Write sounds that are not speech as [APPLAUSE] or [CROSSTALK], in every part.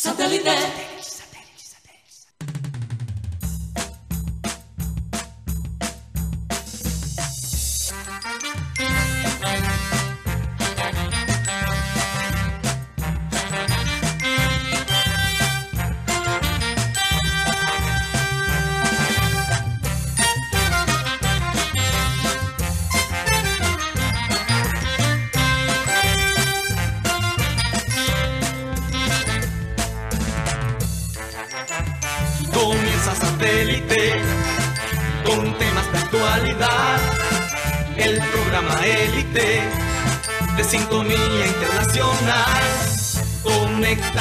Satellite.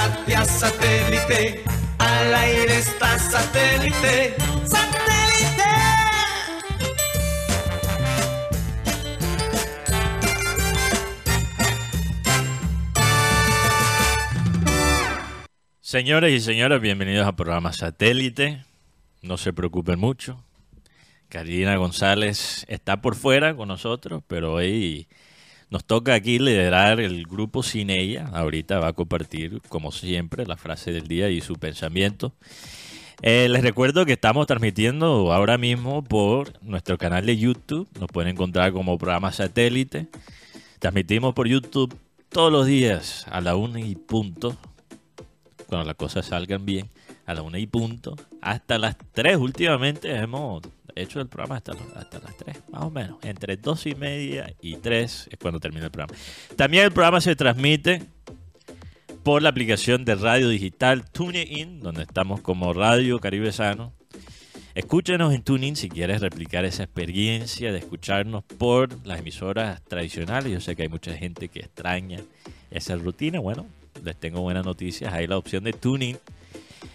Conéctate a satélite. Al aire está satélite. ¡Satélite! Señores y señoras, bienvenidos al programa Satélite. No se preocupen mucho. Karina González está por fuera con nosotros, pero hoy nos toca aquí liderar el grupo sin ella. Ahorita va a compartir, como siempre, la frase del día y su pensamiento. Eh, les recuerdo que estamos transmitiendo ahora mismo por nuestro canal de YouTube. Nos pueden encontrar como programa Satélite. Transmitimos por YouTube todos los días a la una y punto cuando las cosas salgan bien, a la una y punto, hasta las 3. Últimamente hemos hecho el programa hasta, las 3, más o menos. Entre dos y media y 3 es cuando termina el programa. También el programa se transmite por la aplicación de radio digital TuneIn, donde estamos como Radio Caribe Sano. Escúchenos en TuneIn si quieres replicar esa experiencia de escucharnos por las emisoras tradicionales. Yo sé que hay mucha gente que extraña esa rutina. Bueno, les tengo buenas noticias. Hay la opción de TuneIn.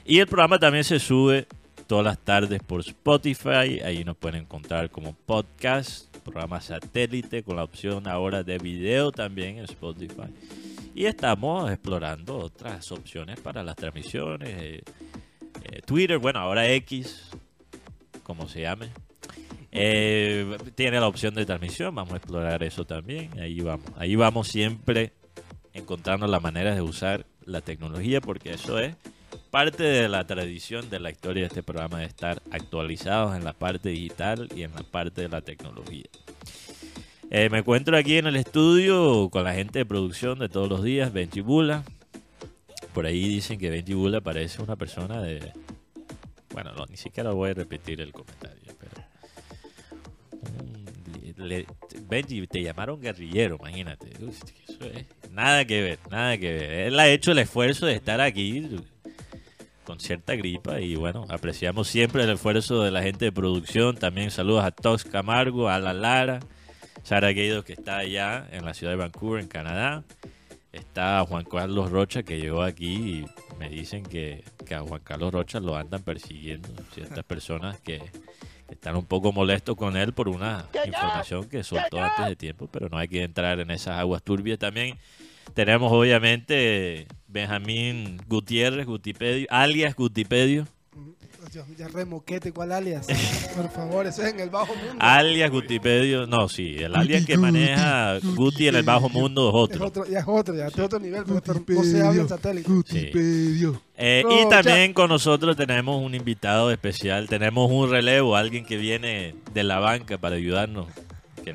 Y el programa también se sube todas las tardes por Spotify. Ahí nos pueden encontrar como podcast, programa satélite con la opción ahora de video también en Spotify. Y estamos explorando otras opciones para las transmisiones. eh, eh, Twitter, bueno, ahora X, como se llame. Eh, tiene la opción de transmisión, vamos a explorar eso también. Ahí vamos, ahí vamos siempre encontrando las maneras de usar la tecnología, porque eso es parte de la tradición de la historia de este programa de estar actualizados en la parte digital y en la parte de la tecnología. Eh, me encuentro aquí en el estudio con la gente de producción de todos los días, Benji Bula. Por ahí dicen que Benji Bula parece una persona de... Bueno, no, ni siquiera voy a repetir el comentario, pero... le- Benji, te llamaron guerrillero, imagínate. Nada que ver, nada que ver. Él ha hecho el esfuerzo de estar aquí con cierta gripa y bueno, apreciamos siempre el esfuerzo de la gente de producción. También saludos a Tox Camargo, a La Lara, Sara Gueido que está allá en la ciudad de Vancouver, en Canadá. Está Juan Carlos Rocha que llegó aquí y me dicen que, que a Juan Carlos Rocha lo andan persiguiendo ciertas personas que, que están un poco molestos con él por una información que soltó antes de tiempo, pero no hay que entrar en esas aguas turbias. También tenemos obviamente Benjamín Gutiérrez, Gutipedio, alias Gutipedio, Dios, ya remoquete, ¿cuál alias? [LAUGHS] Por favor, eso es en el bajo mundo. alias Gutipedio, no, sí, el alias que maneja Guti en el bajo mundo es Es otro. otro, ya es otro, ya es otro nivel, porque no se habla en satélite. Gutipedio. Eh, No, y también con nosotros tenemos un invitado especial, tenemos un relevo, alguien que viene de la banca para ayudarnos que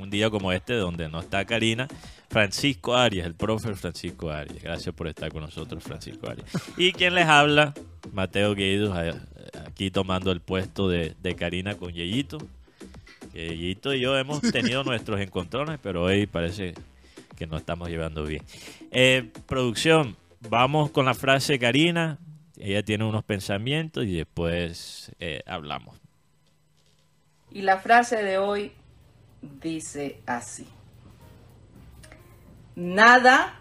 un día como este donde no está Karina, Francisco Arias, el profe Francisco Arias. Gracias por estar con nosotros, Francisco Arias. Y quien les habla, Mateo Gueidos, a- aquí tomando el puesto de, de Karina con Yeyito. Yeyito y yo hemos [LAUGHS] tenido nuestros encontrones, pero hoy parece que no estamos llevando bien. Eh, producción, vamos con la frase de Karina. Ella tiene unos pensamientos y después eh, hablamos. Y la frase de hoy dice así. Nada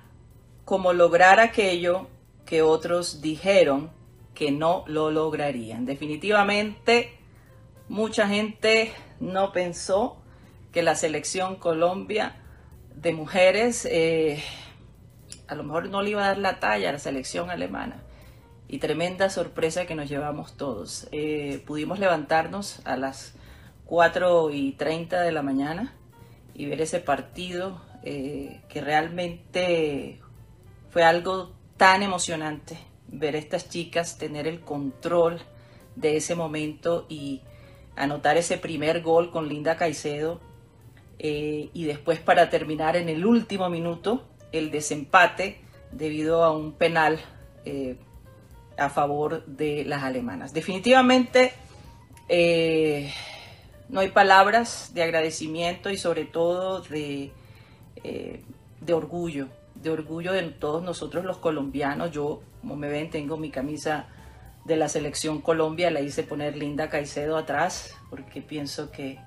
como lograr aquello que otros dijeron que no lo lograrían. Definitivamente, mucha gente no pensó que la selección Colombia de mujeres eh, a lo mejor no le iba a dar la talla a la selección alemana. Y tremenda sorpresa que nos llevamos todos. Eh, pudimos levantarnos a las 4 y 30 de la mañana y ver ese partido eh, que realmente fue algo tan emocionante ver a estas chicas tener el control de ese momento y anotar ese primer gol con Linda Caicedo eh, y después para terminar en el último minuto el desempate debido a un penal eh, a favor de las alemanas. Definitivamente no hay palabras de agradecimiento y sobre todo de, de orgullo, de orgullo de todos nosotros los colombianos. Yo, como me ven, tengo mi camisa de la selección Colombia, la hice poner Linda Caicedo atrás porque pienso que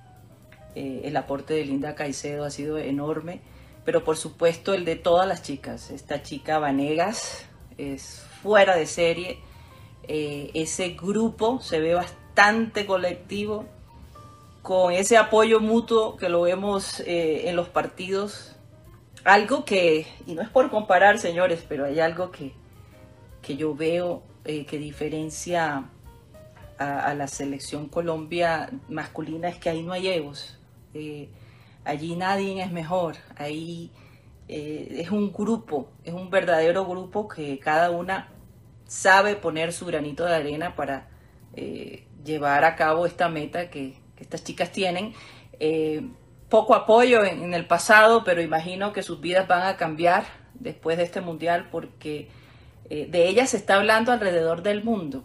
eh, el aporte de Linda Caicedo ha sido enorme, pero por supuesto el de todas las chicas. Esta chica Vanegas es fuera de serie. Eh, ese grupo se ve bastante colectivo, con ese apoyo mutuo que lo vemos eh, en los partidos. Algo que, y no es por comparar, señores, pero hay algo que, que yo veo que diferencia a, la selección Colombia masculina es que ahí no hay egos. Eh, allí nadie es mejor, ahí eh, es un grupo, es un verdadero grupo que cada una sabe poner su granito de arena para eh, llevar a cabo esta meta que, estas chicas tienen. Poco apoyo en, el pasado, pero imagino que sus vidas van a cambiar después de este mundial porque de ellas se está hablando alrededor del mundo.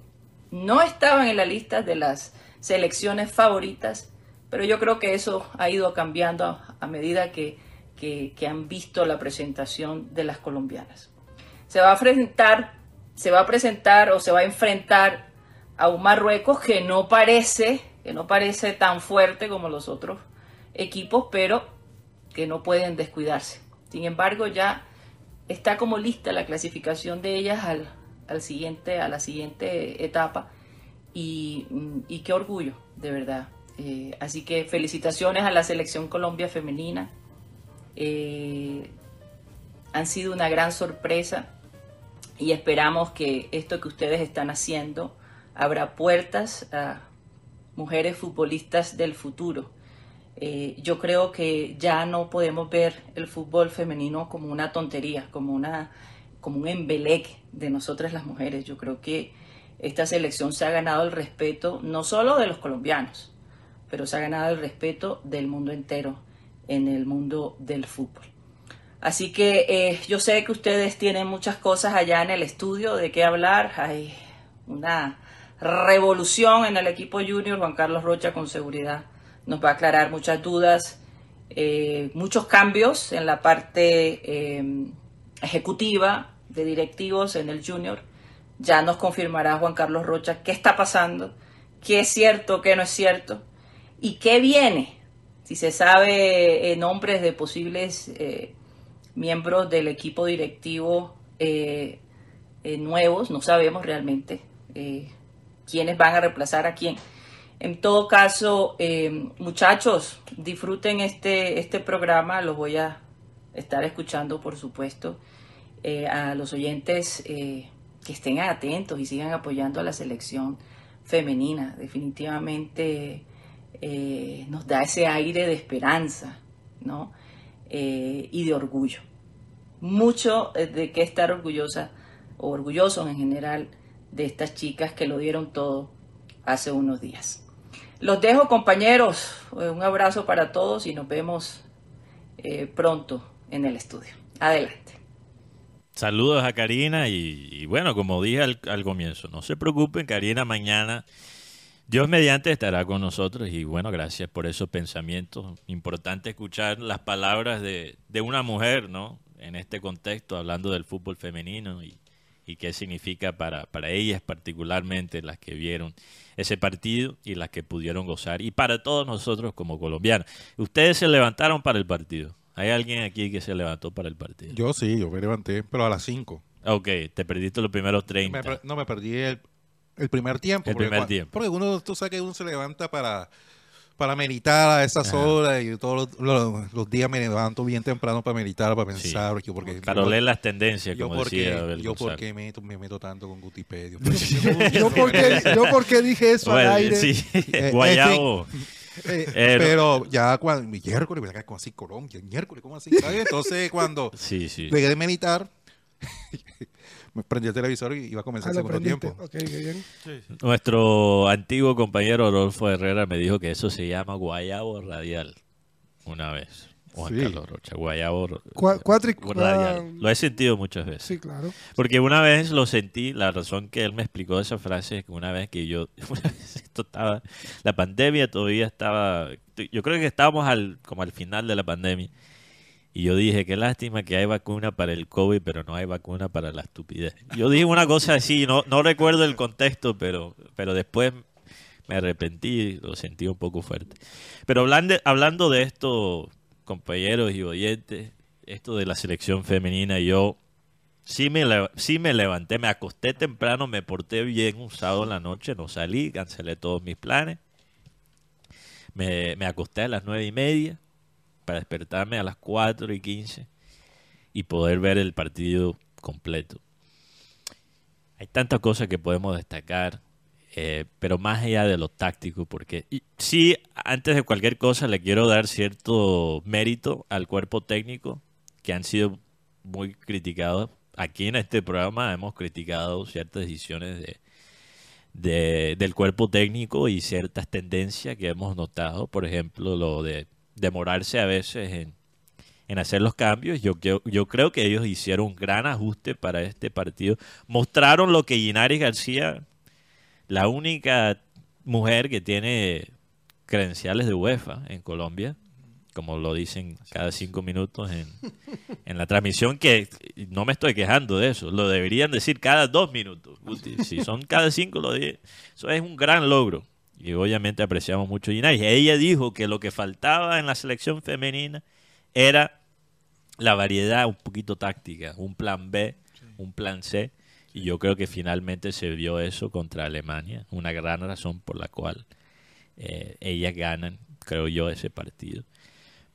No estaban en la lista de las selecciones favoritas pero yo creo que eso ha ido cambiando a, medida que, han visto la presentación de las colombianas. Se va a se va a presentar o se va a enfrentar a un Marruecos que no parece, que no parece tan fuerte como los otros equipos, pero que no pueden descuidarse. Sin embargo, ya está como lista la clasificación de ellas al, siguiente, a la siguiente etapa y, y qué orgullo, de verdad. Eh, así que felicitaciones a la selección Colombia femenina. Eh, han sido una gran sorpresa y esperamos que esto que ustedes están haciendo abra puertas a mujeres futbolistas del futuro. Eh, yo creo que ya no podemos ver el fútbol femenino como una tontería, como, una, como un embeleque de nosotras las mujeres. Yo creo que esta selección se ha ganado el respeto no solo de los colombianos, pero se ha ganado el respeto del mundo entero en el mundo del fútbol. Así que eh, yo sé que ustedes tienen muchas cosas allá en el estudio de qué hablar. Hay una revolución en el equipo junior. Juan Carlos Rocha con seguridad nos va a aclarar muchas dudas, eh, muchos cambios en la parte eh, ejecutiva de directivos en el junior. Ya nos confirmará Juan Carlos Rocha qué está pasando, qué es cierto, qué no es cierto. ¿Y qué viene? Si se sabe nombres de posibles eh, miembros del equipo directivo eh, nuevos, no sabemos realmente quiénes van a reemplazar a quién. En todo caso, muchachos, disfruten este, este programa, los voy a estar escuchando, por supuesto. a los oyentes que estén atentos y sigan apoyando a la selección femenina. Definitivamente eh, nos da ese aire de esperanza, ¿no? Eh, y de orgullo. Mucho eh, de qué estar orgullosa o orgullosos en general de estas chicas que lo dieron todo hace unos días. Los dejo compañeros, un abrazo para todos y nos vemos pronto en el estudio. Adelante. Saludos a Karina y, bueno, como dije al, al, comienzo, no se preocupen, Karina mañana Dios mediante estará con nosotros y bueno, gracias por esos pensamientos. Importante escuchar las palabras de, una mujer, ¿no? En este contexto, hablando del fútbol femenino y, qué significa para, para ellas particularmente, las que vieron ese partido y las que pudieron gozar. Y para todos nosotros como colombianos. Ustedes se levantaron para el partido. ¿Hay alguien aquí que se levantó para el partido? Yo sí, yo me levanté, pero a las 5. Ok, te perdiste los primeros 30. no, me perdí el, el primer tiempo. El primer tiempo. Porque uno, tú sabes que uno se levanta para, para meditar a esas horas y todos los, días me levanto bien temprano para meditar, para pensar. porque, para leer las tendencias, como decía Yo porque me, me meto tanto con Gutipedio. [LAUGHS] yo, porque, yo porque dije eso al aire. Sí, [LAUGHS] eh, [LAUGHS] Guayabo. Eh, pero ya cuando miércoles, como así Colombia, miércoles, ¿cómo así? Entonces cuando sí, sí. llegué de meditar, me prendí el televisor y iba a comenzar Ah, el segundo prendiste. tiempo. Ok, qué bien. Nuestro antiguo compañero Rodolfo Herrera me dijo que eso se llama guayabo radial una vez. Juan Sí. Carlos Rocha, guayabo radial. ah, Lo he sentido muchas veces. Sí, claro. Porque una vez lo sentí, la razón que él me explicó esa frase es que una vez que yo, [LAUGHS] una vez esto estaba, la pandemia todavía estaba, yo creo que estábamos al, como al final de la pandemia. Y yo dije, qué lástima que hay vacuna para el COVID, pero no hay vacuna para la estupidez. Yo dije una cosa así, no, no recuerdo el contexto, pero, pero después me arrepentí, lo sentí un poco fuerte. Pero hablando, hablando de esto, compañeros y oyentes, esto de la selección femenina, yo sí me, sí me levanté, me acosté temprano, me porté bien un sábado en la noche, no salí, cancelé todos mis planes. Me, me acosté a las nueve y media para despertarme a las 4 y 15 y poder ver el partido completo. Hay tantas cosas que podemos destacar, eh, pero más allá de lo táctico, porque sí, antes de cualquier cosa le quiero dar cierto mérito al cuerpo técnico, que han sido muy criticados. Aquí en este programa hemos criticado ciertas decisiones de, de- del cuerpo técnico y ciertas tendencias que hemos notado, por ejemplo, lo de demorarse a veces en, en hacer los cambios. Yo, yo, yo creo que ellos hicieron un gran ajuste para este partido. Mostraron lo que Ginaris García, la única mujer que tiene credenciales de UEFA en Colombia, como lo dicen cada cinco minutos en, [LAUGHS] en la transmisión, que no me estoy quejando de eso, lo deberían decir cada dos minutos. Si son cada cinco, lo di- eso es un gran logro. Y obviamente apreciamos mucho a Ginaris. Ella dijo que lo que faltaba en la selección femenina era la variedad un poquito táctica, un plan B, un plan C. Y yo creo que finalmente se vio eso contra Alemania, una gran razón por la cual eh, ellas ganan, creo yo, ese partido.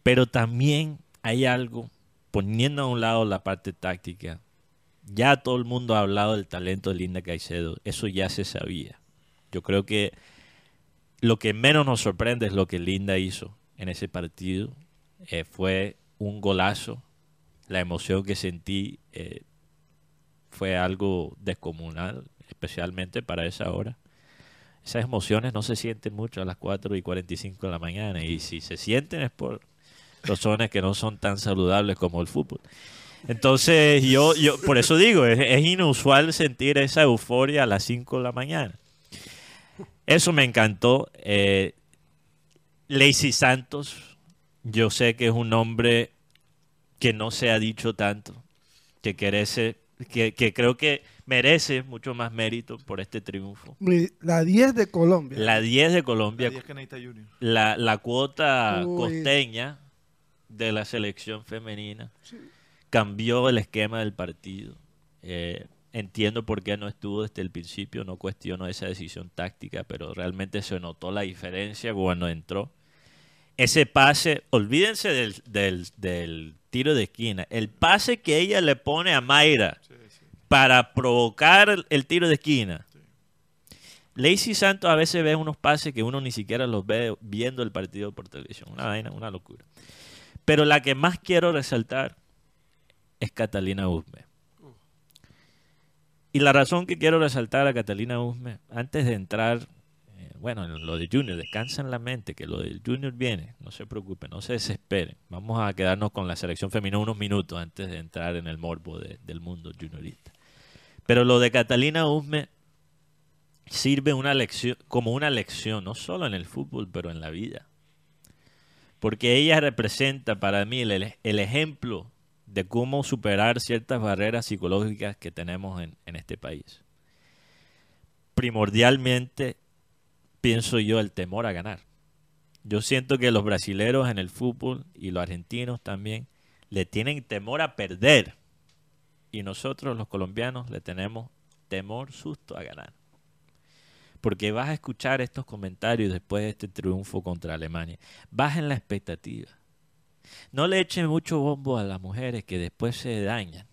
Pero también hay algo, poniendo a un lado la parte táctica, ya todo el mundo ha hablado del talento de Linda Caicedo, eso ya se sabía. Yo creo que lo que menos nos sorprende es lo que Linda hizo en ese partido. Eh, fue un golazo. La emoción que sentí eh, fue algo descomunal, especialmente para esa hora. Esas emociones no se sienten mucho a las 4 y 45 de la mañana y si se sienten es por razones que no son tan saludables como el fútbol. Entonces, yo, yo por eso digo, es, es inusual sentir esa euforia a las 5 de la mañana. Eso me encantó. Eh, Lacey Santos, yo sé que es un nombre que no se ha dicho tanto, que merece, que, que creo que merece mucho más mérito por este triunfo. La 10 de Colombia. La 10 de Colombia, es que necesita Junior. la, la cuota Uy. costeña de la selección femenina cambió el esquema del partido. Eh, entiendo por qué no estuvo desde el principio, no cuestiono esa decisión táctica, pero realmente se notó la diferencia cuando entró. Ese pase, olvídense del, del- del tiro de esquina, el pase que ella le pone a Mayra para provocar el, tiro de esquina. Lacey Santos a veces ve unos pases que uno ni siquiera los ve viendo el partido por televisión. Una vaina, una locura. Pero la que más quiero resaltar es Catalina Usme. Y la razón que quiero resaltar a Catalina Usme, antes de entrar, eh, bueno, en lo de Junior, descansen la mente, que lo del Junior viene, no se preocupen, no se desesperen. Vamos a quedarnos con la selección femenina unos minutos antes de entrar en el morbo de- del mundo juniorista. Pero lo de Catalina Usme sirve una lección, como una lección, no solo en el fútbol, pero en la vida. Porque ella representa para mí el ejemplo de cómo superar ciertas barreras psicológicas que tenemos en, en este país. Primordialmente, pienso yo, el temor a ganar. Yo siento que los brasileros en el fútbol y los argentinos también le tienen temor a perder. Y nosotros los colombianos le tenemos temor, susto a ganar. Porque vas a escuchar estos comentarios después de este triunfo contra Alemania. Bajen la expectativa. No le echen mucho bombo a las mujeres que después se dañan.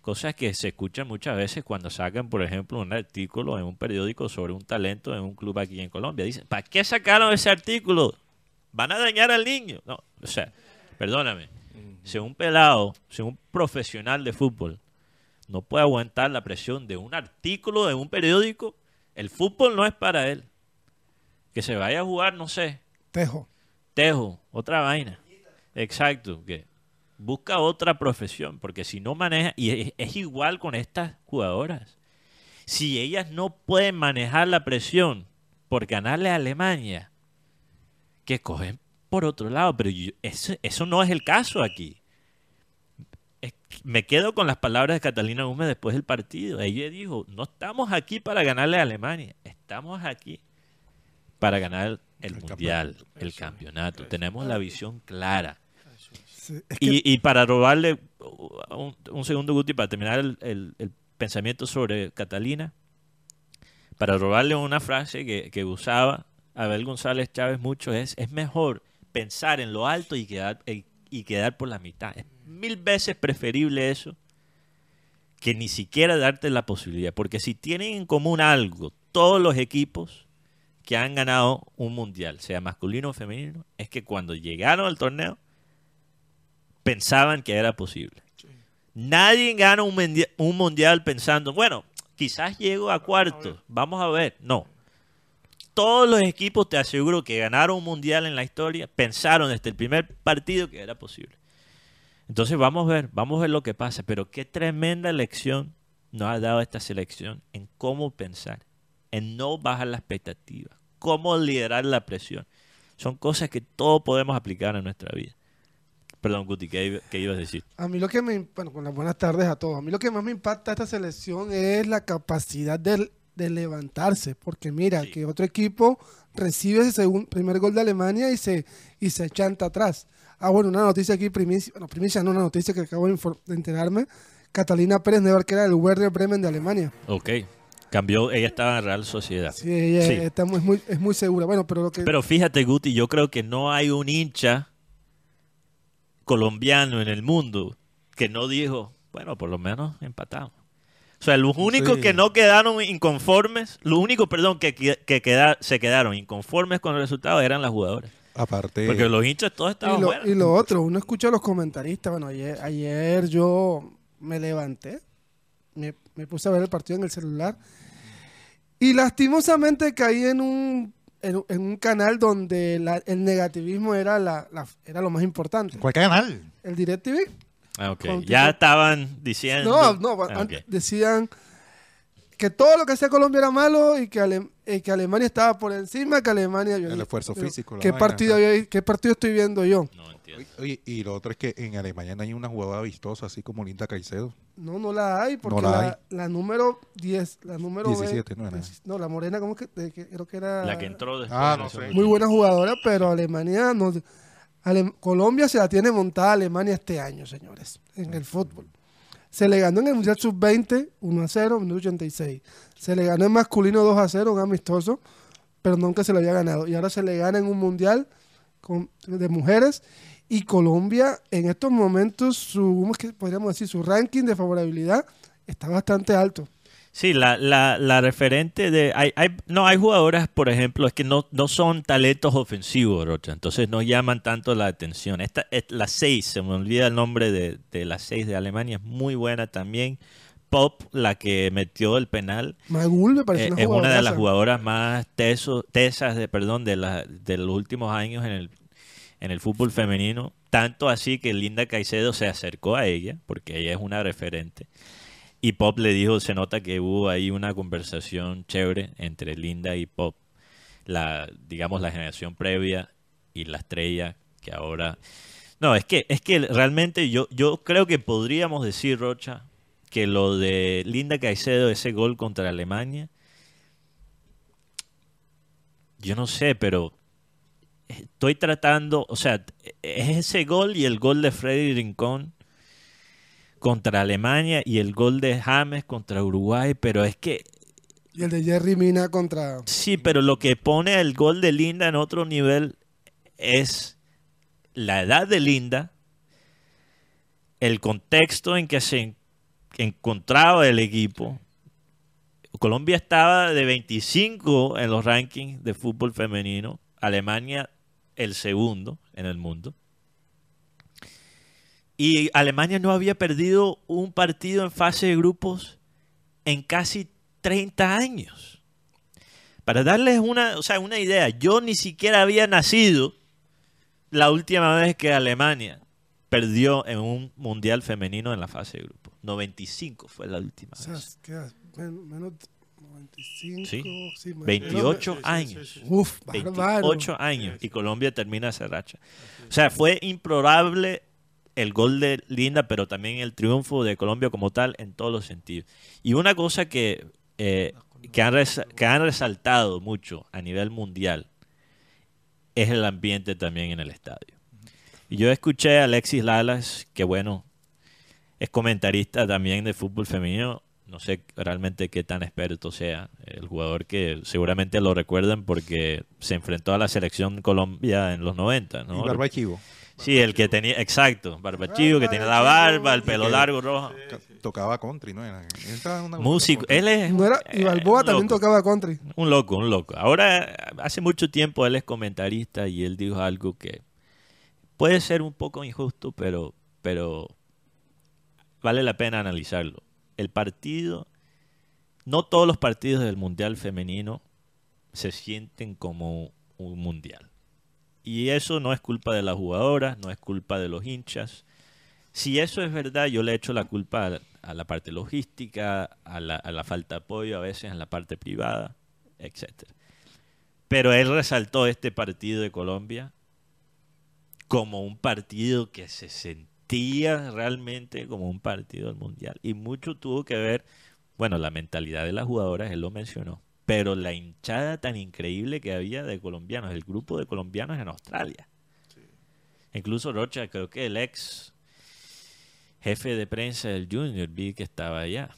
Cosas que se escuchan muchas veces cuando sacan, por ejemplo, un artículo en un periódico sobre un talento en un club aquí en Colombia. Dicen, ¿para qué sacaron ese artículo? Van a dañar al niño. No, o sea, perdóname. Si un pelado, si un profesional de fútbol no puede aguantar la presión de un artículo de un periódico. El fútbol no es para él. Que se vaya a jugar, no sé, Tejo. tejo, otra vaina. Exacto, que busca otra profesión, porque si no maneja, y es, es igual con estas jugadoras. Si ellas no pueden manejar la presión por ganarle a Alemania, que cogen por otro lado, pero yo- eso, eso no es el caso aquí. Es- me quedo con las palabras de Catalina Gómez después del partido. Ella dijo, no estamos aquí para ganarle a Alemania, estamos aquí para ganar el, El mundial, campeonato. el campeonato. Tenemos la visión clara. Y, para robarle un, un segundo, Guti, para terminar el, pensamiento sobre Catalina, para robarle una frase que, usaba Abel González Chávez mucho es, es mejor pensar en lo alto y quedar, y quedar por la mitad. Es mil veces preferible eso que ni siquiera darte la posibilidad. Porque si tienen en común algo todos los equipos que han ganado un mundial, sea masculino o femenino, es que cuando llegaron al torneo pensaban que era posible. Nadie gana un, mundia- un mundial pensando, bueno, quizás llego a cuartos, vamos a ver. No. Todos los equipos, te aseguro, que ganaron un mundial en la historia, pensaron desde el primer partido que era posible. Entonces vamos a ver, vamos a ver lo que pasa. Pero qué tremenda lección nos ha dado esta selección en cómo pensar, en no bajar la expectativa, cómo liderar la presión. Son cosas que todos podemos aplicar en nuestra vida. Perdón, Guti, ¿qué, qué ibas a decir? A mí lo que me, bueno, con las buenas tardes a todos. A mí lo que más me impacta esta selección es la capacidad de, de levantarse, porque mira Sí. que otro equipo recibe ese segun- primer gol de Alemania y se y se chanta atrás. Ah, bueno, una noticia aquí, primicia, bueno, primicia no, una noticia que acabo de, enterarme. Catalina Pérez Nevar, que era del Werder Bremen de Alemania. Ok. Cambió, ella estaba en Real Sociedad. Sí, ella Sí. está muy, es muy, es muy segura. Bueno, pero lo que... Pero fíjate, Guti, yo creo que no hay un hincha colombiano en el mundo que no dijo, bueno, por lo menos empatamos. O sea, los únicos Sí. que no quedaron inconformes, los únicos, perdón, que, que, que queda- se quedaron inconformes con el resultado eran las jugadoras. Aparte, Porque los hinchas todos estaban Y lo, buenos. y lo otro, uno escucha a los comentaristas. Bueno, ayer, ayer yo me levanté, me, me puse a ver el partido en el celular y lastimosamente caí en un, en, un- en un canal donde la- el negativismo era, la, la- era lo más importante. ¿cuál canal? El DirecTV. Ah, ok. con Ya tipo- estaban diciendo... No, no, Ah, decían que todo lo que hacía Colombia era malo y que, Ale- eh, que Alemania estaba por encima, que Alemania... yo El esfuerzo físico, ¿Qué vaina, partido, ¿Qué partido estoy viendo yo? No entiendo. Oye, y lo otro es que en Alemania no hay una jugadora vistosa así como Linda Caicedo. No, no la hay, porque No la la, la número 10, la número 17, ve- no era. no, la morena, ¿cómo que? de que- creo que era La que entró después. Ah, no sé. muy buena jugadora, pero Alemania no. Ale- Colombia se la tiene montada a Alemania este año, señores, en el fútbol. Se le ganó en el Mundial Sub-20 1 a 0, minuto 86. Se le ganó en masculino 2 a 0, un amistoso, pero nunca se lo había ganado. Y ahora se le gana en un Mundial con- de mujeres. Y Colombia, en estos momentos, su, ¿cómo es que podríamos decir? Su ranking de favorabilidad está bastante alto. Sí, la, la, la referente de... Hay, hay- no, hay jugadoras, por ejemplo, es que no, no son talentos ofensivos, Rocha. Entonces no llaman tanto la atención. Esta, es la 6, se me olvida el nombre de, de la 6 de Alemania, es muy buena también. Pop, la que metió el penal, Magul me parece eh, una es una de las jugadoras más teso- tesas de, perdón, de, la, de los últimos años en el, en el fútbol femenino. Tanto así que Linda Caicedo se acercó a ella, porque ella es una referente. Y Pop le dijo, se nota que hubo ahí una conversación chévere entre Linda y Pop, la, digamos, la generación previa y la estrella que ahora... No, es que, es que realmente yo, yo creo que podríamos decir, Rocha, que lo de Linda Caicedo, ese gol contra Alemania, yo no sé, pero estoy tratando, o sea, es ese gol y el gol de Freddy Rincón contra Alemania y el gol de James contra Uruguay, pero es que Y el de Jerry Mina contra. sí, pero lo que pone el gol de Linda en otro nivel es la edad de Linda, el contexto en que se en- encontraba el equipo. Colombia estaba de 25 en los rankings de fútbol femenino, Alemania el segundo en el mundo. Y Alemania no había perdido un partido en fase de grupos en casi 30 años. Para darles una, o sea, una idea, yo ni siquiera había nacido la última vez que Alemania perdió en un mundial femenino en la fase de grupos. 95 fue la última O sea, vez. queda menos 95. Sí. sí, menos- 28 sí, sí, años. sí, sí. Uf, bárbaro. 28 años y Colombia termina esa racha. O sea, fue improbable el gol de Linda, pero también el triunfo de Colombia como tal en todos los sentidos. Y una cosa que, eh, que, han, resa- que han resaltado mucho a nivel mundial es el ambiente también en el estadio. Y yo escuché a Alexis Lalas, que bueno, es comentarista también de fútbol femenino. No sé realmente qué tan experto sea. El jugador que seguramente lo recuerdan porque se enfrentó a la selección Colombia en los 90, ¿no? Y Barba Chivo. Sí, el que tenía, exacto, barbachivo, que tenía la barba, el pelo largo, rojo. Ca- Tocaba country, ¿no? Era, una- Músico, él es No era, y eh, Balboa también tocaba country. Un loco, un loco. Ahora, hace mucho tiempo él es comentarista y él dijo algo que puede ser un poco injusto, pero, pero vale la pena analizarlo. El partido, no todos los partidos del Mundial Femenino se sienten como un Mundial. Y eso no es culpa de las jugadoras, no es culpa de los hinchas. Si eso es verdad, yo le echo la culpa a, la parte logística, a la, a la falta de apoyo a veces en la parte privada, etcétera. Pero él resaltó este partido de Colombia como un partido que se sentía realmente como un partido del Mundial. Y mucho tuvo que ver, bueno, la mentalidad de las jugadoras, él lo mencionó, pero la hinchada tan increíble que había de colombianos, el grupo de colombianos en Australia. Incluso Rocha, creo que el ex jefe de prensa del Junior, vi que estaba allá.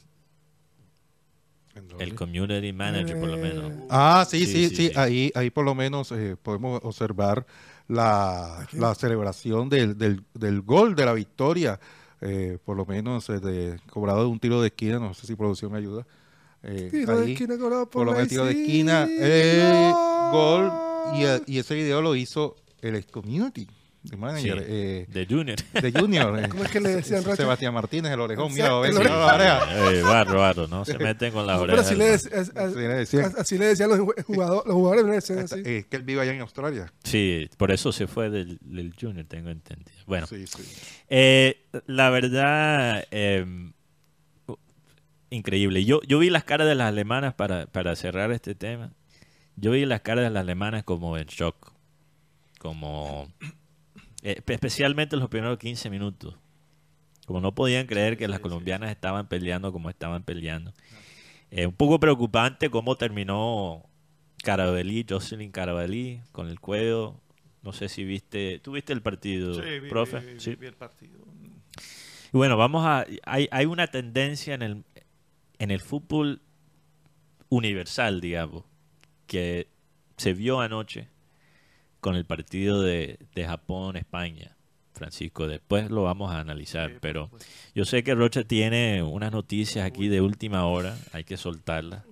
El community manager, por lo menos. Ah, sí, Sí, sí, sí, sí. sí. Ahí, ahí por lo menos eh, podemos observar la, la celebración del, del, del gol de la victoria, eh, por lo menos eh, de, cobrado de un tiro de esquina, no sé si producción me ayuda. Eh, Tiro de ahí, esquina cobrado por por lo menos tiro de esquina, eh, gol, y, y ese video lo hizo el ex community manager Sí, eh, de Junior. [LAUGHS] de Junior. eh, ¿Cómo es que le decían? Sebastián Martínez, el orejón, mira, la oreja. Ey, barro, barro, no se meten con las pero orejas. así le, decían. as- así le decían los jugadores, los jugadores le decían así. Es que él vive allá en Australia. Sí, por eso se fue del, del Junior, tengo entendido. Bueno, Sí, sí. Eh, la verdad, eh, increíble. Yo, yo vi las caras de las alemanas para, para cerrar este tema. Yo vi las caras de las alemanas como en shock. Como. Eh, especialmente en los primeros 15 minutos. Como no podían creer que las colombianas estaban peleando como estaban peleando. Eh, un poco preocupante cómo terminó Carabalí, Jocelyn Carabalí, con el cuello. No sé si viste. ¿Tú viste el partido, Sí, vi, profe? vi- vi- Sí. vi el partido. Y bueno, vamos a. Hay, hay una tendencia en el, en el fútbol universal, digamos, que se vio anoche con el partido de, de Japón-España, Francisco. Después lo vamos a analizar, pero yo sé que Rocha tiene unas noticias aquí de última hora, hay que soltarlas.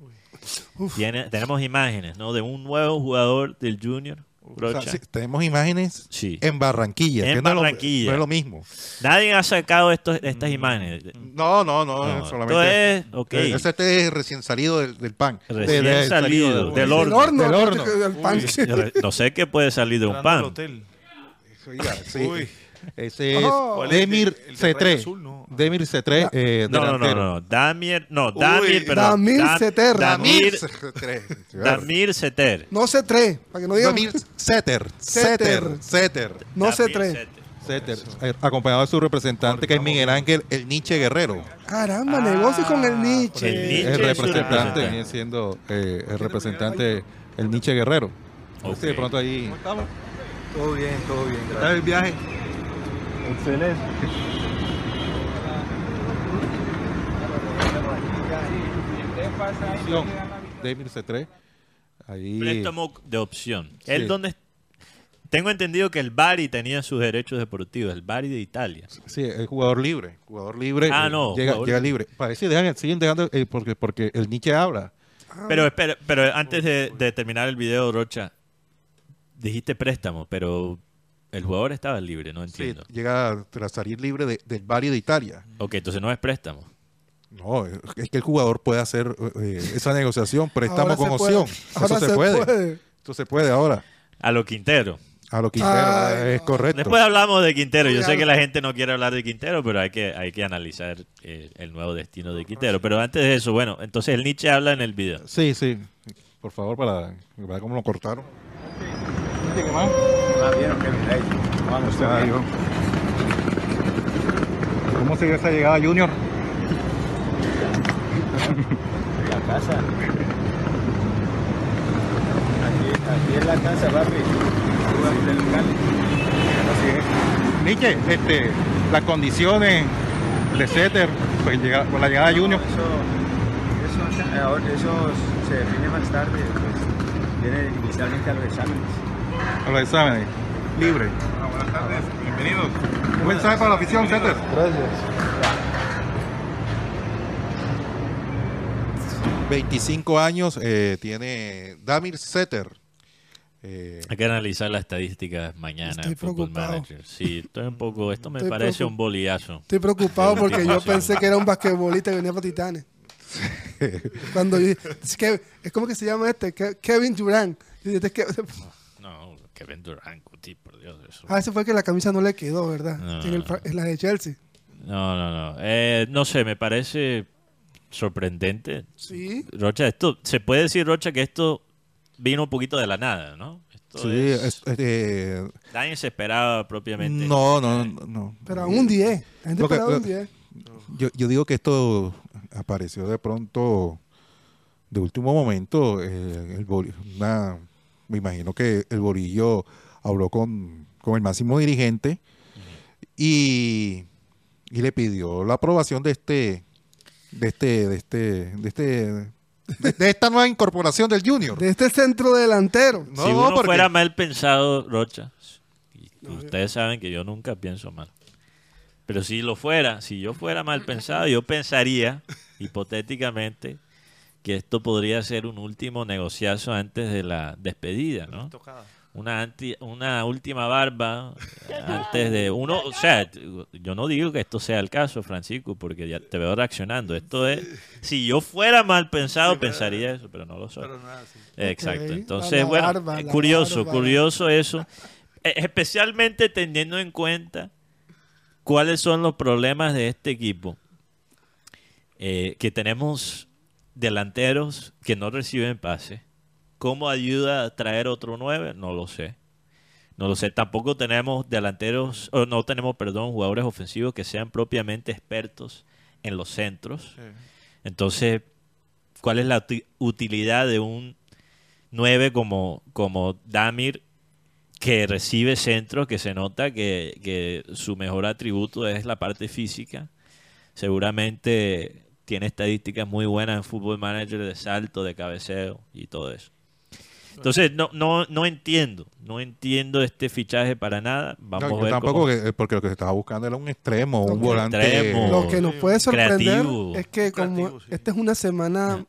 Tiene, tenemos imágenes, ¿no? De un nuevo jugador del Junior, O sea, Rocha. sí, tenemos imágenes Sí. en Barranquilla. En que no es lo- Barranquilla. No es lo mismo. Nadie ha sacado estos, estas imágenes. No, no, no. No, solamente. esto es, ok. Eh, este es recién salido del, del pan. Recién de- salido, del Del horno. horno. Del horno. Del pan. No sé qué puede salir de un pan. hotel. Oiga, sí. Uy. Ese es Oh. ¿Cuál es el de- Demir el de raya C3. azul, no? Demir C3. eh, No, no, no, no. Damir, no, Damir, perdón. Damir Da- Seter. Damir, C3. Damir [LAUGHS] Seter. No sé tres, para que no digan. Damir Seter. Seter. Seter. No sé Damir tres. Seter. Seter. Eh, Acompañado de su representante, que es Miguel Ángel, el Nietzsche Guerrero. Caramba, negocios con el Nietzsche. El Nietzsche. el representante, viene siendo eh, el representante, el Nietzsche Guerrero. Ok. Sí, de pronto ahí. Todo bien, todo bien. ¿Qué tal el viaje? Excelente. Opción. Demir C3. Ahí. Préstamo de opción. Él donde tengo entendido que el Bari tenía sus derechos deportivos, el Bari de Italia. Sí, es jugador libre. Jugador libre. Ah, eh, no, Llega, jugador llega libre. Parece que dejan, siguen dejando. eh, porque, porque el Nietzsche habla. Pero espera, pero antes de, de terminar el video, Rocha, dijiste préstamo, pero el jugador estaba libre, no Sí, entiendo. llega tras salir libre de- del Bari de Italia. Ok, entonces no es préstamo. No, es que el jugador puede hacer eh, esa negociación, préstamo Ahora con se puede. opción. Ahora Eso se, puede. Eso se puede ahora. A lo Quintero. A lo Quintero, Ay, es no. correcto. Después hablamos de Quintero. Yo sé que la gente no quiere hablar de Quintero, pero hay que, hay que analizar eh, el nuevo destino de Quintero. Pero antes de eso, bueno, entonces el Nietzsche habla en el video. Sí, sí. Por favor, para, para cómo lo cortaron. Ah. ¿Cómo sigue esa llegada, Junior? La casa. Aquí, aquí es la casa, papi. Del local. Así es. Nietzsche, este, las condiciones de Setter pues, con la llegada de Junior. Eso, eso, ahora- eso se define más tarde. Pues, viene inicialmente a los exámenes. A los exámenes. Libre. buenas tardes, bienvenidos. Un mensaje para la afición, Setter. Gracias. 25 años eh, tiene Damir Setter. Eh, Hay que analizar las estadísticas mañana Estoy en Football preocupado. Manager. Sí, estoy un poco. Esto me Estoy parece un boliazo. Estoy preocupado porque yo pensé que era un basquetbolista que venía para Titanes. [LAUGHS] Cuando yo, es, que, es como que se llama este, Ke- Kevin Durant. Yo dije, este es que- Kevin Durant, Cuti, por Dios. Eso. Ah, ese fue que la camisa no le quedó, ¿verdad? No. En, el pa- en la de Chelsea. No, no, no. Eh, no sé, me parece sorprendente. Sí. Rocha, esto, se puede decir, Rocha, que esto vino un poquito de la nada, ¿no? Esto sí, es- es- eh, nadie se esperaba propiamente. no, no, no, no. Pero a un 10. La gente que- esperaba un lo- 10. Yo, yo digo que esto apareció de pronto, de último momento. eh, el una- me imagino que el Borillo habló con, con el máximo dirigente y, y le pidió la aprobación de este, de este, de este, de este, de, de esta nueva incorporación del Junior. De este centro delantero. No, si uno porque- fuera mal pensado, Rocha, y ustedes saben que yo nunca pienso mal. Pero si lo fuera, si yo fuera mal pensado, yo pensaría, hipotéticamente, que esto podría ser un último negociazo antes de la despedida, ¿no? Una, anti- una última barba [LAUGHS] antes de uno, o sea, yo no digo que esto sea el caso, Francisco, porque ya te veo reaccionando. Esto es, si yo fuera mal pensado, pensaría eso, pero no lo soy. Exacto. Entonces, la bueno, barba, curioso, barba. curioso eso. Eh, Especialmente teniendo en cuenta cuáles son los problemas de este equipo. Eh, que tenemos delanteros que no reciben pase. ¿Cómo ayuda a traer otro 9? No lo sé. No lo sé. Tampoco tenemos delanteros, o no tenemos, perdón, jugadores ofensivos que sean propiamente expertos en los centros. Entonces, ¿cuál es la uti- utilidad de un 9 como, como Damir que recibe centros, que se nota que, que su mejor atributo es la parte física? Seguramente tiene estadísticas muy buenas en Football Manager de salto, de cabeceo y todo eso. Entonces, no, no, no entiendo, no entiendo este fichaje para nada. Vamos No, a ver tampoco, cómo- que- porque lo que se estaba buscando era un extremo, un volante. Extremo. Lo que nos puede sorprender Creativo. es que como Creativo, sí. esta es una semana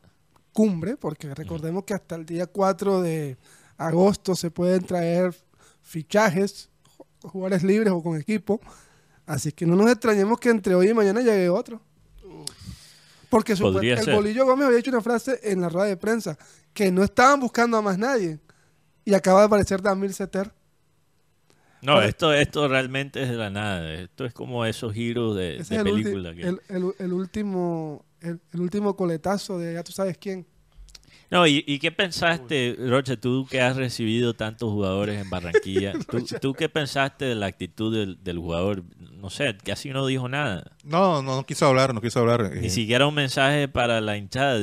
cumbre, porque recordemos que hasta el día 4 de agosto se pueden traer fichajes, ju- jugadores libres o con equipo. Así que no nos extrañemos que entre hoy y mañana llegue otro. Porque Podría el ser. Bolillo Gómez había hecho una frase en la rueda de prensa que no estaban buscando a más nadie. Y acaba de aparecer Damir Seter. No, esto, esto realmente es de la nada. Esto es como esos giros de, de película. que- el- el- el último el, el último coletazo de ya tú sabes quién. No, ¿y, y qué pensaste, Rocha, tú que has recibido tantos jugadores en Barranquilla? [LAUGHS] ¿tú, tú qué pensaste de la actitud del, del jugador? No sé, casi no dijo nada. No, no, no quiso hablar, no quiso hablar. Ni eh, siquiera un mensaje para la hinchada.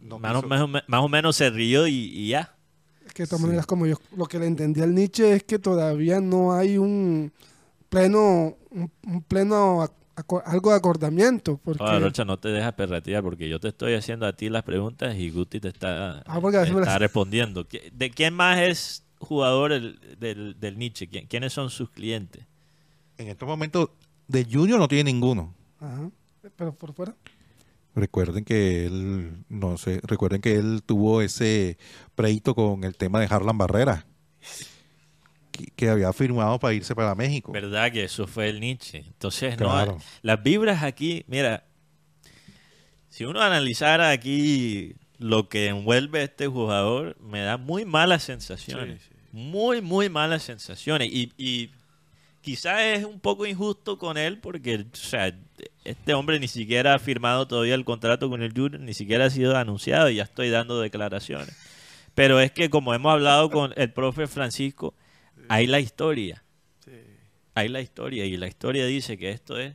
No más, o, más más o menos se rió y, y ya. Es que de todas maneras, como yo lo que le entendí al Nietzsche es que todavía no hay un pleno, un, un pleno algo de acordamiento. Porque, Ahora, Rocha, no te dejas perratear porque yo te estoy haciendo a ti las preguntas y Guti te está, Ah, está las- respondiendo. ¿Qué- ¿De quién más es jugador el- del, del Nietzsche? ¿Quién- ¿Quiénes son sus clientes? En estos momentos, de Junior no tiene ninguno. Ajá. Pero por fuera. Recuerden que él, no sé, recuerden que él tuvo ese pleito con el tema de Harlan Barrera. Que, había firmado para irse para México. ¿Verdad que eso fue el Nietzsche? Entonces, no, Claro. las vibras aquí, mira, si uno analizara aquí lo que envuelve a este jugador, me da muy malas sensaciones. Sí, sí. Muy, muy malas sensaciones. Y, y quizás es un poco injusto con él porque, o sea, este hombre ni siquiera ha firmado todavía el contrato con el Junior, ni siquiera ha sido anunciado y ya estoy dando declaraciones. Pero es que como hemos hablado con el profe Francisco, hay la historia. Hay la historia. Y la historia dice que esto es.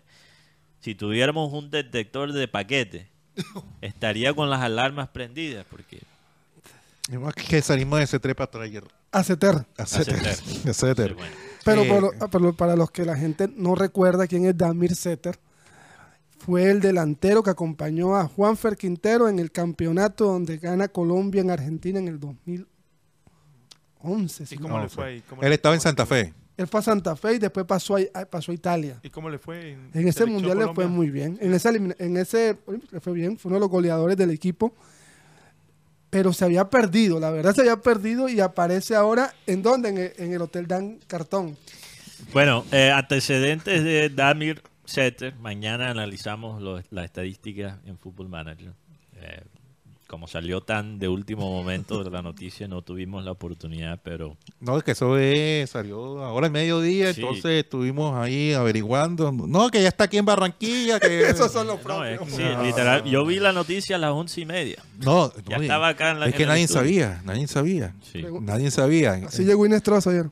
Si tuviéramos un detector de paquete, [LAUGHS] estaría con las alarmas prendidas. Porque. Que salimos de ese trepa trailer. Aceter. Aceter. Aceter. [LAUGHS] Aceter. Pero, eh, ah, para los que la gente no recuerda quién es Damir Setter, fue el delantero que acompañó a Juanfer Quintero en el campeonato donde gana Colombia en Argentina en el 2000 11. ¿Y cómo le fue él estaba en Santa Fe. Él fue a Santa Fe y después pasó a, pasó a Italia. ¿Y cómo le fue? En, ese mundial le fue muy bien. En ese, en ese le fue bien, fue uno de los goleadores del equipo. Pero se había perdido, la verdad se había perdido y aparece ahora en donde? En el, en el Hotel Dan Cartón. Bueno, eh, antecedentes de Damir Setter. Mañana analizamos los, las estadísticas en Football Manager. Eh, como salió tan de último momento de la noticia, no tuvimos la oportunidad, pero No, es que eso es, salió ahora al mediodía, Sí. entonces estuvimos ahí averiguando. No, que ya está aquí en Barranquilla. Que... [LAUGHS] Esos son los no, es propios. que sí, literal, yo vi la noticia a las once y media. No, Ya no, estaba acá en la- Es que nadie estudio. sabía, nadie sabía. Sí. Nadie sabía. Así llegó Inés ayer.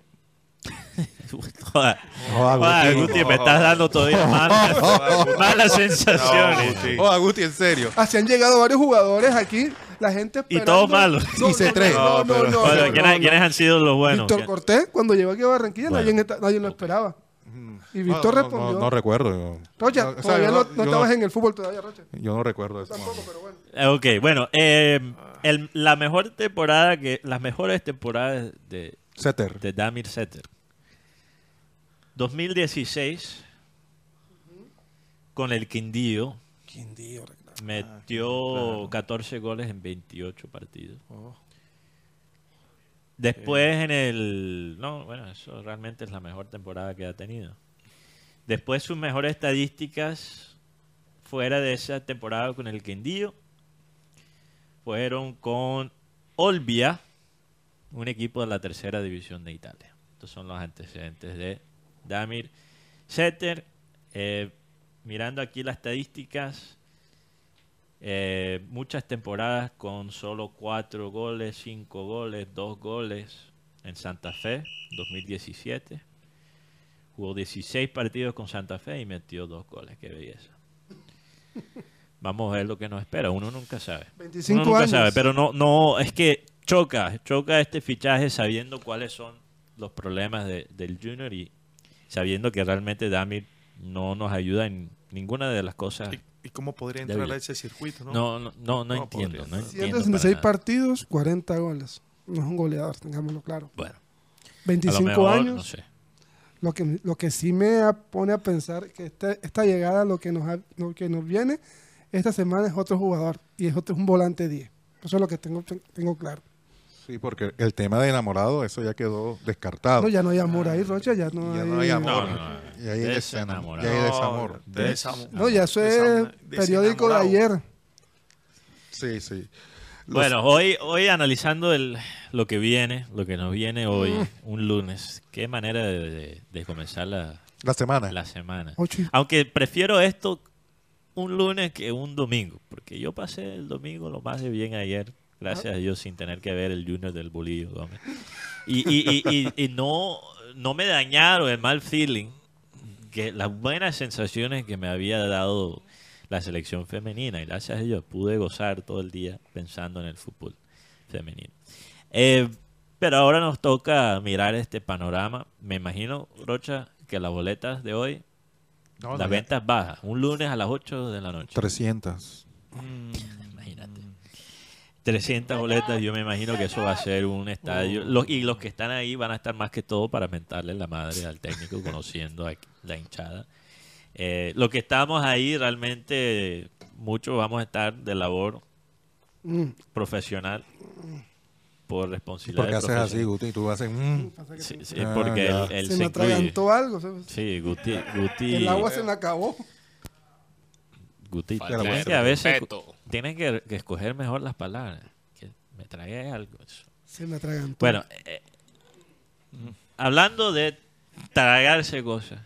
Joder. [LAUGHS] Joder, Joder, Agustín. Guti, me estás dando todavía malas, [LAUGHS] malas sensaciones. Oh, Agusti, en serio. Así han llegado varios jugadores aquí. La gente Y todos malos. No, Y se no, tres. No, no, no. ¿quiénes, han sido los buenos? Víctor Cortés, cuando llegó aquí a Barranquilla, Bueno. nadie, nadie lo esperaba. Y Víctor respondió. No, no recuerdo. Rocha, No, o sea, todavía yo no, no- no yo estabas no- en el fútbol todavía, Rocha. Yo no recuerdo eso. Tampoco, pero bueno. Eh, Ok, bueno, eh, el- la mejor temporada que, las mejores temporadas de, Setter. de Damir Setter. 2016 con el Quindío Quindío, metió 14 goles en 28 partidos. Oh. Después en el... No, bueno, eso realmente es la mejor temporada que ha tenido. Después sus mejores estadísticas fuera de esa temporada con el Quindío fueron con Olbia, un equipo de la tercera división de Italia. Estos son los antecedentes de Damir Setter. Eh, mirando aquí las estadísticas, eh, muchas temporadas con solo cuatro goles, cinco goles, dos goles en Santa Fe, 2017. Jugó 16 partidos con Santa Fe y metió dos goles. Qué belleza. Vamos a ver lo que nos espera. Uno nunca sabe. 25 Uno nunca años. sabe, pero no, no, es que choca, choca este fichaje sabiendo cuáles son los problemas de- del Junior y sabiendo que realmente Damir no nos ayuda en ninguna de las cosas. ¿Y, y cómo podría entrar Débil. a ese circuito? No, No, no, no, no No entiendo. podría. No entiendo 166 para nada. partidos, 40 goles. No es un goleador, tengámoslo claro. Bueno, a 25 lo mejor, años. no sé. Lo que, lo que sí me pone a pensar que este- esta llegada, lo que, nos ha- lo que nos viene esta semana es otro jugador y es, otro, es un volante 10. Eso es lo que tengo, tengo claro. Sí, porque el tema de enamorado, eso ya quedó descartado. No, ya no hay amor ahí, Rocha, ya no, Ya hay... no hay amor. No, no, no. Y ahí hay Desenamorado. desenamor. Y hay desamor. de esa- No, ya eso es periódico de ayer. Sí, sí. Los- Bueno, hoy, hoy analizando el, lo que viene, lo que nos viene hoy, Mm. un lunes, qué manera de, de- de comenzar la, la semana. la semana. Ocho Aunque prefiero esto un lunes que un domingo, porque yo pasé el domingo lo más de bien ayer, gracias a Dios, sin tener que ver el Junior del Bolillo Gómez. Y, y- y- y- y no, no me dañaron el mal feeling, que las buenas sensaciones que me había dado la selección femenina, y gracias a Dios pude gozar todo el día pensando en el fútbol femenino. Eh, pero ahora nos toca mirar este panorama. Me imagino, Rocha, que las boletas de hoy No, la no, venta es baja. Un lunes a las 8 de la noche. 300. Imagínate. 300 boletas, yo me imagino que eso va a ser un estadio. Los- y los que están ahí van a estar más que todo para mentarle la madre al técnico, [LAUGHS] conociendo a la hinchada. Eh, los que estamos ahí, realmente, muchos vamos a estar de labor Mm. profesional. por responsabilidad ¿Por qué haces así. Guti? Tú haces... mm. Sí, Ah, porque ya. él, él se se me atragantó algo. Sí, Guti, Guti, El agua se me acabó. Guti Falta a veces respeto. Tienes que, que escoger mejor las palabras. Que me trague algo. Se me atragantó. Bueno, eh, hablando de tragarse cosas,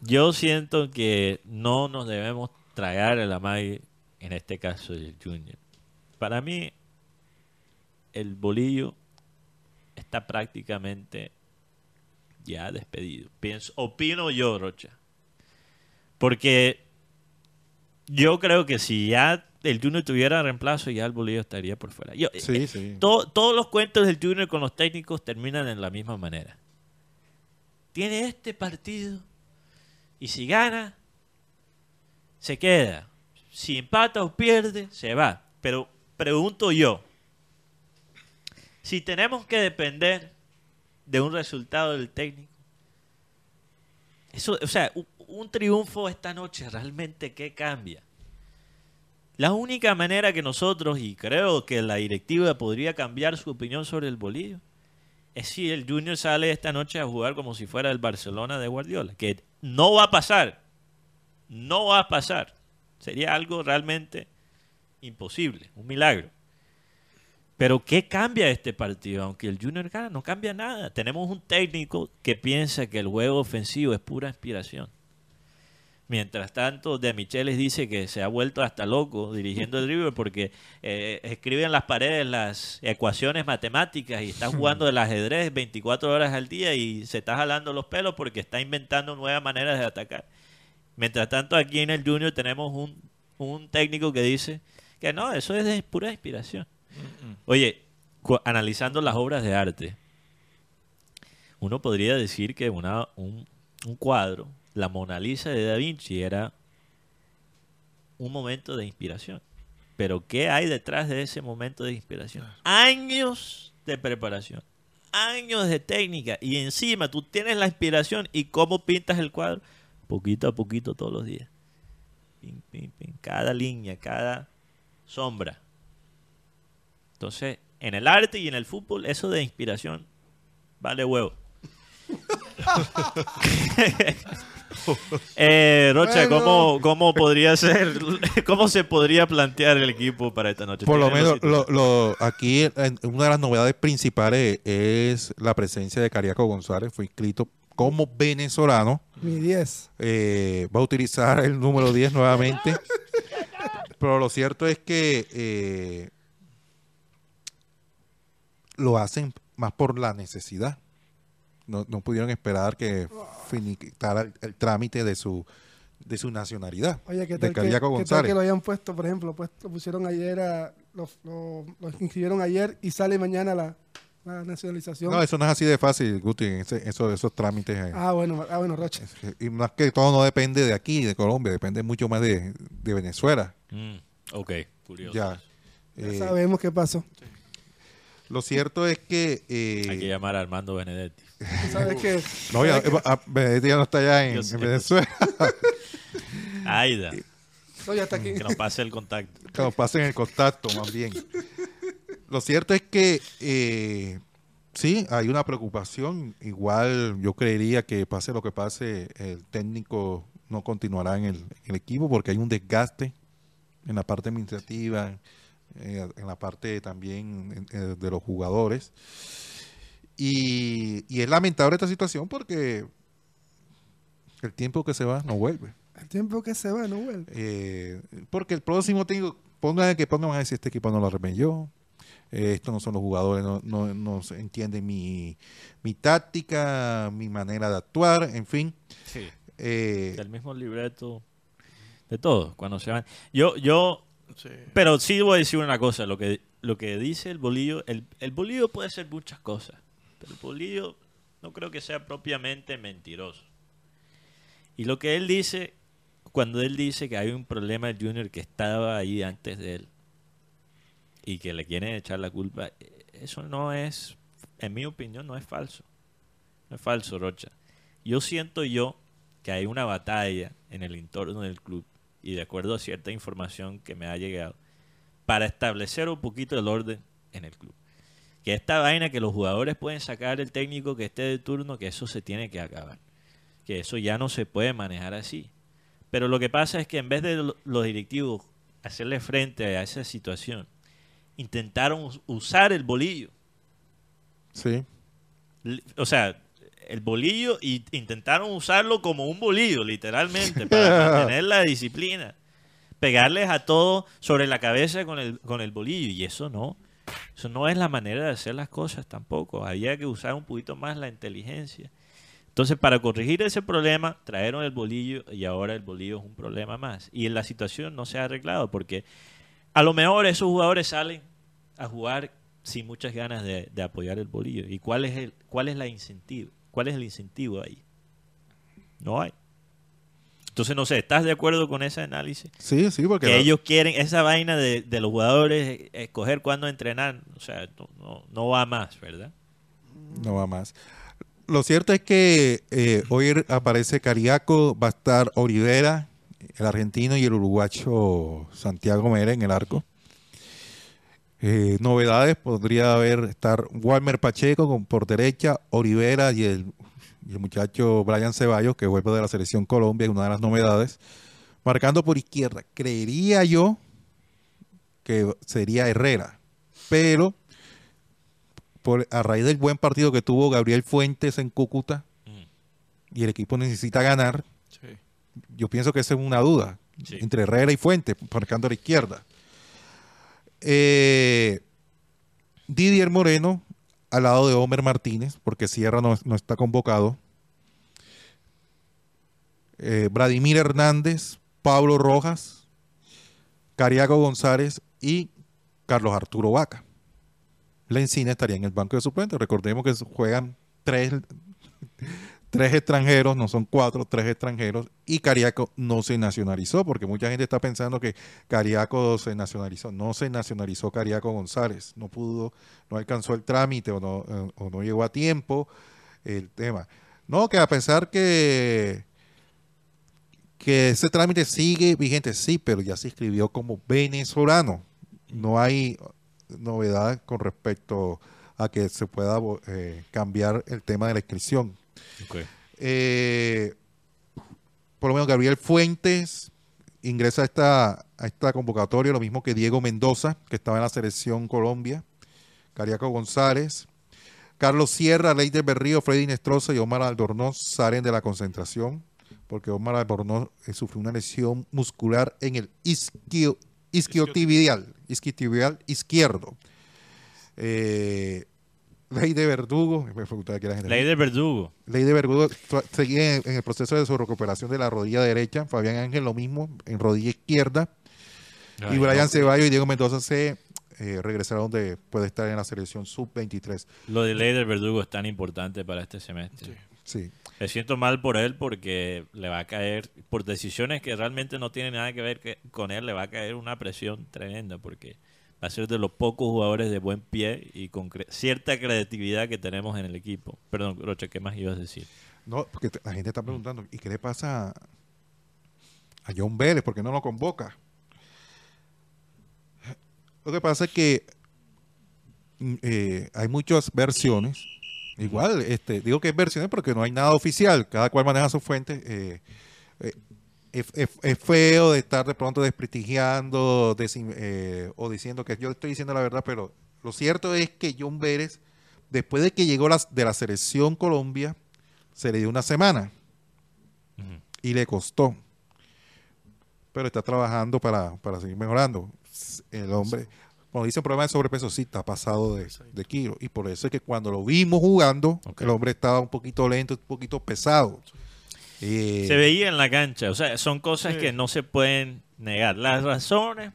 yo siento que no nos debemos tragar el amay, en este caso el Junior. Para mí, el bolillo está prácticamente ya despedido. Pienso, opino yo, Rocha. Porque yo creo que si ya el Junior tuviera reemplazo, ya el bolillo estaría por fuera. Yo, Sí, eh, sí. to- todos los cuentos del Junior con los técnicos terminan en la misma manera. Tiene este partido y si gana, se queda. Si empata o pierde, se va. Pero pregunto yo, si tenemos que depender de un resultado del técnico, eso, o sea, un, un triunfo esta noche realmente qué cambia. La única manera que nosotros, y creo que la directiva podría cambiar su opinión sobre el bolillo, es si el Junior sale esta noche a jugar como si fuera el Barcelona de Guardiola, que no va a pasar. No va a pasar. Sería algo realmente imposible, un milagro. Pero ¿qué cambia este partido? Aunque el Junior gana, no cambia nada. Tenemos un técnico que piensa que el juego ofensivo es pura inspiración. Mientras tanto, De Michelis dice que se ha vuelto hasta loco dirigiendo el River porque eh, escribe en las paredes las ecuaciones matemáticas y está jugando del ajedrez 24 horas al día y se está jalando los pelos porque está inventando nuevas maneras de atacar. Mientras tanto, aquí en el Junior tenemos un, un técnico que dice que no, eso es de pura inspiración. Oye, analizando las obras de arte, uno podría decir que una, un, un cuadro, la Mona Lisa de Da Vinci, era un momento de inspiración. Pero ¿qué hay detrás de ese momento de inspiración? Años de preparación, años de técnica y encima tú tienes la inspiración y cómo pintas el cuadro, poquito a poquito todos los días. Pin, pin, pin, cada línea, cada sombra. Entonces, en el arte y en el fútbol, eso de inspiración vale huevo. [LAUGHS] [LAUGHS] eh, Rocha, Bueno. ¿cómo, ¿cómo podría ser, [LAUGHS] cómo se podría plantear el equipo para esta noche? Por lo menos, situación. lo, lo- aquí en- una de las novedades principales es la presencia de Cariaco González. Fue inscrito como venezolano. Mi 10. Eh, va a utilizar el número 10 nuevamente. [LAUGHS] Pero lo cierto es que eh, lo hacen más por la necesidad. No, no pudieron esperar que finiquitara el, el trámite de su de su nacionalidad. Oye, ¿qué de tal, que, Cariaco qué tal que lo hayan puesto, por ejemplo, pues, lo pusieron ayer, a, lo, lo- lo inscribieron ayer y sale mañana la, la nacionalización? No, eso no es así de fácil, Guti, ese- eso, esos trámites. eh, ah, bueno, ah, bueno, Rocha. Y más que todo no depende de aquí, de Colombia, depende mucho más de, de Venezuela. Mm, ok, curioso. Ya. Ya Eh, sabemos qué pasó. lo cierto es que... eh, Hay que llamar a Armando Benedetti. [LAUGHS] Sabes que no, ya, ah, Benedetti ya no está allá en, en. Venezuela. Aida, [LAUGHS] no, ya está aquí. que nos pase el contacto. que nos pasen el contacto, más bien. Lo cierto es que eh, sí, hay una preocupación. Igual yo creería que pase lo que pase, el técnico no continuará en el, en el equipo porque hay un desgaste en la parte administrativa, eh, en la parte también eh, de los jugadores. Y, y es lamentable esta situación porque el tiempo que se va no vuelve. El tiempo que se va, no vuelve. Eh, porque el próximo técnico, pongan que pongan a decir este equipo no lo arrepentió. Eh, estos no son los jugadores, no, no, no se entiende mi, mi táctica, mi manera de actuar, en fin. Sí. Eh, Del mismo libreto, de todo, cuando se van. Yo, yo, Sí. pero sí voy a decir una cosa, lo que, lo que dice el bolillo, el, el bolillo puede ser muchas cosas, pero bolillo no creo que sea propiamente mentiroso. Y lo que él dice, cuando él dice que hay un problema del Junior que estaba ahí antes de él y que le quieren echar la culpa, eso no es, en mi opinión, no es falso. No es falso, Rocha. Yo siento yo que hay una batalla en el entorno del club y de acuerdo a cierta información que me ha llegado, para establecer un poquito el orden en el club. Que esta vaina que los jugadores pueden sacar el técnico que esté de turno, que eso se tiene que acabar. Que eso ya no se puede manejar así. Pero lo que pasa es que en vez de lo- los directivos hacerle frente a esa situación, intentaron us- usar el bolillo. Sí. O sea, el bolillo y intentaron usarlo como un bolillo, literalmente, para [LAUGHS] mantener la disciplina. Pegarles a todos sobre la cabeza con el, con el bolillo. Y eso no. Eso no es la manera de hacer las cosas tampoco. Había que usar un poquito más la inteligencia. Entonces, para corregir ese problema, trajeron el bolillo y ahora el bolillo es un problema más. Y la situación no se ha arreglado porque a lo mejor esos jugadores salen a jugar sin muchas ganas de, de apoyar el bolillo. ¿Y cuál es el cuál es la incentivo? ¿Cuál es el incentivo ahí? No hay. Entonces, no sé, ¿estás de acuerdo con ese análisis? Sí, sí, porque Que ellos quieren esa vaina de, de los jugadores eh, escoger cuándo entrenar. O sea, no, no, no va más, ¿verdad? no va más. Lo cierto es que eh, hoy aparece Cariaco, va a estar Olivera, el argentino y el uruguayo Santiago Mera en el arco. Eh, novedades, podría haber estar Walmer Pacheco con, por derecha, Olivera y el, y el muchacho Brian Ceballos, que vuelve de la selección Colombia, es una de las novedades. Marcando por izquierda, creería yo que sería Herrera, pero por, a raíz del buen partido que tuvo Gabriel Fuentes en Cúcuta y el equipo necesita ganar, Sí. yo pienso que esa es una duda Sí. entre Herrera y Fuentes, marcando a la izquierda. Eh, Didier Moreno al lado de Homer Martínez, porque Sierra no, no está convocado. Eh, Vladimir Hernández, Pablo Rojas, Cariaco González y Carlos Arturo Vaca. La Encina estaría en el banco de suplentes. Recordemos que juegan tres, tres extranjeros, no son cuatro, tres extranjeros, y Cariaco no se nacionalizó, porque mucha gente está pensando que Cariaco se nacionalizó. No se nacionalizó Cariaco González, no pudo, no alcanzó el trámite o no, eh, o no llegó a tiempo el tema. No, que a pesar que, que ese trámite sigue vigente, sí, pero ya se inscribió como venezolano. No hay novedad con respecto a que se pueda eh, cambiar el tema de la inscripción. Eh, por lo menos Gabriel Fuentes ingresa a esta, a esta convocatoria, lo mismo que Diego Mendoza, que estaba en la selección Colombia, Cariaco González, Carlos Sierra, Leider Berrío, Freddy Nestroza y Omar Aldornoz salen de la concentración, porque Omar Aldornoz eh, sufrió una lesión muscular en el isquio, isquiotibial, isquiotibial izquierdo. Eh, Ley de Verdugo, me preguntaba que Ley de Verdugo. Ley de Verdugo sigue en, en el proceso de su recuperación de la rodilla derecha. Fabián Ángel lo mismo, en rodilla izquierda. y Brian no. Ceballos y Diego Mendoza se eh, regresaron donde puede estar en la selección sub-23. Lo de Ley del Verdugo es tan importante para este semestre. Sí. Me siento mal por él porque le va a caer, por decisiones que realmente no tienen nada que ver que- con él, le va a caer una presión tremenda porque va a ser de los pocos jugadores de buen pie y con cierta creatividad que tenemos en el equipo. Perdón, Rocha, ¿qué más ibas a decir? No, porque la gente está preguntando, ¿y qué le pasa a, John Vélez? ¿Por qué no lo convoca? Lo que pasa es que mm, eh, hay muchas versiones. Igual, este, digo que es versiones porque no hay nada oficial. Cada cual maneja su fuente. eh, eh, es, es- es feo de estar de pronto desprestigiando desin- eh, o diciendo que yo estoy diciendo la verdad, pero lo cierto es que John Vélez, después de que llegó de la selección Colombia, se le dio una semana y le costó. Pero está trabajando para, para seguir mejorando. El hombre, cuando dice un problema de sobrepeso, sí, está pasado de, de kilo. Y por eso es que cuando lo vimos jugando, el hombre estaba un poquito lento, un poquito pesado. Eh, Se veía en la cancha, o sea, son cosas Sí. que no se pueden negar. Las razones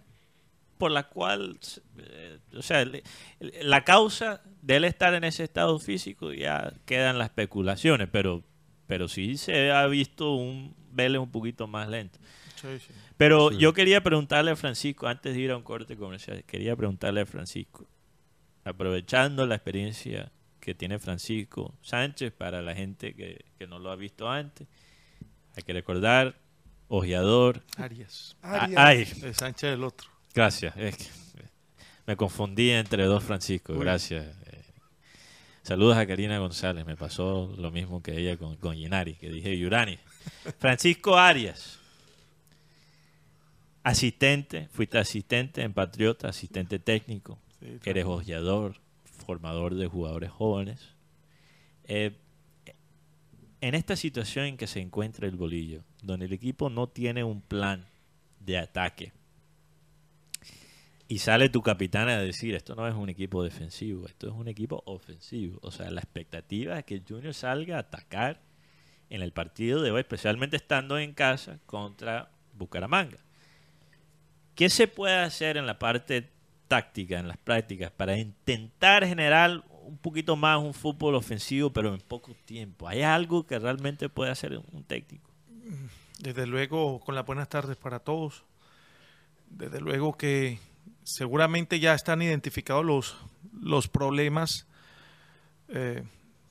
por las cuales, eh, o sea, le- la causa de él estar en ese estado físico ya quedan las especulaciones, pero, pero sí se ha visto un Vélez un poquito más lento. Sí, sí. Pero yo quería preguntarle a Francisco, antes de ir a un corte comercial, quería preguntarle a Francisco, aprovechando la experiencia que tiene Francisco Sánchez para la gente que, que no lo ha visto antes, hay que recordar, ojeador, Arias. Arias. ay, El Sánchez el otro. gracias. es que- Me confundí entre dos Francisco, gracias. Eh, saludos a Karina González, me pasó lo mismo que ella con, con Ginari, que dije Yurani. Francisco Arias, asistente, fuiste asistente en Patriota, asistente técnico, Sí, eres hojeador, formador de jugadores jóvenes. Eh, en esta situación en que se encuentra el bolillo, donde el equipo no tiene un plan de ataque, y sale tu capitán a decir, esto no es un equipo defensivo, esto es un equipo ofensivo. O sea, la expectativa es que Junior salga a atacar en el partido de hoy, especialmente estando en casa contra Bucaramanga. ¿Qué se puede hacer en la parte táctica, en las prácticas, para intentar generar un poquito más un fútbol ofensivo, pero en poco tiempo? ¿Hay algo que realmente puede hacer un técnico? Desde luego, con las buenas tardes para todos. Desde luego que seguramente ya están identificados los, los problemas eh,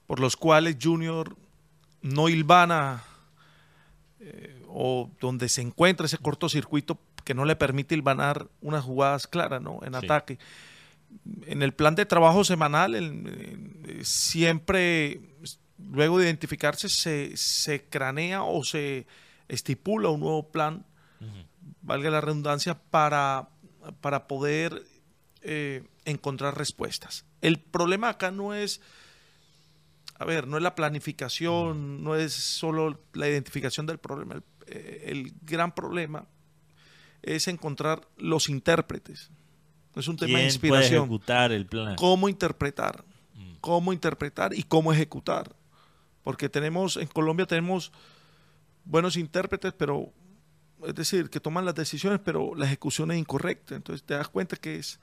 por los cuales Junior no hilvana eh, o donde se encuentra ese cortocircuito que no le permite hilvanar unas jugadas claras ¿no? en Sí. ataque. En el plan de trabajo semanal, el- eh, siempre, luego de identificarse, se, se cranea o se estipula un nuevo plan valga la redundancia, para, para poder eh, encontrar respuestas. El problema acá no es, a ver, no es la planificación, no es solo la identificación del problema. El, eh, el gran problema es encontrar los intérpretes. Es un tema de ¿Quién puede inspiración. ejecutar el plan? Cómo interpretar, cómo interpretar y cómo ejecutar. Porque tenemos, en Colombia tenemos buenos intérpretes, pero es decir, que toman las decisiones, pero la ejecución es incorrecta. Entonces te das cuenta que es,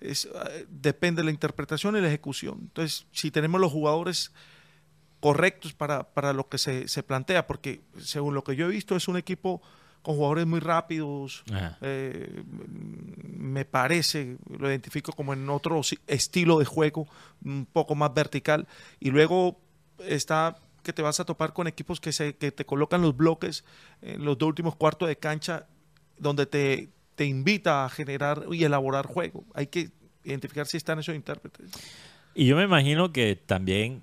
es eh, depende de la interpretación y la ejecución. Entonces, si tenemos los jugadores correctos para, para lo que se, se plantea, porque según lo que yo he visto es un equipo con jugadores muy rápidos, eh, me parece, lo identifico como en otro estilo de juego, un poco más vertical, y luego está que te vas a topar con equipos que, se, que te colocan los bloques en los dos últimos cuartos de cancha, donde te, te invita a generar y elaborar juego. Hay que identificar si están esos intérpretes. Y yo me imagino que también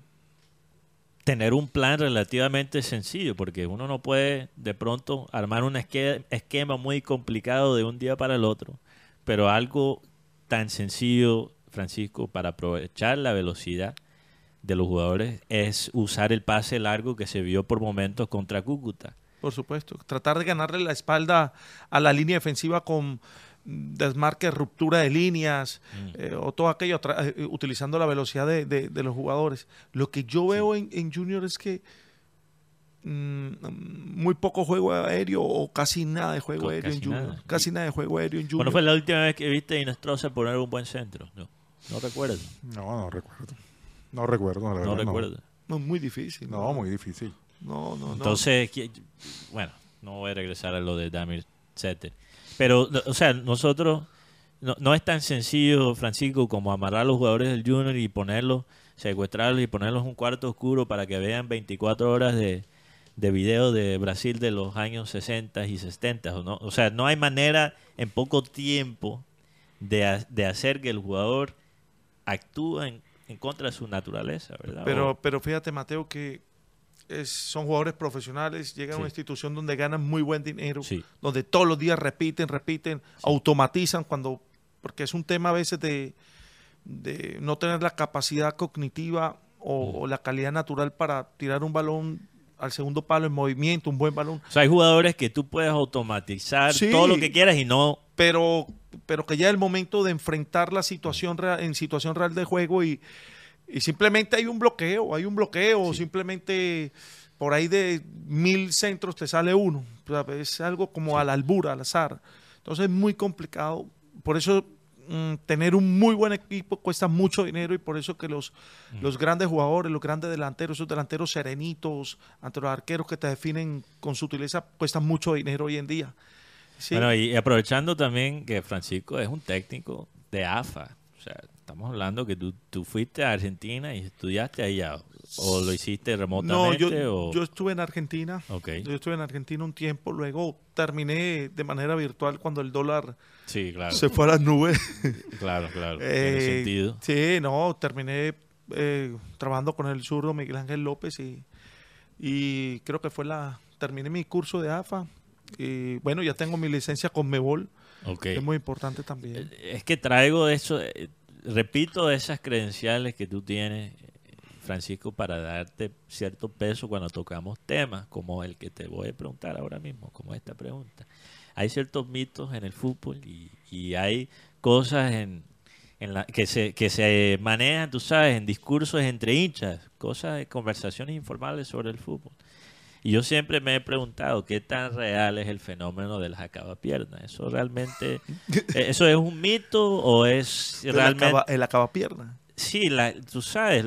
tener un plan relativamente sencillo, porque uno no puede de pronto armar un esque- esquema muy complicado de un día para el otro, pero algo tan sencillo, Francisco, para aprovechar la velocidad de los jugadores es usar el pase largo que se vio por momentos contra Cúcuta. Por supuesto. Tratar de ganarle la espalda a la línea defensiva con mm, desmarque, ruptura de líneas eh, o todo aquello, tra- eh, utilizando la velocidad de, de- de los jugadores. Lo que yo veo en, en Junior es que mm, muy poco juego aéreo o casi nada de juego aéreo en casi Junior. nada. Casi nada de juego aéreo en Junior. ¿Cuándo fue la última vez que viste a Inestrosa poner un buen centro? No, no recuerdo. No, no recuerdo. No recuerdo, la verdad, No recuerdo. No, muy difícil. No, muy difícil. No, no, no. Entonces, bueno, no voy a regresar a lo de Damir Setter. Pero, o sea, nosotros, no, no es tan sencillo, Francisco, como amarrar a los jugadores del Junior y ponerlos, secuestrarlos y ponerlos en un cuarto oscuro para que vean 24 horas de, de video de Brasil de los años 60 y 70. ¿o, no? o sea, no hay manera en poco tiempo de, de hacer que el jugador actúe en, en contra de su naturaleza, ¿verdad? Pero, pero fíjate, Mateo, que es- son jugadores profesionales, llegan a una institución donde ganan muy buen dinero, Sí. donde todos los días repiten, repiten, automatizan cuando, porque es un tema a veces de, de no tener la capacidad cognitiva o, o la calidad natural para tirar un balón al segundo palo en movimiento, un buen balón. O sea, hay jugadores que tú puedes automatizar todo lo que quieras y no. pero, pero que ya es el momento de enfrentar la situación real- en situación real de juego y, y simplemente hay un bloqueo, hay un bloqueo, simplemente por ahí de mil centros te sale uno. O sea, es algo como a la albura, al azar. Entonces es muy complicado. Por eso mm, tener un muy buen equipo cuesta mucho dinero y por eso que los, los grandes jugadores, los grandes delanteros, esos delanteros serenitos, ante los arqueros que te definen con sutileza, cuestan mucho dinero hoy en día. Sí. Bueno, y aprovechando también que Francisco es un técnico de AFA. O sea, estamos hablando que tú, tú fuiste a Argentina y estudiaste allá. ¿O lo hiciste No, remotamente? yo, o... yo estuve en Argentina. Ok. Yo estuve en Argentina un tiempo, luego terminé de manera virtual cuando el dólar Sí, claro. se fue a las nubes. [LAUGHS] Claro, claro. Eh, sentido. Sí, no, terminé eh, trabajando con el zurdo Miguel Ángel López y, y creo que fue la... Terminé mi curso de AFA y bueno, ya tengo mi licencia con Mebol, Es muy importante también. Es que traigo eso, eh, repito esas credenciales que tú tienes, eh, Francisco, para darte cierto peso cuando tocamos temas como el que te voy a preguntar ahora mismo, como esta pregunta. Hay ciertos mitos en el fútbol y, y hay cosas en, en la, que, se, que se manejan, tú sabes, en discursos entre hinchas, cosas de conversaciones informales sobre el fútbol. Y yo siempre me he preguntado qué tan real es el fenómeno de las acabapiernas. ¿Eso realmente, [LAUGHS] eh, eso es un mito o es El realmente... acaba- el acabapierna. Sí, la, tú sabes,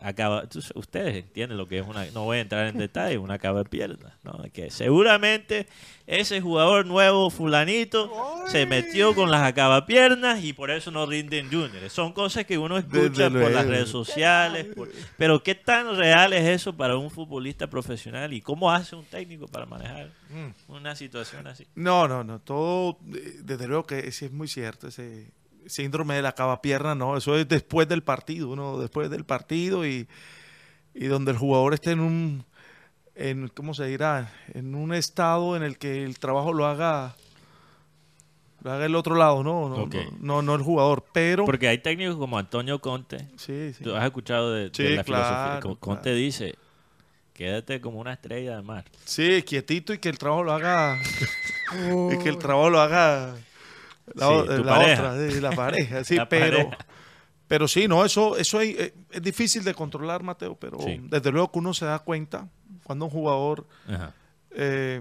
acaba, tú- ustedes entienden lo que es una, no voy a entrar en detalle, una acabapierna, ¿no? Que seguramente ese jugador nuevo, fulanito, se metió con las acabapiernas y por eso no rinden juniors. Son cosas que uno escucha Desde por las redes sociales, por- pero ¿qué tan real es eso para un futbolista profesional y cómo hace un técnico para manejar Mm. una situación así? No, no, no, todo, eh, desde luego que sí es muy cierto, ese síndrome de la cavapierna, no, eso es después del partido, ¿no? Después del partido y, y donde el jugador esté en un, en, ¿cómo se dirá? En un estado en el que el trabajo lo haga, lo haga el otro lado, ¿no? No, no, no, no el jugador, pero... Porque hay técnicos como Antonio Conte, sí, sí. Tú has escuchado de, la filosofía. claro, Conte claro. dice, quédate como una estrella de mar. Sí, quietito y que el trabajo lo haga... [LAUGHS] Y que el trabajo lo haga la, Sí, o- tu la pareja. otra, sí, la pareja, sí, [LAUGHS] La pero, pareja. pero sí, no, eso, eso es, eh, es difícil de controlar, Mateo, pero Sí. desde luego que uno se da cuenta cuando un jugador, eh,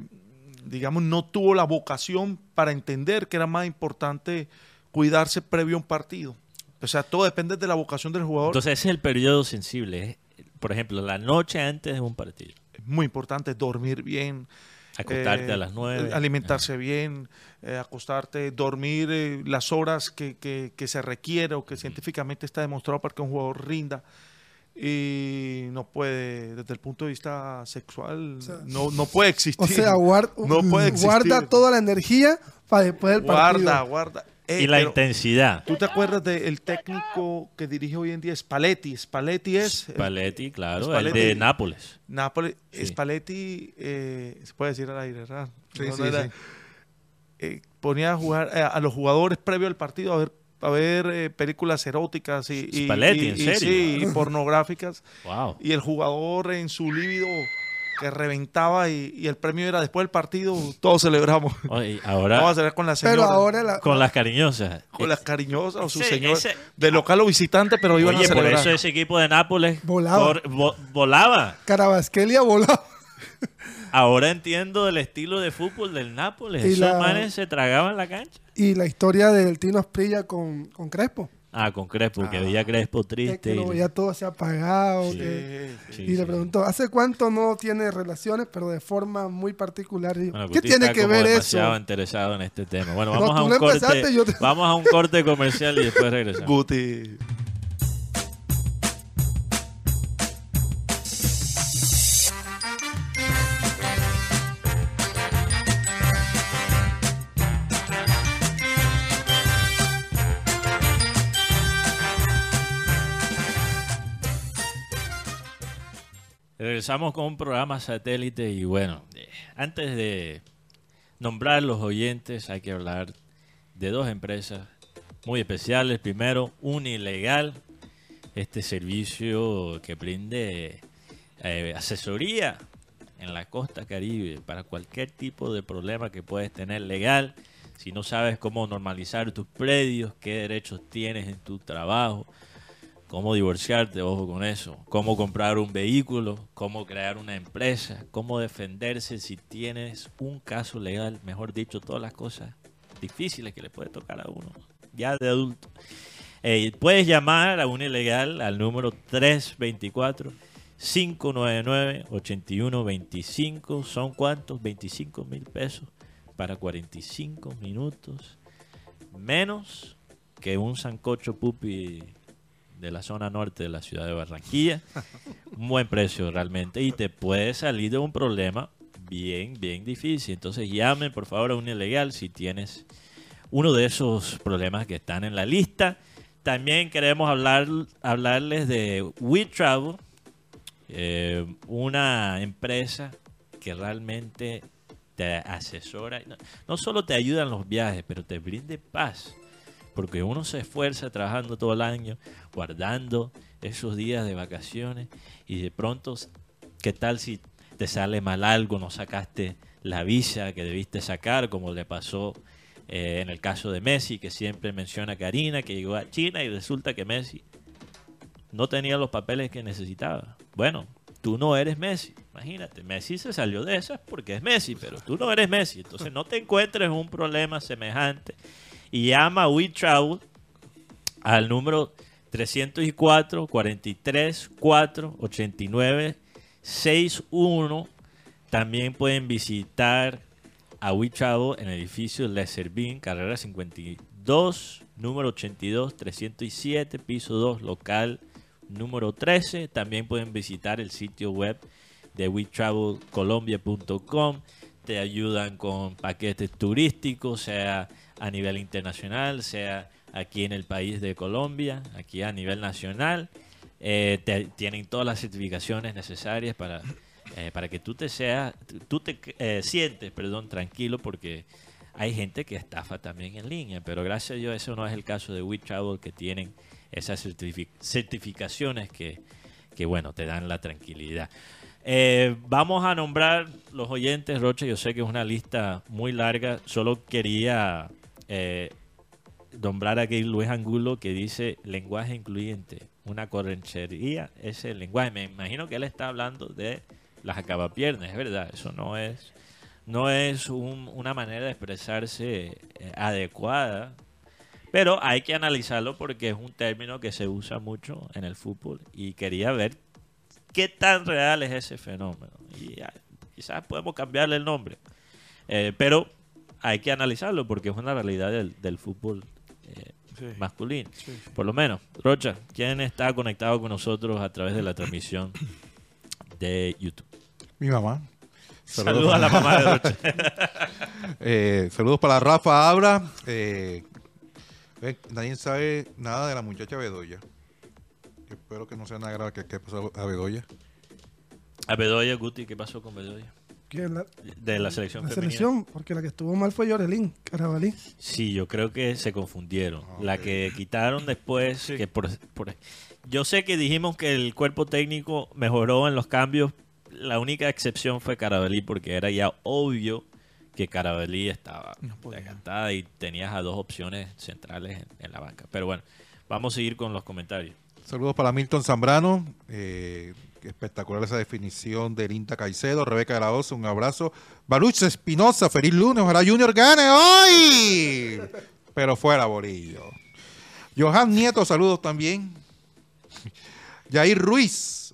digamos, no tuvo la vocación para entender que era más importante cuidarse previo a un partido. O sea, todo depende de la vocación del jugador. Entonces ese es el periodo sensible. es, Por ejemplo, la noche antes de un partido. es muy importante dormir bien. Acostarte eh, a las nueve. Alimentarse bien, eh, acostarte, dormir eh, las horas que, que- que se requiere o que científicamente está demostrado para que un jugador rinda. Y no puede, desde el punto de vista sexual, sea, no, no puede existir. O sea, guar- No puede existir. guarda toda la energía para después del partido. guarda, guarda. Eh, y la intensidad. ¿Tú te acuerdas del técnico que dirige hoy en día Spalletti? Spalletti es... eh, Spalletti, claro, Spalletti. el de Nápoles. Nápoles, Sí. Spalletti, eh, se puede decir al aire, ¿verdad? Sí, No, sí, no era- sí. eh, ponía a jugar eh, a los jugadores previo al partido a ver a ver eh, películas eróticas y, y- Spalletti, y- ¿en y serio? sí, y pornográficas Wow. y el jugador en su líbido que reventaba y, y el premio era después del partido todos celebramos [LAUGHS] Oye, vamos a celebrar con la señora Pero ahora la, con las cariñosas. con las cariñosas o su Ese- señor ese- de local o visitante pero iban Oye, a por celebrar eso ese equipo de Nápoles Volaba. vo- volaba. Carabasquelia volaba. [LAUGHS] Ahora entiendo el estilo de fútbol del Nápoles. Y Esos la- manes se tragaban la cancha. Y la historia del Tino Asprilla con, con Crespo. Ah, con Crespo, que veía a Crespo Que, triste. que lo y- veía todo así apagado. Sí. que- Sí, Sí, y sí. le preguntó, ¿hace cuánto no tiene relaciones, pero de forma muy particular? Y Bueno, ¿Qué tiene que ver demasiado eso? interesado en este tema. Bueno, No, vamos a tú un corte. yo te- Vamos a un corte comercial y después regresamos. Guti Regresamos con un programa satélite y bueno, eh, antes de nombrar los oyentes hay que hablar de dos empresas muy especiales. Primero, Unilegal, este servicio que brinde eh, asesoría en la costa caribe para cualquier tipo de problema que puedes tener legal. Si no sabes cómo normalizar tus predios, qué derechos tienes en tu trabajo, cómo divorciarte, ojo con eso, cómo comprar un vehículo, cómo crear una empresa, cómo defenderse si tienes un caso legal, mejor dicho, todas las cosas difíciles que le puede tocar a uno, ya de adulto. Eh, puedes llamar a un ilegal al número 324 599 8125 son cuántos 25 mil pesos para 45 minutos menos que un sancocho pupi de la zona norte de la ciudad de Barranquilla. un [LAUGHS] buen precio realmente y te puede salir de un problema bien, bien difícil. Entonces llamen por favor a un ilegal si tienes uno de esos problemas que están en la lista. También queremos hablar, hablarles de WeTravel, eh, una empresa que realmente te asesora. No, no solo te ayuda en los viajes, pero te brinde paz. Porque uno se esfuerza trabajando todo el año, guardando esos días de vacaciones y de pronto, ¿qué tal si te sale mal algo? No sacaste la visa que debiste sacar, como le pasó eh, en el caso de Messi, que siempre menciona Karina, que llegó a China y resulta que Messi no tenía los papeles que necesitaba. Bueno, tú no eres Messi. Imagínate, Messi se salió de esas porque es Messi, pero tú no eres Messi. Entonces no te encuentres un problema semejante. Y llama a WeTravel al número 304 43 4 89 61. También pueden visitar a WeTravel en el edificio Le Servín, carrera 52, número 82, 307, piso 2, local número 13. También pueden visitar el sitio web de WeTravelColombia.com. Te ayudan con paquetes turísticos, sea a nivel internacional, sea aquí en el país de Colombia, aquí a nivel nacional. Eh, te- tienen todas las certificaciones necesarias para, eh, para que tú te seas, tú te eh, sientes, perdón, tranquilo porque hay gente que estafa también en línea, pero gracias a Dios eso no es el caso de WeTravel que tienen esas certifi- certificaciones que, que, bueno, te dan la tranquilidad. Vamos a nombrar los oyentes, Rocha. Yo sé que es una lista muy larga. Solo quería eh, nombrar aquí Luis Angulo que dice lenguaje incluyente, una correnchería. Ese lenguaje, me imagino que él está hablando de las acabapiernas, es verdad. Eso no es, no es un- una manera de expresarse eh, adecuada. Pero hay que analizarlo porque es un término que se usa mucho en el fútbol y quería ver qué tan real es ese fenómeno. Y ya, quizás podemos cambiarle el nombre. Eh, pero hay que analizarlo porque es una realidad del, del fútbol eh, Sí. masculino. Sí, sí. Por lo menos, Rocha, ¿quién está conectado con nosotros a través de la transmisión de YouTube? Mi mamá. Saludos a la mamá de Rocha. [LAUGHS] Eh, saludos para Rafa Abra. Eh, ven, nadie sabe nada de la muchacha Bedoya. Espero que no sea nada grave que, que pasó a Bedoya. A Bedoya, Guti, ¿qué pasó con Bedoya? Que la, De la selección la femenina. selección, porque la que estuvo mal fue Yorelín, Carabalí. Sí, yo creo que se confundieron. Ah, La que quitaron después, que por, por- yo sé que dijimos que el cuerpo técnico mejoró en los cambios. La única excepción fue Carabalí, porque era ya obvio que Carabalí estaba No decantada y tenías a dos opciones centrales en, en la banca. Pero bueno, vamos a seguir con los comentarios. Saludos para Milton Zambrano. eh, espectacular esa definición de Linda Caicedo. Rebeca Graoso, un abrazo. Baruch Espinosa, feliz lunes. Ojalá Junior gane hoy. Pero fuera, Borillo. Johan Nieto, saludos también. Jair Ruiz.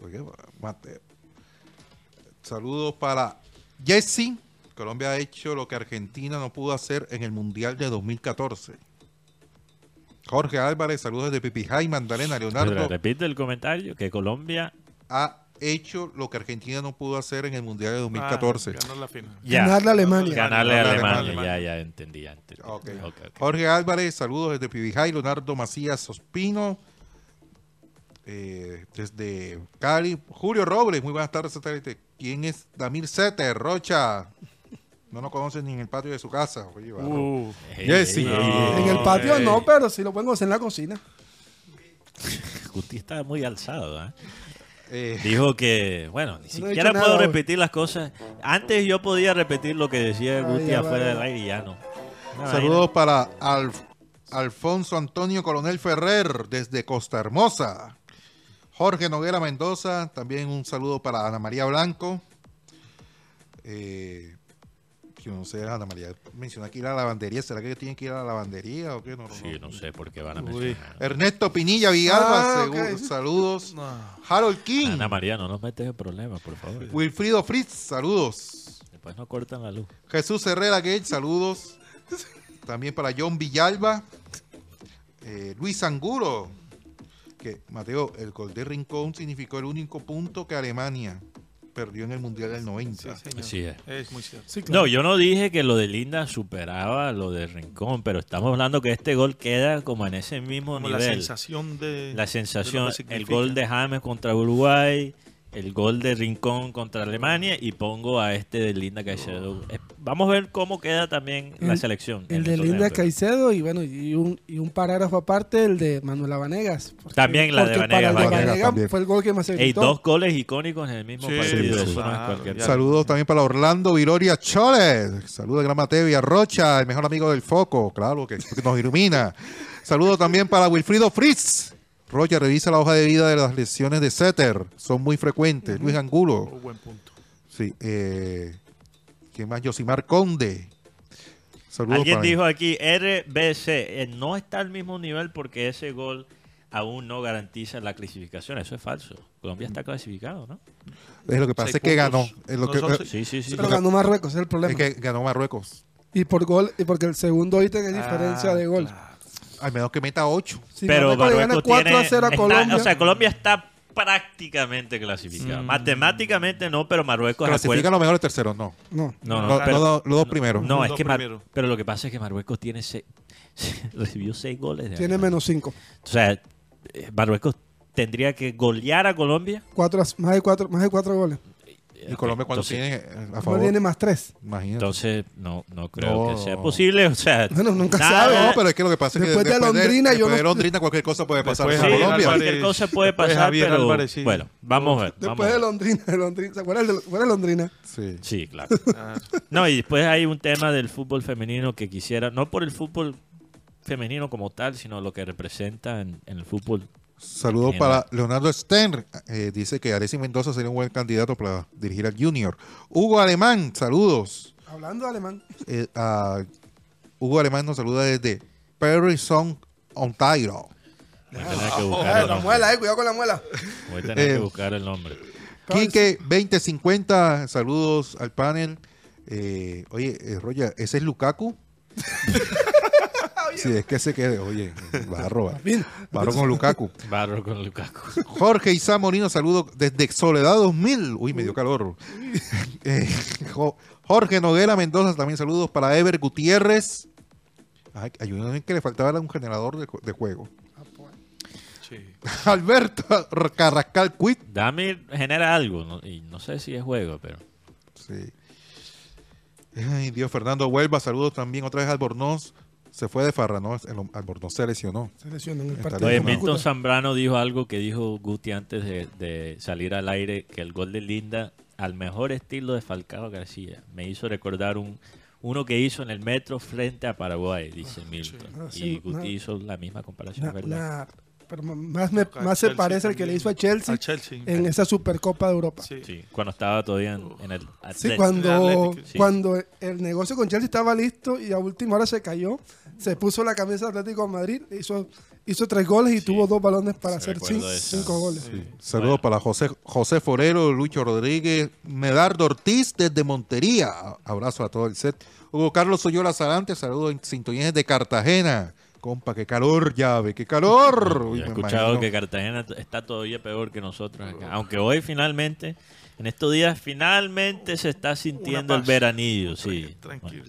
Saludos para Jesse. Colombia ha hecho lo que Argentina no pudo hacer en el Mundial de 2014. Jorge Álvarez, saludos de Pipijay, Magdalena, Leonardo. Pero repite el comentario, que Colombia ha hecho lo que Argentina no pudo hacer en el Mundial de 2014. Ah, ganó la final. ya Ganarle a Alemania. ganarle a Alemania. Alemania. Ya, ya entendí, ya entendí. Jorge Álvarez, saludos desde Pibijay, Leonardo Macías Ospino, eh, desde Cali, Julio Robles, muy buenas tardes, satélite. ¿Quién es Damir Sete, Rocha? No nos conocen ni en el patio de su casa. Oye. Uh, No. En el patio no, pero sí lo pueden hacer en la cocina. [LAUGHS] Guti está muy alzado, ¿eh? Eh, Dijo que, bueno, ni [LAUGHS] siquiera nada puedo repetir las cosas. Antes yo podía repetir lo que decía Guti afuera del aire y ya no. Una saludos para Alf- Alfonso Antonio Coronel Ferrer, desde Costa Hermosa. Jorge Noguera Mendoza, también un saludo para Ana María Blanco. Eh, yo no sé, Ana María menciona que ir a la lavandería. ¿Será que tienen que ir a la lavandería o qué? No. Sí, no sé por qué van a Uy. mencionar. Ernesto Pinilla Villalba, Ah, saludos. no. Harold King, Ana María, no nos metes en problemas, por favor. Wilfrido Fritz, saludos. Después no cortan la luz. Jesús Herrera Gate, saludos. También para John Villalba. Eh, Luis Angulo, que Mateo, el gol de Rincón significó el único punto que Alemania perdió en el Mundial del 90. Sí, señor. Así es. Es muy cierto. Sí, claro. No, yo no dije que lo de Linda superaba lo de Rincón, pero estamos hablando que este gol queda como en ese mismo Como la nivel. sensación de. La sensación, el gol de James contra Uruguay, el gol de Rincón contra Alemania y pongo a este de Linda Caicedo. Eh, Vamos a ver cómo queda también la El- selección. El de Linda. Caicedo y bueno, y un, y un parágrafo aparte, el de Manuela Vanegas. Porque- También la de porque para Vanegas, Vanegas Vanegas también. fue el gol que más se Ey, dos goles icónicos en el mismo Sí, partido. sí, eso no es claro, cualquier ya. Saludos también para Orlando Viloria Choles. Saludos de Gran Mateo y Arrocha, el mejor amigo del foco, claro, que, que nos ilumina. Saludos también para Wilfrido Fritz. Rocha, revisa la hoja de vida de las lesiones de Setter. Son muy frecuentes. Luis Angulo. Oh, buen punto. Sí. Eh, ¿Quién más? Yosimar Conde. Saludos Alguien para- dijo aquí, RBC, eh, no está al mismo nivel porque ese gol aún no garantiza la clasificación. Eso es falso. Colombia está clasificado, ¿no? Es lo que pasa Seis es que ganó. Es lo No que, son eh. Sí, sí, sí. Pero ganó Marruecos, es el problema. es que ganó Marruecos. Y por gol, y porque el segundo ítem es diferencia Ah, de gol. claro. Al menos que meta 8. Si pero Marruecos le gana Marruecos 4 tiene, a 0 a está- Colombia. o sea, Colombia está prácticamente clasificado. Mm. Matemáticamente no, pero Marruecos Clasifican acuerda- los mejores terceros, no. no. No, no, No, pero- no, no, los dos primeros. no, Los es que Mar- pero lo que pasa es que Marruecos tiene seis, [LAUGHS] recibió seis goles. de Tiene menos 5. O sea, eh, Marruecos tendría que golear a Colombia. Cuatro, más de 4 más de cuatro goles. Y Colombia cuando Entonces- tiene a favor. tiene más 3. Imagínate. Entonces, no, no creo No. que sea posible. O sea, Bueno, nunca nada- sabe. No, pero es que lo que pasa es que Después de Londrina, yo después no- de Londrina cualquier cosa puede pasar Después en Sí. Álvarez. cualquier cosa puede Después pasar, Javier pero Álvarez, sí. bueno, vamos a ver. vamos Después a de ver. Londrina, de Londrina. ¿Se acuerdan de, ¿se acuerdan de Londrina? Sí. Sí, claro. Claro. No, y después hay un tema del fútbol femenino que quisiera, no por el fútbol femenino como tal, sino lo que representa en, en el fútbol. Saludos Bien. para Leonardo Stern. eh, dice que Alexis Mendoza sería un buen candidato para dirigir al Junior. Hugo Alemán, saludos. Hablando alemán. Eh, a- Hugo Alemán nos saluda desde Perryson, Ontario. Voy a tener que buscar Ah, el la nombre. muela, eh, cuidado con la muela. Voy a tener que buscar el nombre. Quique 2050, saludos al panel. Eh, oye, eh, Roger, ¿ese es Lukaku? [LAUGHS] sí, es que se quede. Oye, vas a robar. Bien. Barro con Lukaku. Barro con Lukaku. Jorge Isa Molino, saludos desde Soledad 2000. Uy, me dio calor. Eh, Jo- Jorge Noguera Mendoza, también saludos para Ever Gutiérrez. Ay, en que le faltaba un generador de, de juego. Sí. [LAUGHS] Alberto Carrascal Quit. Dami genera algo, ¿no? y no sé si es juego, pero... Sí. Ay, Dios, Fernando Huelva, saludos también otra vez a Albornoz. Se fue de farra, ¿no? El- Albornoz se lesionó. Se lesionó en el partido. Oye, Milton. Zambrano dijo algo que dijo Guti antes de, de salir al aire, que el gol de Linda, al mejor estilo de Falcao García, me hizo recordar un uno que hizo en el metro frente a Paraguay, dice Milton. Ah, y sí, Guti no. hizo la misma comparación, ¿verdad? Pero más, me- más se Chelsea parece al que le hizo a Chelsea, A Chelsea. en esa Supercopa de Europa. Sí. Sí, cuando estaba todavía en, en el Sí, Atlético. cuando, Atlético, sí. cuando el negocio con Chelsea estaba listo y a última hora se cayó, se puso la camisa de Atlético de Madrid, hizo, hizo tres goles y Sí. tuvo dos balones para Sí, hacer cinco, goles. Sí. Saludos para José, José Forero, Lucho Rodríguez, Medardo Ortiz desde Montería. Abrazo a todo el set. Hugo Carlos Soyola Sarante, saludos en sintonías de Cartagena. Compa, qué calor, llave, qué calor. Uy, Yo he escuchado imagino. que Cartagena está todavía peor que nosotros acá. Aunque hoy finalmente, en estos días, finalmente se está sintiendo el veranillo. Sí. Tranquilo.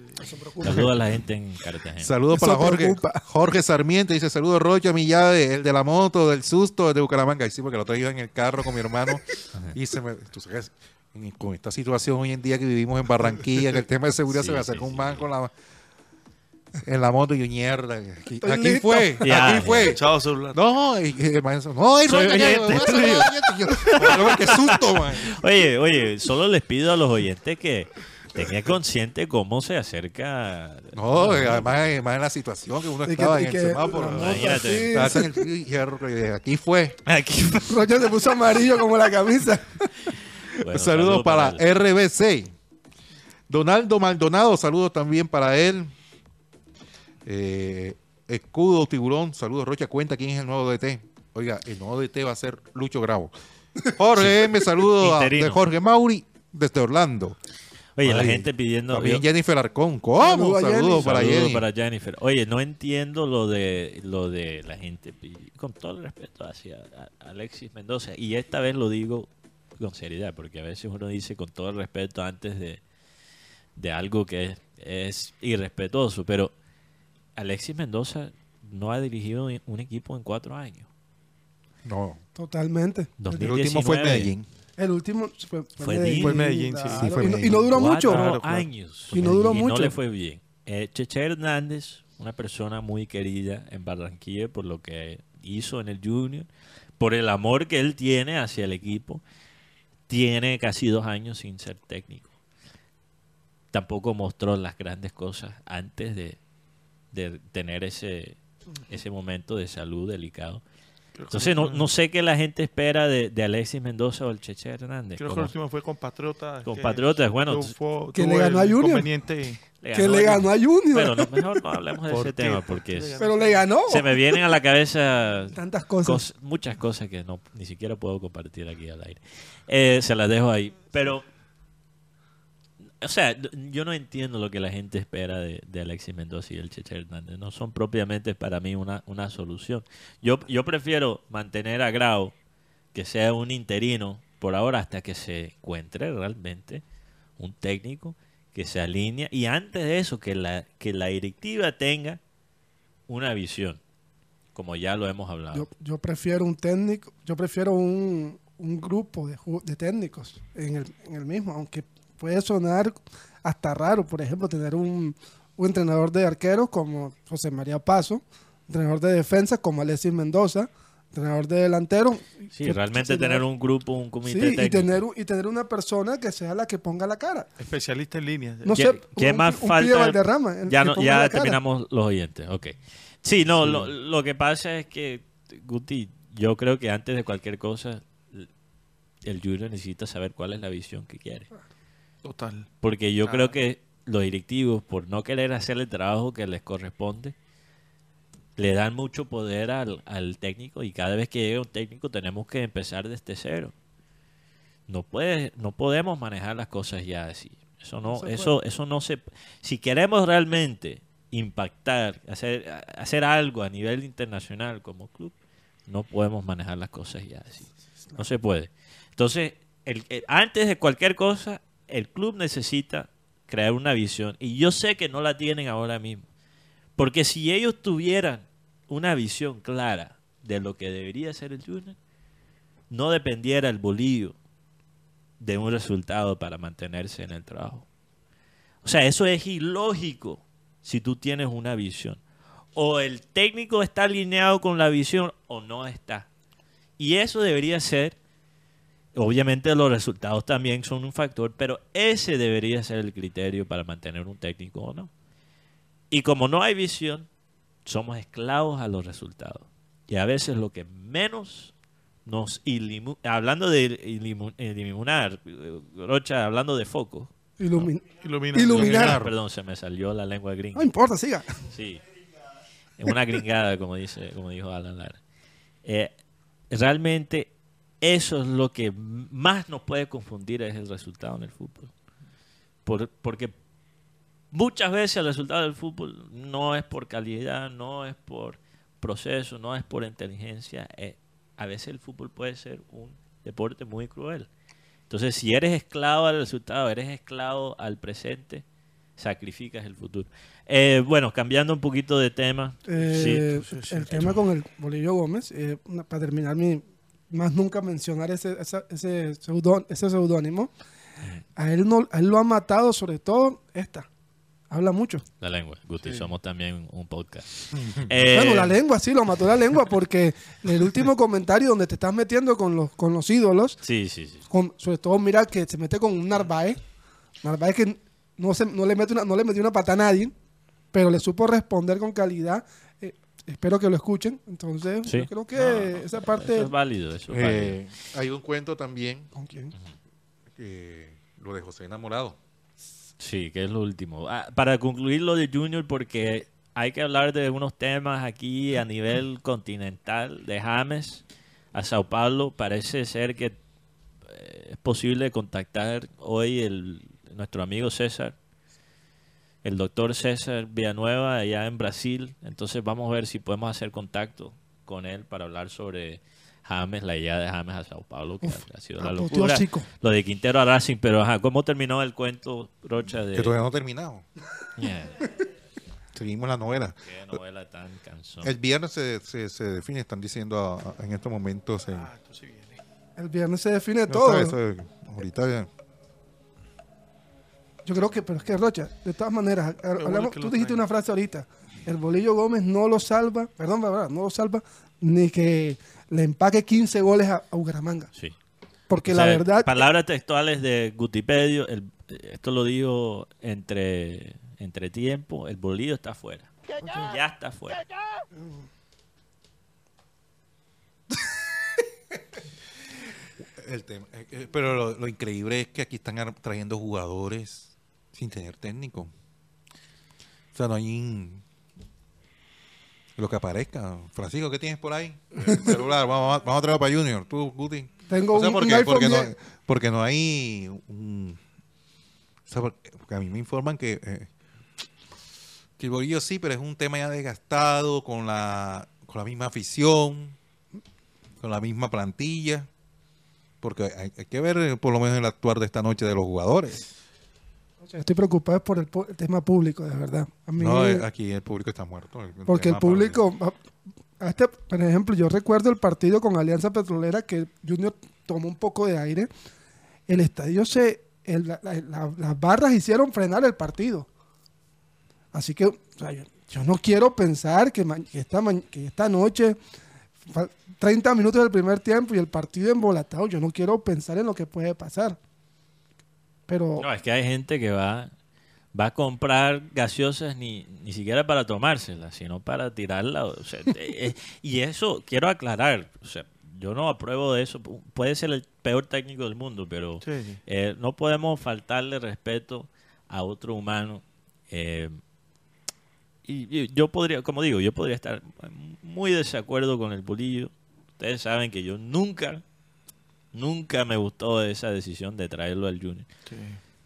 Bueno, saludos a la gente en Cartagena. Saludos para Jorge, preocupa. Jorge Sarmiento. Dice saludos Rocha, mi llave, el de la moto, del susto, de Bucaramanga. Y sí, porque lo iba en el carro con mi hermano y se me... Tú sabes, con esta situación hoy en día que vivimos en Barranquilla, que el tema de seguridad Sí, se me sí, acerca un sí. man con la... En la moto y yo, mierda. Aquí, aquí [LAUGHS] fue, Ya, aquí fue. Chao, celular. No, y, el maestro, no, y Soy Rocha, que- oyente no, soy tuyo. oyente. Y yo, "Joder, qué susto, man. Oye, oye, solo les pido a los oyentes que tengan consciente cómo se acerca. No, además, además en la situación que uno Y que- estaba y en que el semáforo. la moto Imagínate. en el que aquí fue. Aquí. [LAUGHS] Roger se puso amarillo como la camisa. Bueno, saludos para, él. RBC. Donaldo Maldonado, saludos también para él. Eh, Escudo Tiburón, saludos Rocha, cuenta quién es el nuevo DT. Oiga, el nuevo DT va a ser Lucho Bravo. [LAUGHS] Jorge M, saludos a- de Jorge Mauri desde Orlando. Oye, la Ay, gente pidiendo... También yo- Jennifer Arcón. ¿Cómo? Saludo Saludos Jenny. para Saludos Jenny. para Jennifer. Oye, no entiendo lo de lo de la gente, con todo el respeto hacia Alexis Mendoza, y esta vez lo digo con seriedad, porque a veces uno dice con todo el respeto antes de, de algo que es, es irrespetuoso, pero Alexis Mendoza no ha dirigido un equipo en cuatro años. No, Totalmente. el último fue en 2019. Medellín. El último fue, Fue Medellín. Fue Medellín, sí. claro. Sí, fue y, no, Medellín. y no duró mucho. Cuatro Claro, claro. años. Y no duró y mucho. no le fue bien. Eh, Cheche Hernández, una persona muy querida en Barranquilla por lo que hizo en el Junior, por el amor que él tiene hacia el equipo, tiene casi dos años sin ser técnico. Tampoco mostró las grandes cosas antes de, de tener ese, ese momento de salud delicado. Entonces no, no sé qué la gente espera de, de Alexis Mendoza o el Cheche Hernández. Creo que el último fue con Patriotas. Con que Patriotas, bueno, fue- que le ganó a Junior. que le ganó a Junior. Pero no, mejor no hablemos de [LAUGHS] ¿Por ese qué? tema ¿Por qué porque es- pero le ganó. se me vienen a la cabeza Tantas cosas. cos- muchas cosas que no ni siquiera puedo compartir aquí al aire. Eh, se las dejo ahí. Pero, o sea, yo no entiendo lo que la gente espera de, de Alexis Mendoza y el Cheche Hernández. No son propiamente para mí una, una solución. Yo, yo prefiero mantener a Grau, que sea un interino por ahora hasta que se encuentre realmente un técnico que se alinea y antes de eso que la, que la directiva tenga una visión, como ya lo hemos hablado. Yo, yo prefiero un técnico, yo prefiero un, un grupo de, de técnicos en el, en el mismo, aunque puede sonar hasta raro, por ejemplo, tener un, un entrenador de arqueros como José María Paso, entrenador de defensa como Alexis Mendoza, entrenador de delantero. Sí, que- realmente que- tener un grupo, un Sí, comité y técnico. tener, un- y tener una persona que sea la que ponga la cara. Especialista en línea. No ¿Qué, sé, qué un- más un falta? Valderrama, el ya no, ya cara. terminamos los oyentes, ok. Sí, no, Lo, lo que pasa es que, Guti, yo creo que antes de cualquier cosa, el Junior necesita saber cuál es la visión que quiere. Total. Porque yo Ah. creo que los directivos, por no querer hacer el trabajo que les corresponde, le dan mucho poder al, al técnico y cada vez que llega un técnico tenemos que empezar desde cero. No puede, no podemos manejar las cosas ya así. Eso no, eso, eso no se. Si queremos realmente impactar, hacer, hacer algo a nivel internacional como club, no podemos manejar las cosas ya así. No se puede. Entonces, el, el- antes de cualquier cosa, el club necesita crear una visión. Y yo sé que no la tienen ahora mismo. Porque si ellos tuvieran una visión clara de lo que debería ser el Junior, no dependiera el bolillo de un resultado para mantenerse en el trabajo. O sea, eso es ilógico si tú tienes una visión. O el técnico está alineado con la visión o no está. Y eso debería ser, obviamente los resultados también son un factor, pero ese debería ser el criterio para mantener un técnico o no. Y como no hay visión, somos esclavos a los resultados. Y a veces lo que menos nos hablando de eliminar, Rocha, hablando de foco. Ilumin- Ilumina. Iluminar. Perdón, se me salió la lengua gringa. No importa, siga. Sí. Es una gringada, como dice, como dijo Alan Lara. Eh, realmente eso es lo que más nos puede confundir es el resultado en el fútbol. Por- porque muchas veces el resultado del fútbol no es por calidad, no es por proceso, no es por inteligencia. eh, a veces el fútbol puede ser un deporte muy cruel. Entonces, si eres esclavo al resultado, eres esclavo al presente, sacrificas el futuro. Eh, bueno, cambiando un poquito de tema. Eh, sí, sí, el sí. tema con el Bolillo Gómez, eh, una- para terminar mi, más nunca mencionar ese, ese, seudón- ese seudónimo, a él, no, a él lo ha matado sobre todo esta. Habla mucho. La lengua, Guti, somos también un podcast. [LAUGHS] bueno, Eh, la lengua, sí, lo mató la lengua porque el último comentario donde te estás metiendo con los, con los ídolos, Sí, sí, sí. con- sobre todo mira que se mete con un Narváez, Narváez que no, se, no, le mete una, no le metió una pata a nadie, pero le supo responder con calidad. Espero que lo escuchen. Entonces, Sí. yo creo que No, esa Eso parte... es válido, eso es válido. Eh, hay un cuento también, ¿Con quién? eh, lo de José Enamorado. Sí, que es lo último. Ah, para concluir lo de Junior, porque hay que hablar de unos temas aquí a nivel continental, de James a Sao Paulo. Parece ser que eh, es posible contactar hoy el nuestro amigo César, el doctor César Villanueva, allá en Brasil. Entonces vamos a ver si podemos hacer contacto con él para hablar sobre James, la idea de James a Sao Paulo, que Uf, ha sido la locura. Lo de Quintero a Racing, pero ajá, ¿cómo terminó el cuento, Rocha? De... Que todavía no ha terminado. [LAUGHS] Yeah, Seguimos la novela. qué novela tan cansón. El viernes se, se, se define, están diciendo a- a- en estos momentos. en- Ah, viene. El viernes se define No, todo. sabe, eso es- ahorita ya- Yo creo que, pero es que Rocha, de todas maneras, hablamos- tú dijiste una frase ahorita. El Bolillo Gómez no lo salva, perdón, verdad, no lo salva, ni que le empaque 15 goles a, a Bucaramanga. Sí. Porque O la sea, verdad, Palabras textuales de Gutipedio, el- esto lo digo entre, entre tiempo, el bolillo está afuera. Ya está afuera. [LAUGHS] el tema. eh, eh, Pero lo, lo increíble es que aquí están trayendo jugadores sin tener técnico. O sea, no hay un- lo que aparezca. Francisco, ¿qué tienes por ahí? El celular, vamos, a- vamos a traerlo para Junior. Tú, Guti. Tengo O sea, un- porque, un iPhone porque, no, 10. porque no hay un... o sea, porque, porque a mí me informan que, eh, que el bolillo sí, pero es un tema ya desgastado con la, con la misma afición, con la misma plantilla. Porque hay, hay que ver eh, por lo menos el actuar de esta noche de los jugadores. Estoy preocupado por el, tema público, de verdad. A mí- No, eh, aquí el público está muerto. el porque el público, a- este, por ejemplo, yo recuerdo el partido con Alianza Petrolera que Junior tomó un poco de aire. El estadio se, el- la- la- la- las barras hicieron frenar el partido. Así que, o sea, yo, yo no quiero pensar que, que esta, que esta noche, fa- 30 minutos del primer tiempo y el partido embolatado, yo no quiero pensar en lo que puede pasar. Pero No, es que hay gente que va, va a comprar gaseosas ni, ni siquiera para tomárselas, sino para tirarla. o sea, [LAUGHS] eh, y eso quiero aclarar. O sea, yo no apruebo de eso. Pu- Puede ser el peor técnico del mundo, pero Sí, sí. eh, no podemos faltarle respeto a otro humano. eh, y, y yo podría, como digo, yo podría estar muy desacuerdo con el bolillo. Ustedes saben que yo nunca, nunca me gustó esa decisión de traerlo al Junior. Sí.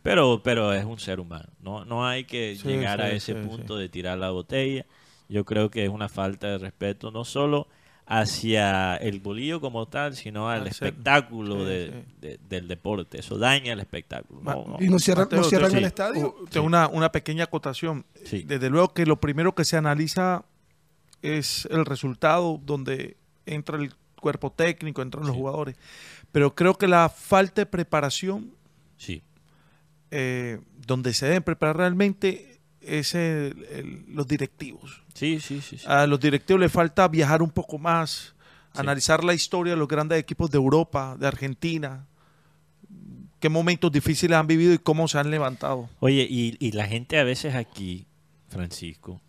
Pero, pero es un ser humano. No, no hay que Sí, llegar a ese sí, punto de tirar la botella. Yo creo que es una falta de respeto, no solo hacia el bolillo como tal, sino al espectáculo sí, de- sí. de- del deporte. Eso daña el espectáculo. Ma- No, no. y nos cierran, Mateo, nos cierran sí. el estadio. Uh, tengo una, una pequeña acotación. Sí. Desde luego que lo primero que se analiza es el resultado, donde entra el cuerpo técnico, entran los jugadores. Pero creo que la falta de preparación, Sí, eh, donde se deben preparar realmente, es el- el- los directivos. sí, sí, sí. sí. A los directivos les falta viajar un poco más, Sí. analizar la historia de los grandes equipos de Europa, de Argentina, qué momentos difíciles han vivido y cómo se han levantado. Oye, y, y la gente a veces aquí, Francisco,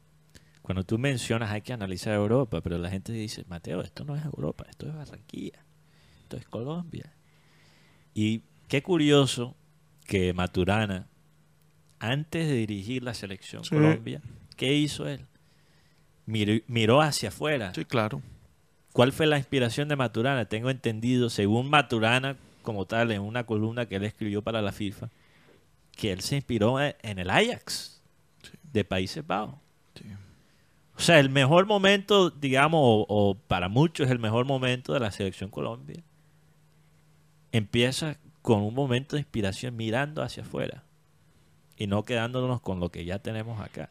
cuando tú mencionas hay que analizar Europa, pero la gente dice, Mateo, esto no es Europa, esto es Barranquilla, esto es Colombia. Y qué curioso que Maturana, antes de dirigir la selección Sí. Colombia, ¿qué hizo él? Miró, miró hacia afuera. Sí, claro. ¿Cuál fue la inspiración de Maturana? Tengo entendido, según Maturana como tal, en una columna que él escribió para la FIFA, que él se inspiró en el Ajax de Países Bajos. Sí. O sea, el mejor momento, digamos, o, o para muchos el mejor momento de la selección Colombia, empieza con un momento de inspiración mirando hacia afuera y no quedándonos con lo que ya tenemos acá.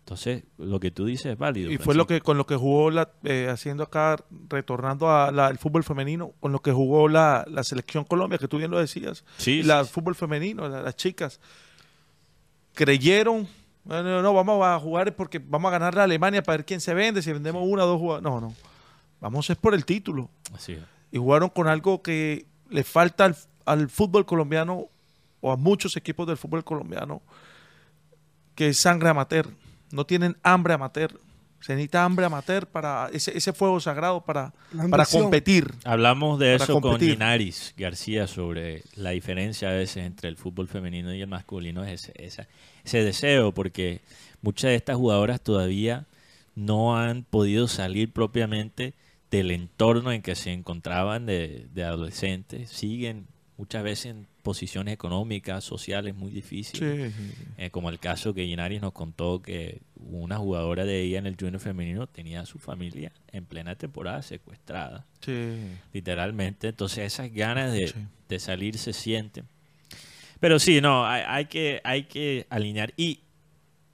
Entonces, lo que tú dices es válido. Y fue lo que con lo que jugó la, eh, haciendo acá, retornando al fútbol femenino, con lo que jugó la, la selección Colombia, que tú bien lo decías, Sí, la sí. fútbol femenino, la- las chicas creyeron, no, no, no, vamos a jugar porque vamos a ganar a Alemania para ver quién se vende, si vendemos una o dos jugadores. No, no, vamos es por el título. Así es. Y jugaron con algo que le falta al, al fútbol colombiano o a muchos equipos del fútbol colombiano, que es sangre amateur. No tienen hambre amateur. Se necesita hambre amateur para ese, ese fuego sagrado para, para competir. Hablamos de eso con. Linares García sobre la diferencia a veces entre el fútbol femenino y el masculino, es ese, esa- ese deseo, porque muchas de estas jugadoras todavía no han podido salir propiamente del entorno en que se encontraban de, de adolescentes, siguen muchas veces en posiciones económicas, sociales muy difíciles. Sí. Eh, como el caso que Ginaris nos contó que una jugadora de ella en el junior femenino tenía a su familia en plena temporada secuestrada, Sí. literalmente. Entonces esas ganas de, Sí. de salir se sienten. Pero sí, no, hay, hay que, hay que alinear. Y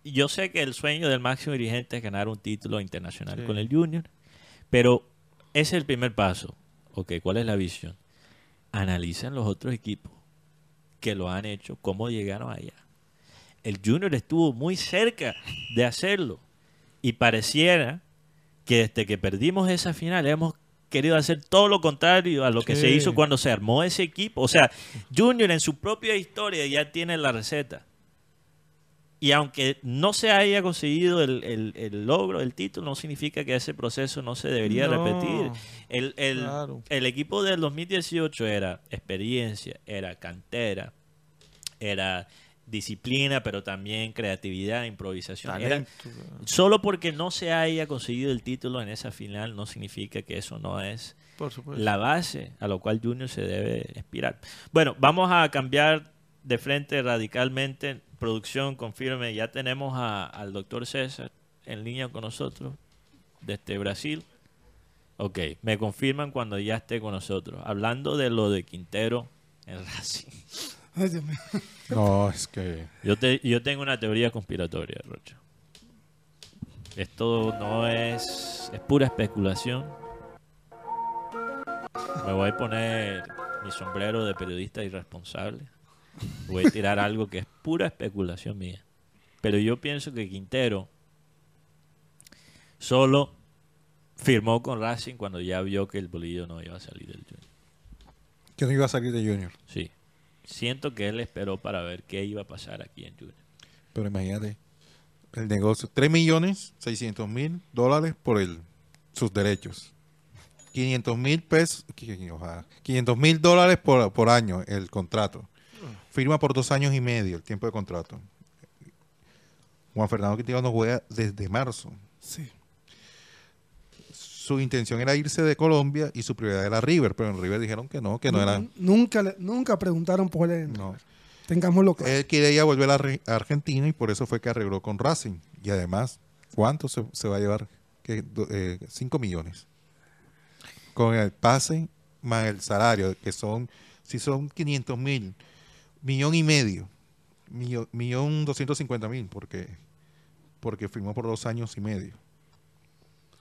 yo sé que el sueño del máximo dirigente es ganar un título internacional con el junior, pero ese es el primer paso. Ok, ¿cuál es la visión? Analicen los otros equipos que lo han hecho, cómo llegaron allá. El Junior estuvo muy cerca de hacerlo y pareciera que desde que perdimos esa final hemos querido hacer todo lo contrario a lo que se hizo cuando se armó ese equipo. O sea, Junior en su propia historia ya tiene la receta. Y aunque no se haya conseguido el, el- el logro, el título, no significa que ese proceso no se debería No, repetir. El, el- claro. el equipo del 2018 era experiencia, era cantera, era disciplina, pero también creatividad, improvisación. Era- solo porque no se haya conseguido el título en esa final no significa que eso no es Por la base a lo cual Junior se debe inspirar. Bueno, vamos a cambiar de frente radicalmente. Producción, confirme, ya tenemos a- al doctor César en línea con nosotros desde Brasil. Ok, me confirman cuando ya esté con nosotros. Hablando de lo de Quintero en [LAUGHS] Racing. Ay, Dios mío. No, es que Yo, te- yo tengo una teoría conspiratoria, Rocha. Esto no es... es pura especulación. Me voy a poner mi sombrero de periodista irresponsable. Voy a tirar algo que es pura especulación mía. Pero yo pienso que Quintero solo firmó con Racing cuando ya vio que el bolillo no iba a salir del Junior. que no iba a salir de Junior. Sí. Siento que él esperó para ver qué iba a pasar aquí en Junior. Pero imagínate, el negocio, 3 millones 600 mil dólares por el, sus derechos. 500 mil pesos, 500 mil dólares por, por año el contrato. Firma por dos años y medio el tiempo de contrato. Juan Fernando Quintero no juega desde marzo. Sí. Su intención era irse de Colombia y su prioridad era River, pero en River dijeron que no, que no era. Nunca, nunca preguntaron por él. No. Tengámoslo claro. Él quería volver a, Argentina y por eso fue que arregló con Racing. Y además, ¿cuánto se, se va a llevar? Que 5 millones. Con el pase más el salario, que son, si son 500 mil, millón y medio, millón, millón 250 mil, porque, porque firmó por dos años y medio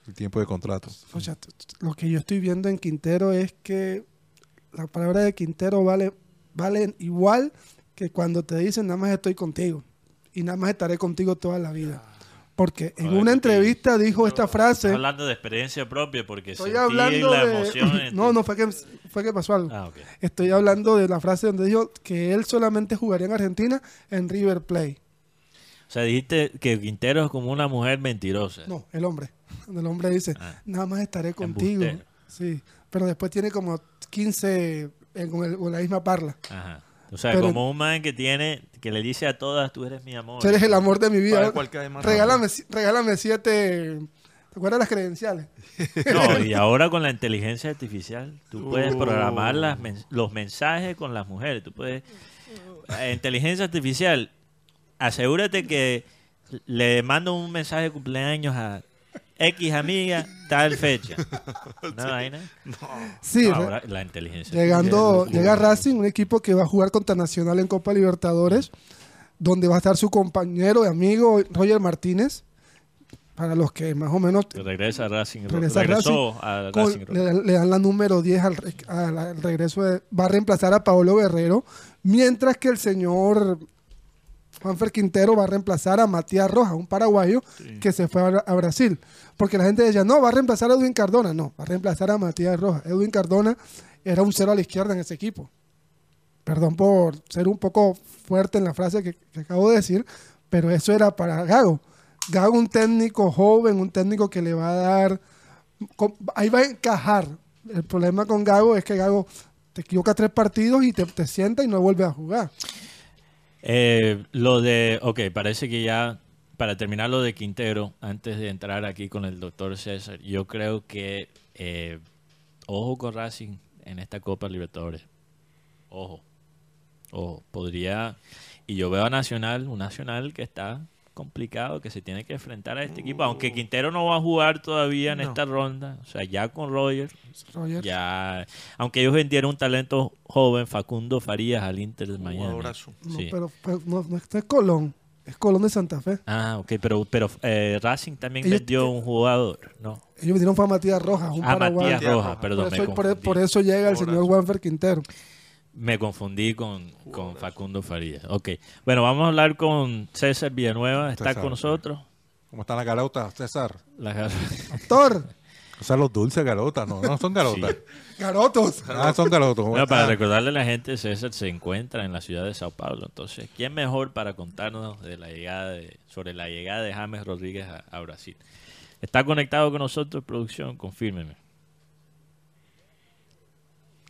el tiempo de contrato. O sea, lo que yo estoy viendo en Quintero es que la palabra de Quintero vale, vale igual que cuando te dicen nada más estoy contigo y nada más estaré contigo toda la vida. Porque en una entrevista dijo esta frase. Hablando de experiencia propia porque Estoy sentí hablando la de. emoción [LAUGHS] en No, no, fue que, fue que pasó algo. Ah. Estoy hablando de la frase donde dijo que él solamente jugaría en Argentina en River Plate. O sea, dijiste que Quintero es como una mujer mentirosa. No, el hombre. El hombre dice, Ah. nada más estaré contigo. Embustero. Sí, pero después tiene como 15 eh, con, el- con la misma parla. Ajá. O sea, Pero- como un man que tiene, que le dice a todas, tú eres mi amor. Tú eres el amor de mi vida. Regálame, regálame siete. ¿Te acuerdas las credenciales? [LAUGHS] No, y ahora con la inteligencia artificial, tú puedes Uh. programar las men- los mensajes con las mujeres. Tú puedes. eh, Inteligencia artificial, asegúrate que le mando un mensaje de cumpleaños a X amiga, tal fecha. [LAUGHS] ¿Una vaina? Sí, No, re- ahora la inteligencia. llegando, llega Racing, un equipo que va a jugar contra Nacional en Copa Libertadores, donde va a estar su compañero y amigo Roger Martínez. Para los que más o menos Regresa a Racing. Regresa a con- Racing. le, dan- le dan la número 10 al, re- al- al regreso. de- va a reemplazar a Paolo Guerrero, mientras que el señor Juanfer Quintero va a reemplazar a Matías Rojas, un paraguayo que se fue a, a Brasil. Porque la gente decía, no, va a reemplazar a Edwin Cardona. No, va a reemplazar a Matías Rojas. Edwin Cardona era un cero a la izquierda en ese equipo. Perdón por ser un poco fuerte en la frase que, acabo de decir, pero eso era para Gago. Gago, un técnico joven, un técnico que le va a dar. ahí va a encajar. El problema con Gago es que Gago te equivoca tres partidos y te, te sienta y no vuelve a jugar. Eh, lo de, ok, parece que ya, para terminar lo de Quintero, antes de entrar aquí con el doctor César, yo creo que, eh, ojo con Racing en esta Copa Libertadores. Ojo. Ojo. Podría. Y yo veo a Nacional, un Nacional que está complicado, que se tiene que enfrentar a este equipo. Aunque Quintero no va a jugar todavía en No. esta ronda. O sea, ya con Roger. Roger. Ya. Aunque ellos vendieron un talento joven, Facundo Farías al Inter de Miami. Jugadorazo. No, Sí. pero, pero no, no, esto es Colón. Es Colón de Santa Fe. Ah, ok, pero, pero eh, Racing también Ellos- vendió un jugador, ¿no? Ellos vinieron fue a Matías Rojas, un Ah, paraguayo. Matías Rojas, perdón, por, me eso, por- confundí. por eso llega el señor. Juanfer Quintero. Me confundí con, con Facundo Farías. Ok, bueno, vamos a hablar con César Villanueva, está César, con nosotros. ¿Cómo están las galotas, César? La- Doctor, O sea, los dulces galotas, no, no son galotas. garotos. Ah, son galotas. Bueno, para Ah, recordarle a la gente, César se encuentra en la ciudad de Sao Paulo. Entonces, ¿quién mejor para contarnos de la llegada de, sobre la llegada de James Rodríguez a, a Brasil? ¿Está conectado con nosotros, producción? Confírmeme.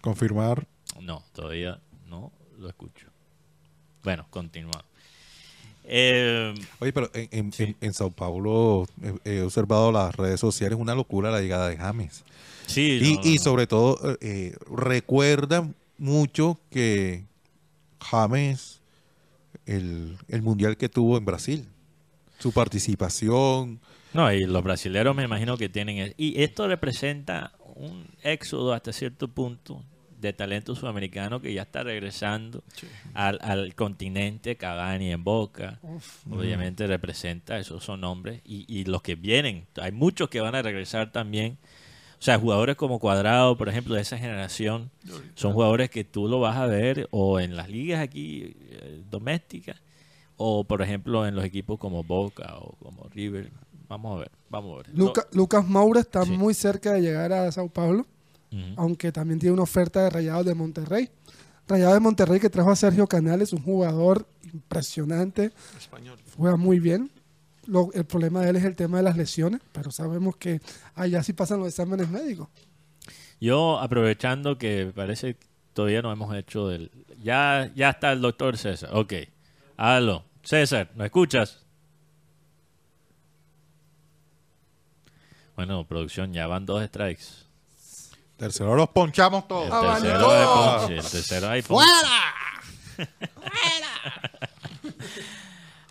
confirmar. No, todavía no lo escucho. Bueno, continuamos. Eh, Oye, pero en, en, en- en Sao Paulo he observado las redes sociales, una locura la llegada de James. sí, Y, no, y sobre todo, eh, eh, recuerda mucho que James, el, el mundial que tuvo en Brasil, su participación, No, y los brasileños me imagino que tienen... es- Y esto representa un éxodo hasta cierto punto de talento sudamericano que ya está regresando al, al continente, Cavani en Boca. Obviamente representa, esos son nombres. Y, y los que vienen, hay muchos que van a regresar también. O sea, jugadores como Cuadrado, por ejemplo, de esa generación, son jugadores que tú lo vas a ver o en las ligas aquí eh, domésticas o, por ejemplo, en los equipos como Boca o como River. Vamos a ver, vamos a ver. Luca- Lucas Moura está Sí. muy cerca de llegar a Sao Paulo, Aunque también tiene una oferta de Rayados de Monterrey. Rayados de Monterrey que trajo a Sergio Canales, un jugador impresionante, Español. juega muy bien. Lo- el problema de él es el tema de las lesiones, pero sabemos que allá sí pasan los exámenes médicos. Yo, aprovechando que parece que todavía no hemos hecho del... Ya, ya está el doctor César. Ok. Aló. César, ¿me escuchas? Bueno, producción, ya van dos strikes. Tercero los ponchamos todos. Tercero de Ponche, el tercero hay Ponche. [LAUGHS]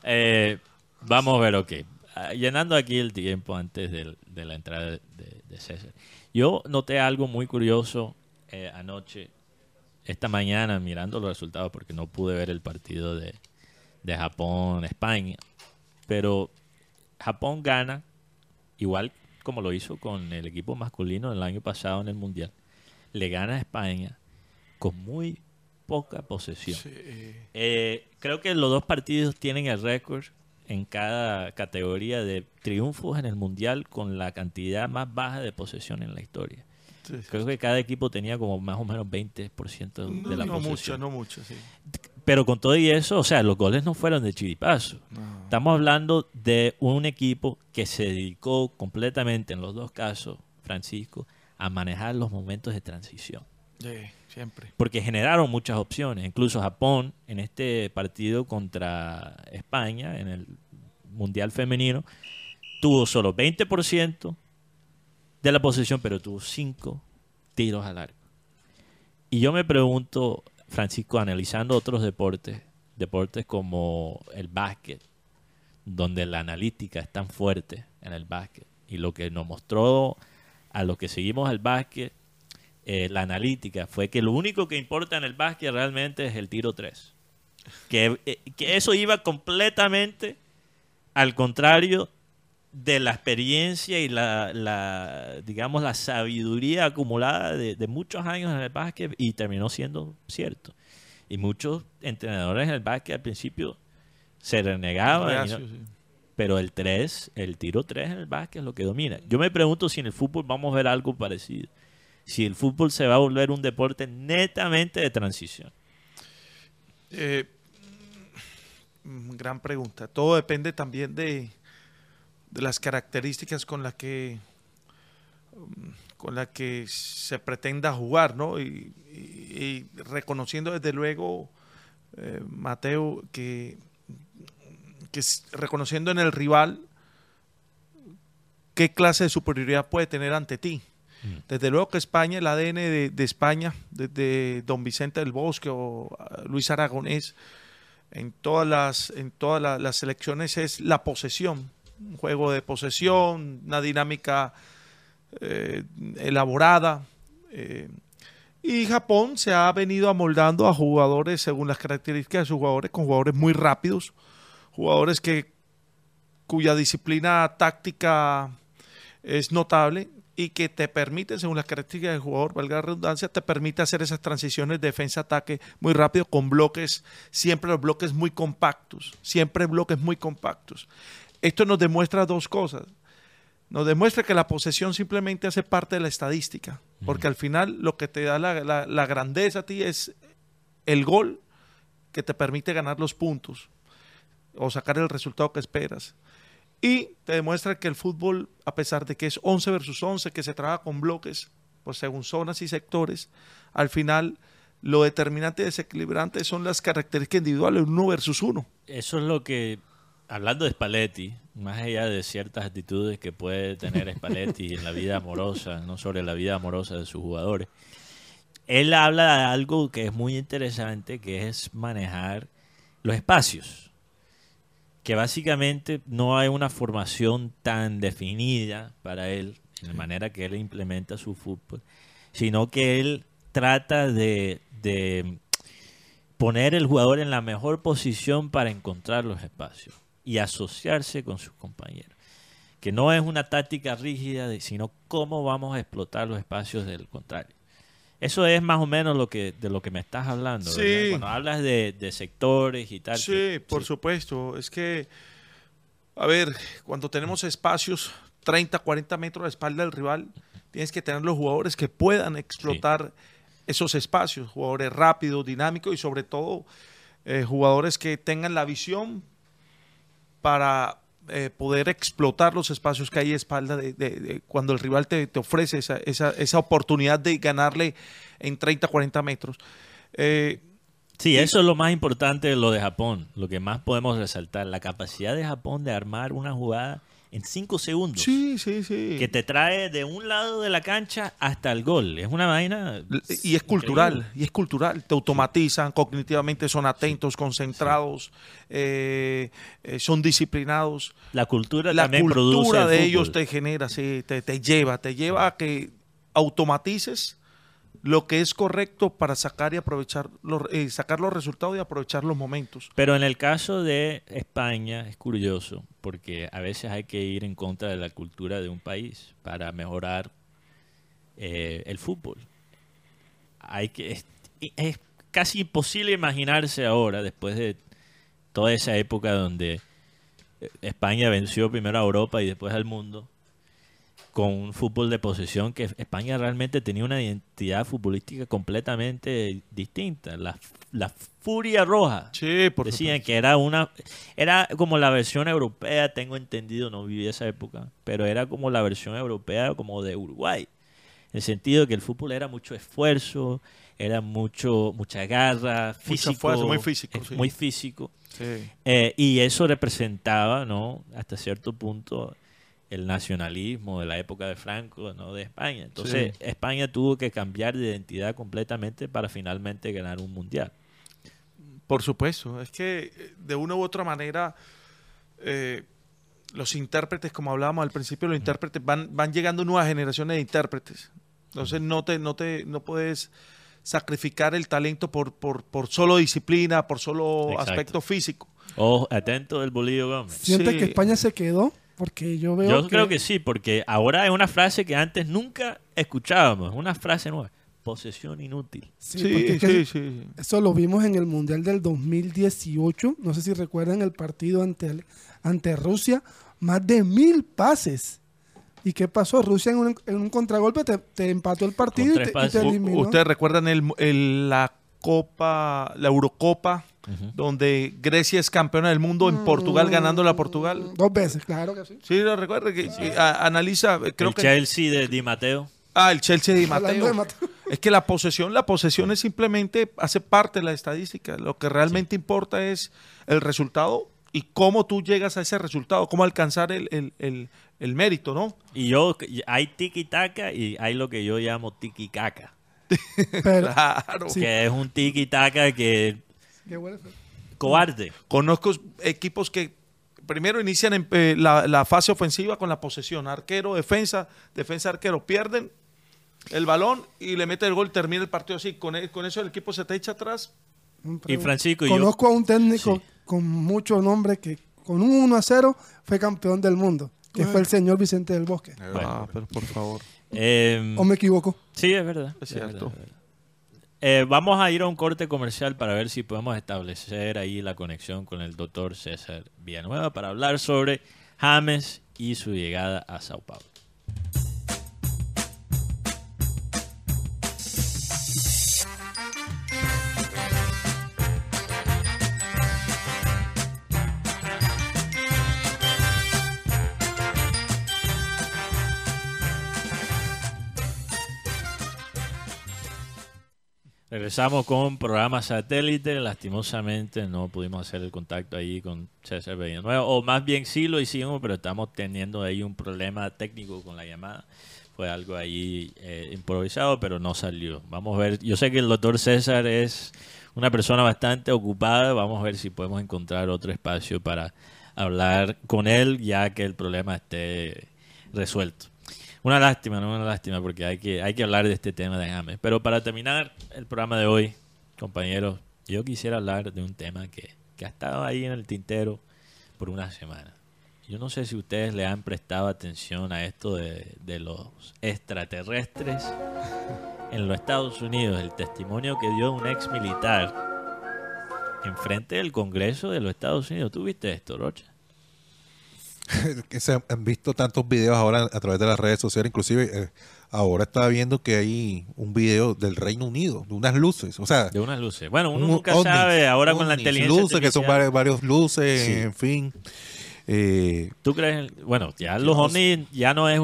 Eh, vamos a ver, ok. Ah, Llenando aquí el tiempo antes de, la entrada de, de César. Yo noté algo muy curioso eh, anoche, esta mañana, mirando los resultados, porque no pude ver el partido de, de Japón-España. Pero Japón gana, igual como lo hizo con el equipo masculino el año pasado en el Mundial. Le gana a España con muy poca posesión. Sí, eh, creo que los dos partidos tienen el récord en cada categoría de triunfos en el mundial con la cantidad más baja de posesión en la historia. sí. Creo que cada equipo tenía como más o menos 20% de No, la no mucho, posesión. no mucho, sí. Pero con todo y eso, o sea, los goles no fueron de chiripazo. Estamos hablando de un equipo que se dedicó completamente, en los dos casos, Francisco, a manejar los momentos de transición Sí, siempre. porque generaron muchas opciones. Incluso Japón en este partido contra España, en el Mundial Femenino, tuvo solo 20% de la posesión, pero tuvo 5 tiros al arco. Y yo me pregunto, Francisco, analizando otros deportes, deportes como el básquet, donde la analítica es tan fuerte en el básquet, y lo que nos mostró a los que seguimos el básquet eh, la analítica fue que lo único que importa en el básquet realmente es el tiro 3. Que, eh, que eso iba completamente al contrario de la experiencia y la, la, digamos, la sabiduría acumulada de, de muchos años en el básquet y terminó siendo cierto. Y muchos entrenadores en el básquet al principio se renegaban. no- sí. pero el 3, el tiro 3 en el básquet es lo que domina. Yo me pregunto si en el fútbol vamos a ver algo parecido. Si el fútbol se va a volver un deporte netamente de transición. Eh, mm, gran pregunta. Todo depende también de, de las características con las que mm, con la que se pretenda jugar, ¿no? Y, y- y reconociendo desde luego, eh, Mateo, que, que reconociendo en el rival qué clase de superioridad puede tener ante ti. Desde luego que España, el ADN de, de España, desde Don Vicente del Bosque o ah, Luis Aragonés, en todas las, en todas la- las selecciones es la posesión, un juego de posesión, una dinámica eh, elaborada. eh, y Japón se ha venido amoldando a jugadores según las características de sus jugadores, con jugadores muy rápidos, jugadores que cuya disciplina táctica es notable y que te permiten, según las características del jugador, valga la redundancia, te permite hacer esas transiciones defensa-ataque muy rápido con bloques, siempre los bloques muy compactos, siempre bloques muy compactos. Esto nos demuestra dos cosas. Nos demuestra que la posesión simplemente hace parte de la estadística, porque al final lo que te da la, la- la grandeza a ti es el gol que te permite ganar los puntos o sacar el resultado que esperas. Y te demuestra que el fútbol, a pesar de que es 11 versus 11, que se trabaja con bloques, pues según zonas y sectores, al final lo determinante y desequilibrante son las características individuales, uno versus uno. Eso es lo que, hablando de Spalletti, más allá de ciertas actitudes que puede tener Spalletti en la vida amorosa, no sobre la vida amorosa de sus jugadores, él habla de algo que es muy interesante, que es manejar los espacios. Que básicamente no hay una formación tan definida para él, en la manera que él implementa su fútbol, sino que él trata de, de poner el jugador en la mejor posición para encontrar los espacios y asociarse con sus compañeros. Que no es una táctica rígida, de- sino cómo vamos a explotar los espacios del contrario. Eso es más o menos lo que de lo que me estás hablando. ¿verdad? Sí. Cuando hablas de, de sectores y tal. Sí, que- por supuesto. Es que, a ver, cuando tenemos espacios 30, 40 metros a la espalda del rival, tienes que tener los jugadores que puedan explotar esos espacios, jugadores rápidos, dinámicos y sobre todo eh, jugadores que tengan la visión para eh, poder explotar los espacios que hay a espalda de, de- de cuando el rival te, te ofrece esa, esa- esa oportunidad de ganarle en 30, 40 metros. Eh, Sí, eso es lo más importante de lo de Japón, lo que más podemos resaltar, la capacidad de Japón de armar una jugada en cinco segundos. sí, sí, sí. Que te trae de un lado de la cancha hasta el gol. Es una vaina. Y es cultural, y es cultural. Te automatizan, cognitivamente son atentos, concentrados, eh, eh, son disciplinados. La cultura La también produce cultura el de fútbol. ellos te genera, sí, te, te lleva, te lleva a que automatices lo que es correcto para sacar y aprovechar los, eh, sacar los resultados y aprovechar los momentos. Pero en el caso de España es curioso, porque a veces hay que ir en contra de la cultura de un país para mejorar eh, el fútbol. Hay que es, es casi imposible imaginarse ahora, después de toda esa época donde España venció primero a Europa y después al mundo, con un fútbol de posesión que España realmente tenía una identidad futbolística completamente distinta. La, la furia roja. Sí, por Decían que era una era como la versión europea, tengo entendido, no viví esa época, pero era como la versión europea como de Uruguay. En el sentido de que el fútbol era mucho esfuerzo, era mucho mucha garra, físico, fuerza, muy físico, sí. muy físico. Sí. Eh, y eso representaba, ¿no? Hasta cierto punto el nacionalismo de la época de Franco, ¿no? De España. Entonces, Sí. España tuvo que cambiar de identidad completamente para finalmente ganar un mundial. Por supuesto, es que eh, de una u otra manera eh, los intérpretes, como hablábamos al principio, los intérpretes van, van llegando nuevas generaciones de intérpretes. Entonces no te, no te, no puedes sacrificar el talento por, por, por solo disciplina, por solo Exacto. aspecto físico. Ojo, atento del Bolillo Gómez. ¿Siente Sí. que España se quedó? Porque yo veo Yo creo que sí, porque ahora es una frase que antes nunca escuchábamos, una frase nueva, posesión inútil. Sí, Sí, porque es que sí, sí. Eso lo vimos en el Mundial del 2018. No sé si recuerdan el partido ante, el- ante Rusia. Más de mil pases. ¿Y qué pasó? Rusia en un, en un contragolpe te, te empató el partido y te, y te eliminó. ¿Ustedes recuerdan el, el- la Copa, la Eurocopa, Donde Grecia es campeona del mundo en Portugal, ganándola a Portugal? Dos veces, claro que sí. Sí, lo recuerdo. Que, a- analiza, creo el que. Chelsea de Di Mateo. Ah, el Chelsea de Di Mateo. de Mateo. [LAUGHS] Es que la posesión, la posesión es simplemente, hace parte de la estadística. Lo que realmente importa es el resultado y cómo tú llegas a ese resultado, cómo alcanzar el, el- el- el mérito, ¿no? Y yo, hay tiki-taka y hay lo que yo llamo tiki-caca. Pero, [LAUGHS] Claro. Sí. Que es un tiki-taka que qué bueno cobarde. Conozco equipos que primero inician en, eh, la, la fase ofensiva con la posesión, arquero, defensa, defensa, arquero, pierden el balón y le mete el gol, termina el partido así. Con, con eso el equipo se te echa atrás. Y Francisco, yo, Conozco a un técnico Sí. con mucho nombre que con un 1 a 0 fue campeón del mundo, que fue el señor Vicente del Bosque. Bueno. Ah, pero por favor. eh, ¿O me equivoco? sí, es verdad. Es cierto. es verdad. Eh, vamos a ir a un corte comercial para ver si podemos establecer ahí la conexión con el doctor César Villanueva para hablar sobre James y su llegada a Sao Paulo. Regresamos con programa satélite. Lastimosamente no pudimos hacer el contacto ahí con César Villanueva. O más bien sí lo hicimos, pero estamos teniendo ahí un problema técnico con la llamada. Fue algo ahí eh, improvisado, pero no salió. Vamos a ver. Yo sé que el doctor César es una persona bastante ocupada. Vamos a ver si podemos encontrar otro espacio para hablar con él, ya que el problema esté resuelto. Una lástima, no una lástima, porque hay que, hay que hablar de este tema de James. Pero para terminar el programa de hoy, compañeros, yo quisiera hablar de un tema que, que ha estado ahí en el tintero por una semana. Yo no sé si ustedes le han prestado atención a esto de, de los extraterrestres en los Estados Unidos, el testimonio que dio un ex militar en frente del Congreso de los Estados Unidos. ¿Tú viste esto, Rocha? [LAUGHS] que se han visto tantos videos ahora a través de las redes sociales, inclusive eh, ahora estaba viendo que hay un video del Reino Unido, de unas luces, o sea, De unas luces. Bueno, uno un nunca ovnis, sabe ahora con la ovnis, inteligencia luces que son artificial. varios, varios luces, Sí. en fin. Eh, ¿Tú crees? en- Bueno, ya los ovnis ya no es...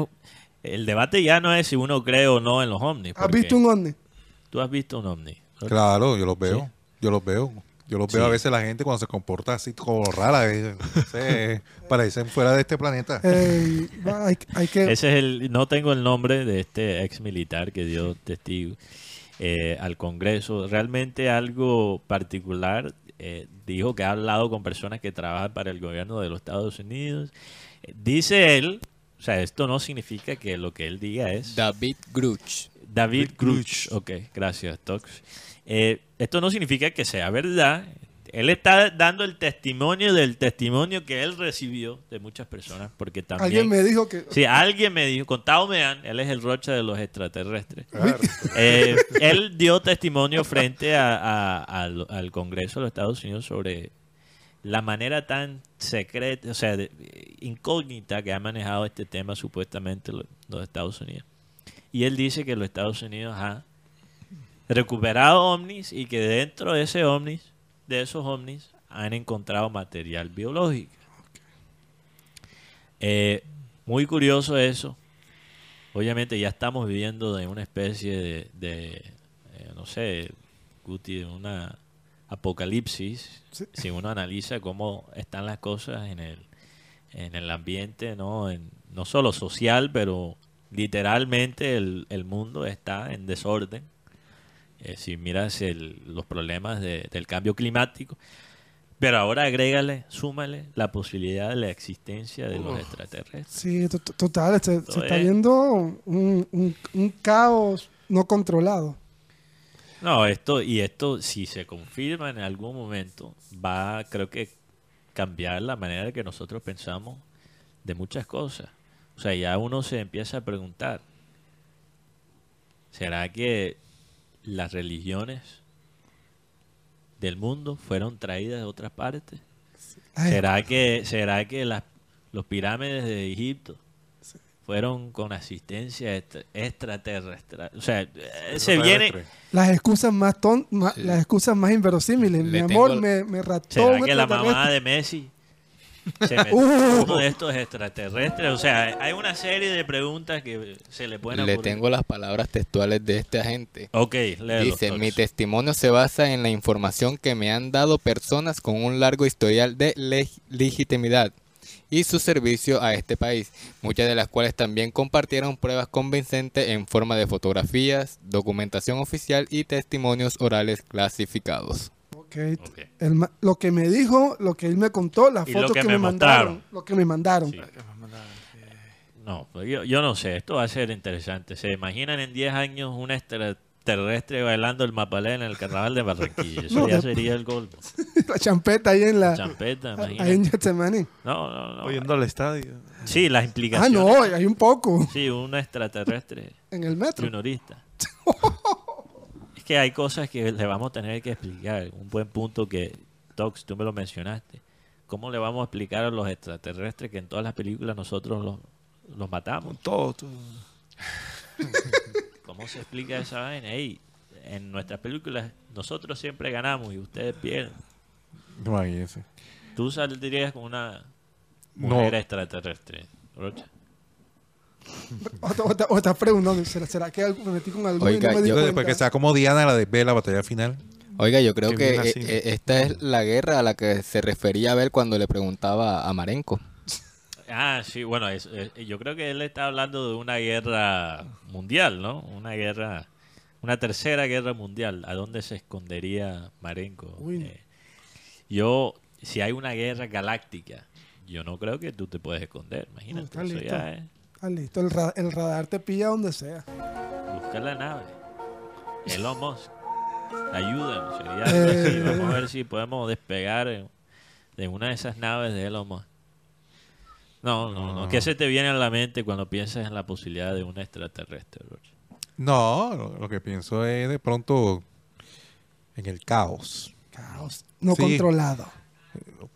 El debate ya no es si uno cree o no en los ovnis. ¿Has visto un ovni? Tú has visto un ovni. claro, yo los veo, Sí. yo los veo. Yo los Sí. veo a veces la gente cuando se comporta así como rara, eh, no sé, [LAUGHS] parecen fuera de este planeta. Va, hay, hay que... Ese es el... No tengo el nombre de este ex militar que dio testigo eh, al Congreso. Realmente algo particular. eh, dijo que ha hablado con personas que trabajan para el gobierno de los Estados Unidos. Dice él... O sea, esto no significa que lo que él diga es... David Gruch. David Gruch. Ok, gracias, Tox. Eh, esto no significa que sea verdad. Él está dando el testimonio del testimonio que él recibió de muchas personas, porque también... Alguien me dijo que... Sí, alguien me dijo, contado me han, él es el Rocha de los extraterrestres. Claro. Eh, él dio testimonio frente a- a- al, al Congreso de los Estados Unidos sobre la manera tan secreta, o sea, de- incógnita que ha manejado este tema supuestamente lo- los Estados Unidos. Y él dice que los Estados Unidos ha recuperado ovnis y que dentro de ese ovnis, de esos ovnis, han encontrado material biológico. Eh, muy curioso eso. Obviamente ya estamos viviendo de una especie de, de, eh, no sé, Guti, de una apocalipsis. Sí. Si uno analiza cómo están las cosas en el, en el ambiente, no, en, no solo social, pero literalmente el, el mundo está en desorden. Eh, si miras el- los problemas de- del cambio climático, pero ahora agrégale, súmale la posibilidad de la existencia de los extraterrestres. Sí, to- to- total, se, se está es- viendo un, un- un caos no controlado. No, esto y esto si se confirma en algún momento va, creo que cambiar la manera que nosotros pensamos de muchas cosas. O sea, ya uno se empieza a preguntar, ¿será que las religiones del mundo fueron traídas de otras partes? Ay, ¿Será que será que las los pirámides de Egipto fueron con asistencia extra- extraterrestre? O sea, eh, se viene Las excusas más ton, Sí. las excusas más inverosímiles. Le Mi amor el- me, me raptó ¿Será que la mamá de Messi se metió [LAUGHS] Uh. uno de estos extraterrestres. O sea, hay una serie de preguntas que se le pueden Le ocurrir. tengo las palabras textuales de este agente. Ok, léelo, Dice, mi testimonio se basa en la información que me han dado personas con un largo historial de leg- legitimidad y su servicio a este país, muchas de las cuales también compartieron pruebas convincentes en forma de fotografías, documentación oficial y testimonios orales clasificados. Ok. Ok. Él ma- lo que me dijo, lo que él me contó, las fotos que que, me mandaron. mostraron. Lo que me mandaron. Sí. No, pues yo, yo no sé, esto va a ser interesante. ¿Se imaginan en 10 años un extraterrestre bailando el mapalé en el carnaval de Barranquilla? Eso [LAUGHS] No, ya sería el gol. [LAUGHS] la champeta ahí en la. Champeta, Ahí en imagínate. Getsemaní. No, no, no. Oyendo al estadio. Sí, las Ah, implicaciones. no, hay un poco. Sí, un extraterrestre En el metro. juniorista. [LAUGHS] es que hay cosas que le vamos a tener que explicar. Un buen punto que, Tox, tú me lo mencionaste. ¿Cómo le vamos a explicar a los extraterrestres que en todas las películas nosotros los, los matamos? Todo, todo. [LAUGHS] ¿Cómo se explica esa vaina? Ey, en nuestras películas nosotros siempre ganamos y ustedes pierden. Imagínense. Tú saldrías con una No. mujer extraterrestre, Rocha. O, o estás preguntando, ¿será, será que algo- me metí con algo y Oiga, no me di yo- Yo, cuenta? después que sea como Diana, la de B, la batalla final. Oiga, yo creo que eh, eh, esta es la guerra a la que se refería Abel cuando le preguntaba a Marenco. Ah, sí, bueno, es- es- yo creo que él está hablando de una guerra mundial, ¿no? Una guerra, una tercera guerra mundial. ¿A dónde se escondería Marenco? Eh, yo, si hay una guerra galáctica, yo no creo que tú te puedes esconder, imagínate. está eso ya es Ah, listo, el, ra- el radar te pilla donde sea. buscar la nave. Elon Musk, ayúdanos. sería Eh. Vamos a ver si podemos despegar en- de una de esas naves de Elon Musk. No, no, no. ¿Qué se te viene a la mente cuando piensas en la posibilidad de un extraterrestre, Rocha? No, lo, lo que pienso es de pronto en el caos. Caos. No Sí. controlado.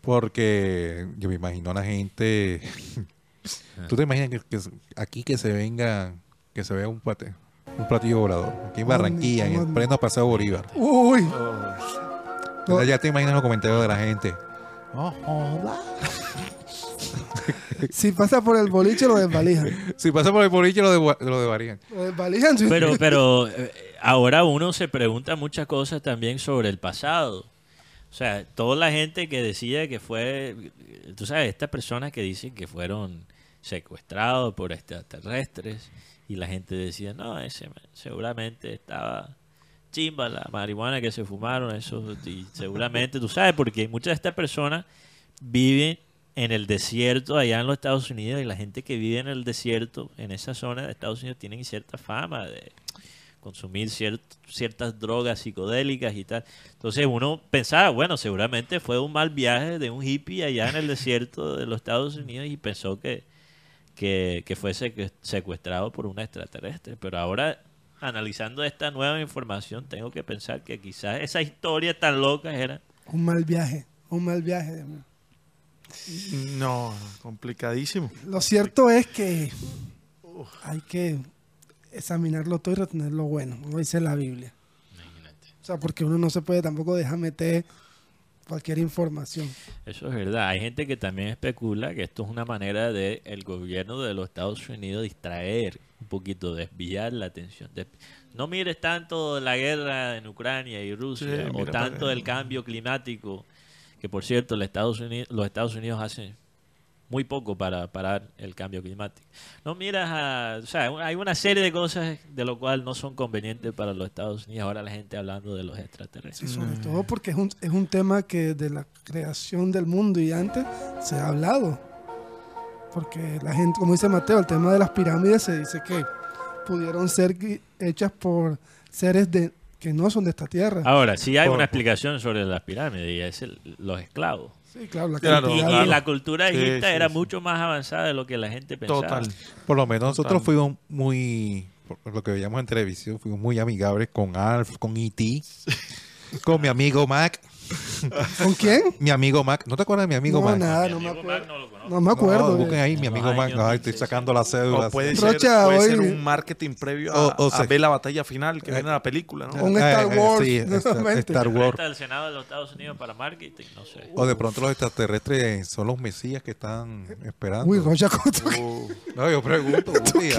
Porque yo me imagino a la gente. [LAUGHS] ¿Tú te imaginas que, que aquí que se venga, que se vea un, plate- un platillo volador? Aquí en Barranquilla, en el pleno Paseo Bolívar. Uy. Ya te imaginas los comentarios de la gente. Oh, hola. Si pasa por el boliche, lo desvalijan. [LAUGHS] Si pasa por el boliche, lo, de, lo. Lo desvalijan. sí. Pero, [LAUGHS] pero eh, ahora uno se pregunta muchas cosas también sobre el pasado. O sea, toda la gente que decía que fue, tú sabes, estas personas que dicen que fueron secuestrados por extraterrestres y la gente decía, no, ese seguramente estaba chimba la marihuana que se fumaron, eso, y seguramente, tú sabes, porque muchas de estas personas viven en el desierto allá en los Estados Unidos y la gente que vive en el desierto, en esa zona de Estados Unidos, tienen cierta fama de consumir ciert- ciertas drogas psicodélicas y tal. Entonces uno pensaba, bueno, seguramente fue un mal viaje de un hippie allá en el desierto de los Estados Unidos y pensó que, que, que fue secuestrado por un extraterrestre. Pero ahora, analizando esta nueva información, tengo que pensar que quizás esa historia tan loca era... Un mal viaje. Un mal viaje. No, complicadísimo. Lo cierto es que hay que examinarlo todo y retener lo bueno, como dice la Biblia. O sea, porque uno no se puede tampoco dejar meter cualquier información. Eso es verdad. Hay gente que también especula que esto es una manera de el gobierno de los Estados Unidos distraer un poquito, desviar la atención. Des- No mires tanto la guerra en Ucrania y Rusia Sí, o tanto el cambio climático, que por cierto los Estados Unidos, los Estados Unidos hacen muy poco para parar el cambio climático. No miras a, o sea, hay una serie de cosas de lo cual no son convenientes para los Estados Unidos. Ahora la gente hablando de los Sí, extraterrestres. sobre todo porque es un, es un tema que de la creación del mundo y antes se ha hablado. Porque la gente, como dice Mateo, el tema de las pirámides se dice que pudieron ser hechas por seres de, que no son de esta tierra. Ahora, sí hay Por- una explicación sobre las pirámides y es el- los esclavos. Sí, claro, la Claro, Y, la cultura Sí, egipta sí, era sí. mucho más avanzada de lo que la gente pensaba. Total. Por lo menos nosotros fuimos muy, por lo que veíamos en televisión, fuimos muy amigables con Alf, con E.T., con mi amigo Mac. ¿Con quién? Mi amigo Mac. ¿No te acuerdas de mi amigo No, Mac? nada, Mi no me amigo. Mac no lo conozco. No me acuerdo. No, busquen ahí mi En amigo Mac. Ay, estoy 16. sacando la cédula. O puede ser, Rocha, puede ser un marketing previo a, O- o a sea- ver la batalla final que viene la película, ¿no? Un Star Wars, sí, [LAUGHS] Star. Star Wars. Del Senado de los Estados Unidos para marketing, no sé. O de pronto los extraterrestres son los mesías que están esperando. Uy, Rocha, ¿cómo tú- No, yo pregunto. Guti.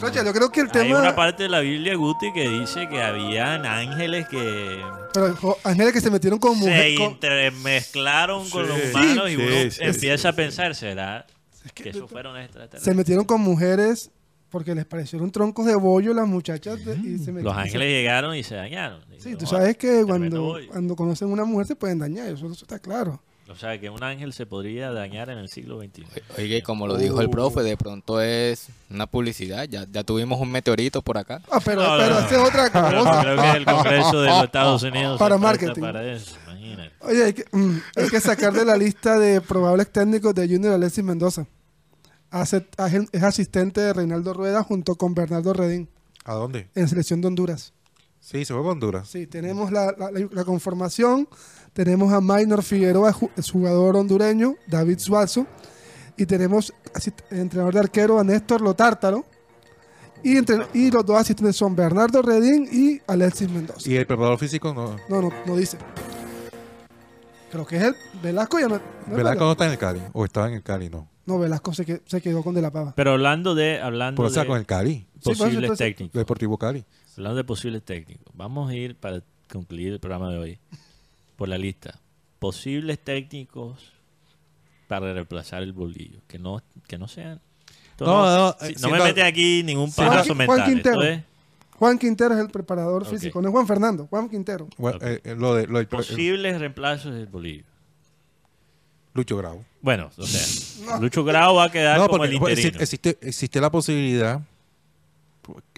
Rocha, yo creo que el Hay una tema. parte de la Biblia, Guti, que dice que habían ángeles que Pero jo- ángeles que se metieron con se mujeres. intermezclaron con los Sí, humanos y sí, uno sí, empieza a pensar, ¿será que, que- esos fueron Se extraterrestres? metieron con mujeres porque les parecieron troncos de bollo las muchachas de- y se metieron. Los ángeles llegaron y se dañaron. Sí, tú "Oh, sabes que cuando, bollo". cuando conocen una mujer se pueden dañar, eso, eso está claro. O sea, que un ángel se podría dañar en el siglo XXI. Oiga, y como lo dijo el profe, de pronto es una publicidad. Ya, ya tuvimos un meteorito por acá. Ah, pero, No, no, pero no. esta es otra [LAUGHS] Pero cosa. creo que el Congreso de los [LAUGHS] Estados Unidos Para marketing. Para eso, imagínate. Oye, hay que, mm, hay que sacar de la lista de probables técnicos de Junior Alexis Mendoza. Hace- es asistente de Reinaldo Rueda junto con Bernardo Redín ¿A dónde? en selección de Honduras. Sí, se fue para Honduras. Sí, tenemos la, la- la- la conformación. Tenemos a Maynor Figueroa, es jugador hondureño, David Suazo. Y tenemos entrenador de arquero a Néstor Lotártaro. Y, entre- y los dos asistentes son Bernardo Redín y Alexis Mendoza. Y el preparador físico no. No, no, no dice. Creo que es el Velasco ya no. Velasco no está en el Cali. O estaba en el Cali, no. No, Velasco se, que- se quedó con De La Pava. Pero hablando de hablando Pero está de con el Cali. por eso, posibles entonces- técnicos. Deportivo Cali. Hablando de posibles técnicos, vamos a ir para concluir el programa de hoy por la lista. Posibles técnicos para reemplazar el bolillo. Que no, que no sean. Esto No, no, sí, eh, no me siendo- mete aquí ningún Juan Juan mental. esto Quintero. es Juan Quintero es el preparador Ok. físico. No es Juan Fernando, Juan Quintero. Bueno, Ok. eh, eh, lo de, lo del- posibles reemplazos del bolillo. Lucho Grau. Bueno, o sea, [LAUGHS] Lucho Grau va a quedar No, como porque el interino. existe, existe la posibilidad,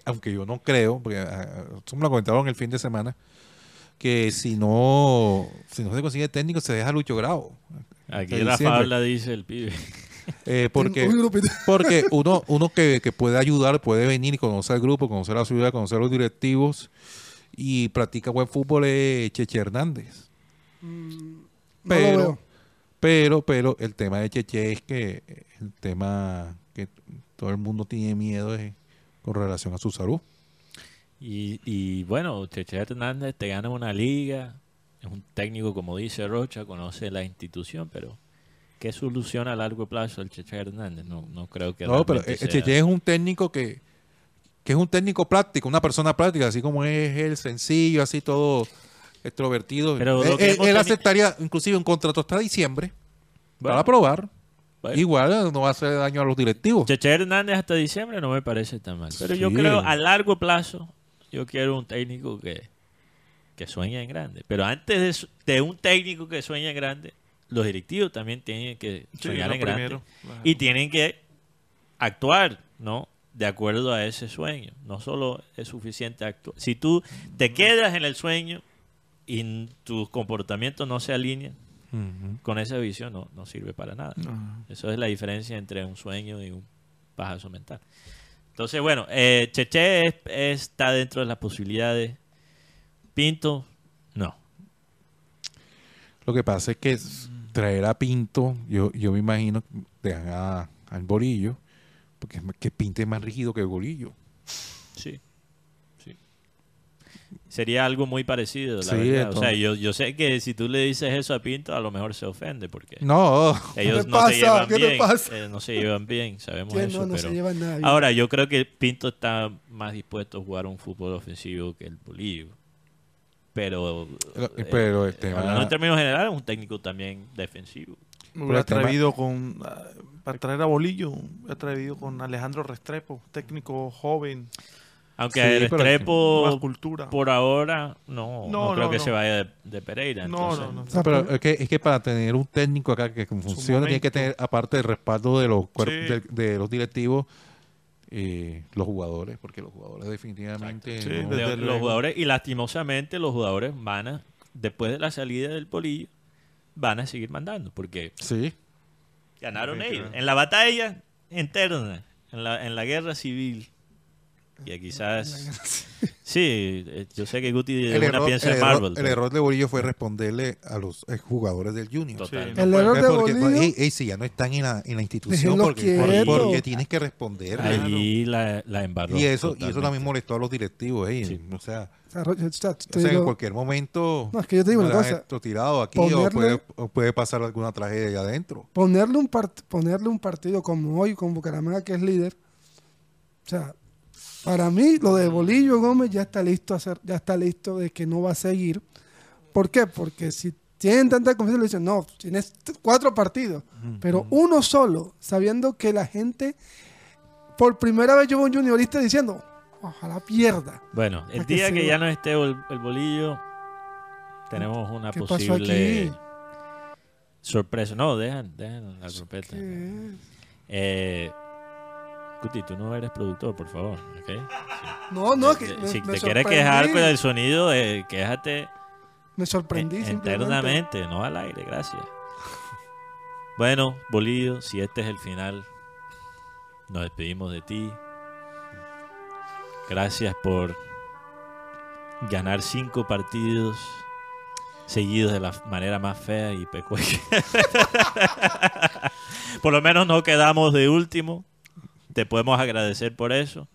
aunque yo no creo, porque eso me lo comentaron el fin de semana, que si no, si no se consigue técnico, se deja Lucho Grau. Aquí diciembre. habla, dice el pibe. [LAUGHS] Eh, porque porque uno, uno que, que puede ayudar, puede venir y conocer el grupo, conocer la ciudad, conocer los directivos y practica buen fútbol es Cheche Hernández. Lo Pero, pero, pero el tema de Cheche es que eh, el tema que todo el mundo tiene miedo es con relación a su salud. Y, y bueno, Cheche Hernández te gana una liga, es un técnico, como dice Rocha, conoce la institución, pero ¿qué soluciona a largo plazo el Cheche Hernández? No, no creo que No, pero el Cheche es un técnico que, que es un técnico práctico, una persona práctica, así como es él, sencillo, así todo extrovertido. Pero él lo que él- aceptaría inclusive un contrato hasta diciembre Bueno, para probar. Bueno. Igual no va a hacer daño a los directivos. Cheche Hernández hasta diciembre no me parece tan mal. Pero yo Sí. creo a largo plazo, yo quiero un técnico que, que sueñe en grande. Pero antes de, un técnico que sueñe en grande, los directivos también tienen que Sí, soñar lo en grande. primero, claro. Y tienen que actuar, ¿no? De acuerdo a ese sueño. No solo es suficiente actuar. Si tú te quedas en el sueño y tus comportamientos no se alinean Con esa visión, no, no sirve para nada. Eso es la diferencia entre un sueño y un pajazo mental. Entonces, bueno, eh, Cheche es- está dentro de las posibilidades. Pinto, no. Lo que pasa es que traer a Pinto, yo, yo me imagino, dejan a- al Bolillo, porque es más- que Pinto es más rígido que el Bolillo. Sería algo muy parecido, la Sí, verdad. O sea, yo, yo sé que si tú le dices eso a Pinto, a lo mejor se ofende, porque No, ellos te no se pasa? llevan ¿Qué te bien. pasa? eh, no se llevan bien, sabemos eso. no, no pero... se llevan nada bien. Ahora, yo creo que Pinto está más dispuesto a jugar un fútbol ofensivo que el Bolillo. Pero, eh, pero el tema- hablando en términos generales, es un técnico también defensivo. Me hubiera el tema- atrevido con. ah, para traer a Bolillo, atrevido con Alejandro Restrepo, técnico joven, Aunque Sí, el cultura. por ahora, no, no, No, creo no, que no. se vaya de, de Pereira. No, entonces- no, no. Pero es que, es que para tener un técnico acá que funcione, tiene que tener, aparte del respaldo de los, cuerp- Sí. de, de los directivos, eh, los jugadores, porque los jugadores definitivamente... Sí, no- de- desde los luego. jugadores, y lastimosamente los jugadores van a, después de la salida del Polillo, van a seguir mandando, porque sí. ganaron ellos. En la batalla interna, en la, en la guerra civil que quizás... Sí, eh, yo sé que Guti El una error, piensa el en error- Marvel. el pero- error de Bolillo fue responderle a los eh, jugadores del Junior. Total. Sí, El no error de Porque, Bolillo. ey, ey, si ya no están en la, en la institución, porque, porque, porque tienes que responder. Allí la, la embarró. Y eso, y eso también molestó a los directivos. ey, Sí. O sea, O sea, o o en cualquier momento No, es que yo te digo una cosa. esto tirado aquí o Ponerle- puede, o puede pasar alguna tragedia allá adentro. ponerle un part- ponerle un partido como hoy con Bucaramanga que es líder o sea para mí lo de Bolillo Gómez ya está listo a hacer ya está listo de que no va a seguir ¿por qué? porque si tienen tanta confianza le dicen no tienes cuatro partidos pero uno solo sabiendo que la gente por primera vez yo un juniorista diciendo ojalá pierda Bueno, el que día que ya no esté el, el bolillo, tenemos una ¿Qué pasó posible sorpresa. No, dejan, dejan la. ¿Qué? Eh, Guti, tú no eres productor, por favor. no no que me, si me te quieres quejar con el sonido, eh, quéjate me sorprendí internamente, no al aire, gracias. Bueno, Bolillo, si este es el final, nos despedimos de ti. Gracias por ganar cinco partidos seguidos de la manera más fea y pecueca. [LAUGHS] por lo menos no quedamos de último. Te podemos agradecer por eso.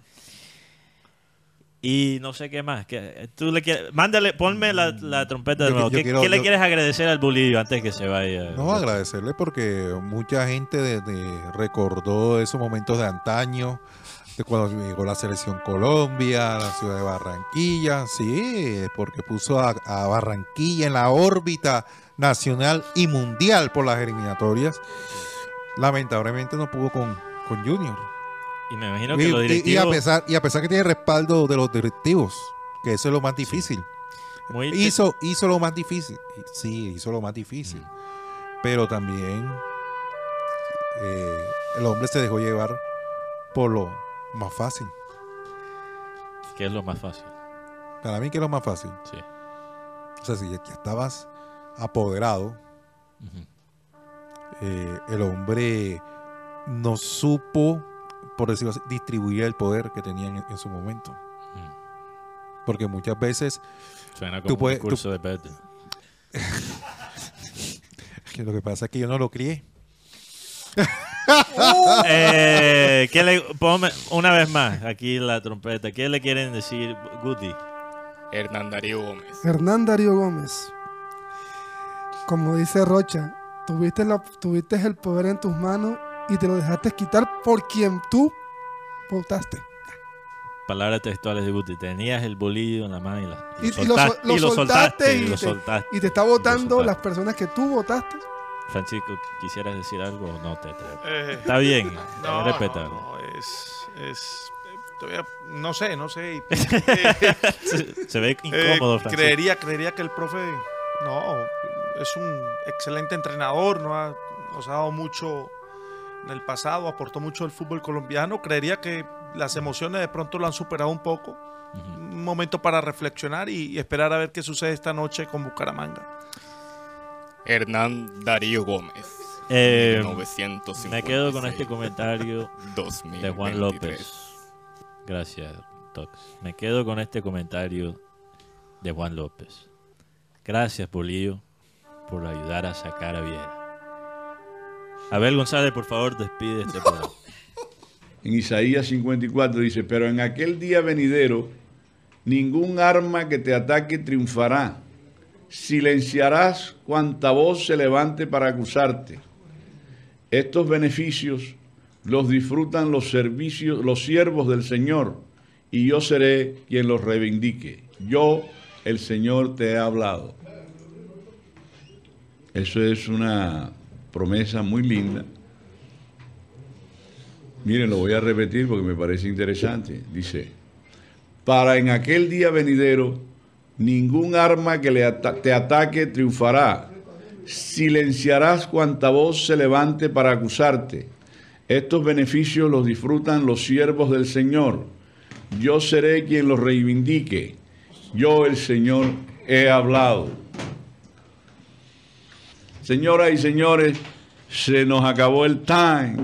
Y no sé qué más. que tú le quieres, mándale, ponme la, la trompeta de Yo- nuevo. yo ¿Qué, quiero- qué le quieres agradecer al bolillo antes que se vaya? No, agradecerle porque mucha gente de- de- recordó esos momentos de antaño, de cuando llegó la selección Colombia, la ciudad de Barranquilla, sí, porque puso a, a Barranquilla en la órbita nacional y mundial por las eliminatorias. Lamentablemente no pudo con, con Junior. Y me imagino que Y, los y- a pesar, y a pesar que tiene respaldo de los directivos, que eso es lo más difícil. muy Hizo, hizo lo más difícil. Sí, hizo lo más difícil. Pero también eh, el hombre se dejó llevar por lo más fácil. ¿Qué es lo más fácil? Para mí que es lo más fácil. Sí. O sea, si ya estabas apoderado, eh, el hombre no supo, por decirlo así, distribuir el poder que tenía en, en su momento. Mm. Porque muchas veces Suena Tú como puedes- un curso de Bethel. [LAUGHS] que lo que pasa es que yo no lo crié. [LAUGHS] eh, ¿qué le, ponme una vez más aquí la trompeta. ¿Qué le quieren decir, Guti? Hernán Darío Gómez. Hernán Darío Gómez. Como dice Rocha, tuviste, la, tuviste el poder en tus manos y te lo dejaste quitar por quien tú votaste. Palabras textuales de Guti. Tenías el bolillo en la mano y, la, Y, y soltaste, sol- y lo soltaste. y, y lo te, soltaste. y te está votando las personas que tú votaste. Francisco, ¿quisieras decir algo o no te atreves? Eh, Está bien, no, es respetable. no, no, es, es eh, todavía- no sé, no sé. y- [LAUGHS] Se, se ve Eh, incómodo, Francisco. creería, creería que el profe, no, es un excelente entrenador, no ha- nos ha dado mucho en el pasado, aportó mucho al fútbol colombiano. Creería que las emociones de pronto lo han superado un poco. Ujú. Un momento para reflexionar y, y esperar a ver qué sucede esta noche con Bucaramanga. Hernán Darío Gómez. Eh, 1956, me quedo con este comentario 2023. [LAUGHS] de Juan López. Gracias, Tox. Me quedo con este comentario de Juan López. Gracias, Bolillo, por ayudar a sacar a Viera. Abel González, por favor, despide este programa. [LAUGHS] En Isaías 54 dice, pero en aquel día venidero, ningún arma que te ataque triunfará. Silenciarás cuanta voz se levante para acusarte. Estos beneficios los disfrutan los servicios, los siervos del Señor, y yo seré quien los reivindique. Yo, el Señor, te he hablado. Eso es una promesa muy linda. Miren, lo voy a repetir porque me parece interesante. Dice, para en aquel día venidero, ningún arma que le te ataque triunfará. Silenciarás cuanta voz se levante para acusarte. Estos beneficios los disfrutan los siervos del Señor. Yo seré quien los reivindique. Yo, el Señor, he hablado. Señoras y señores, se nos acabó el time.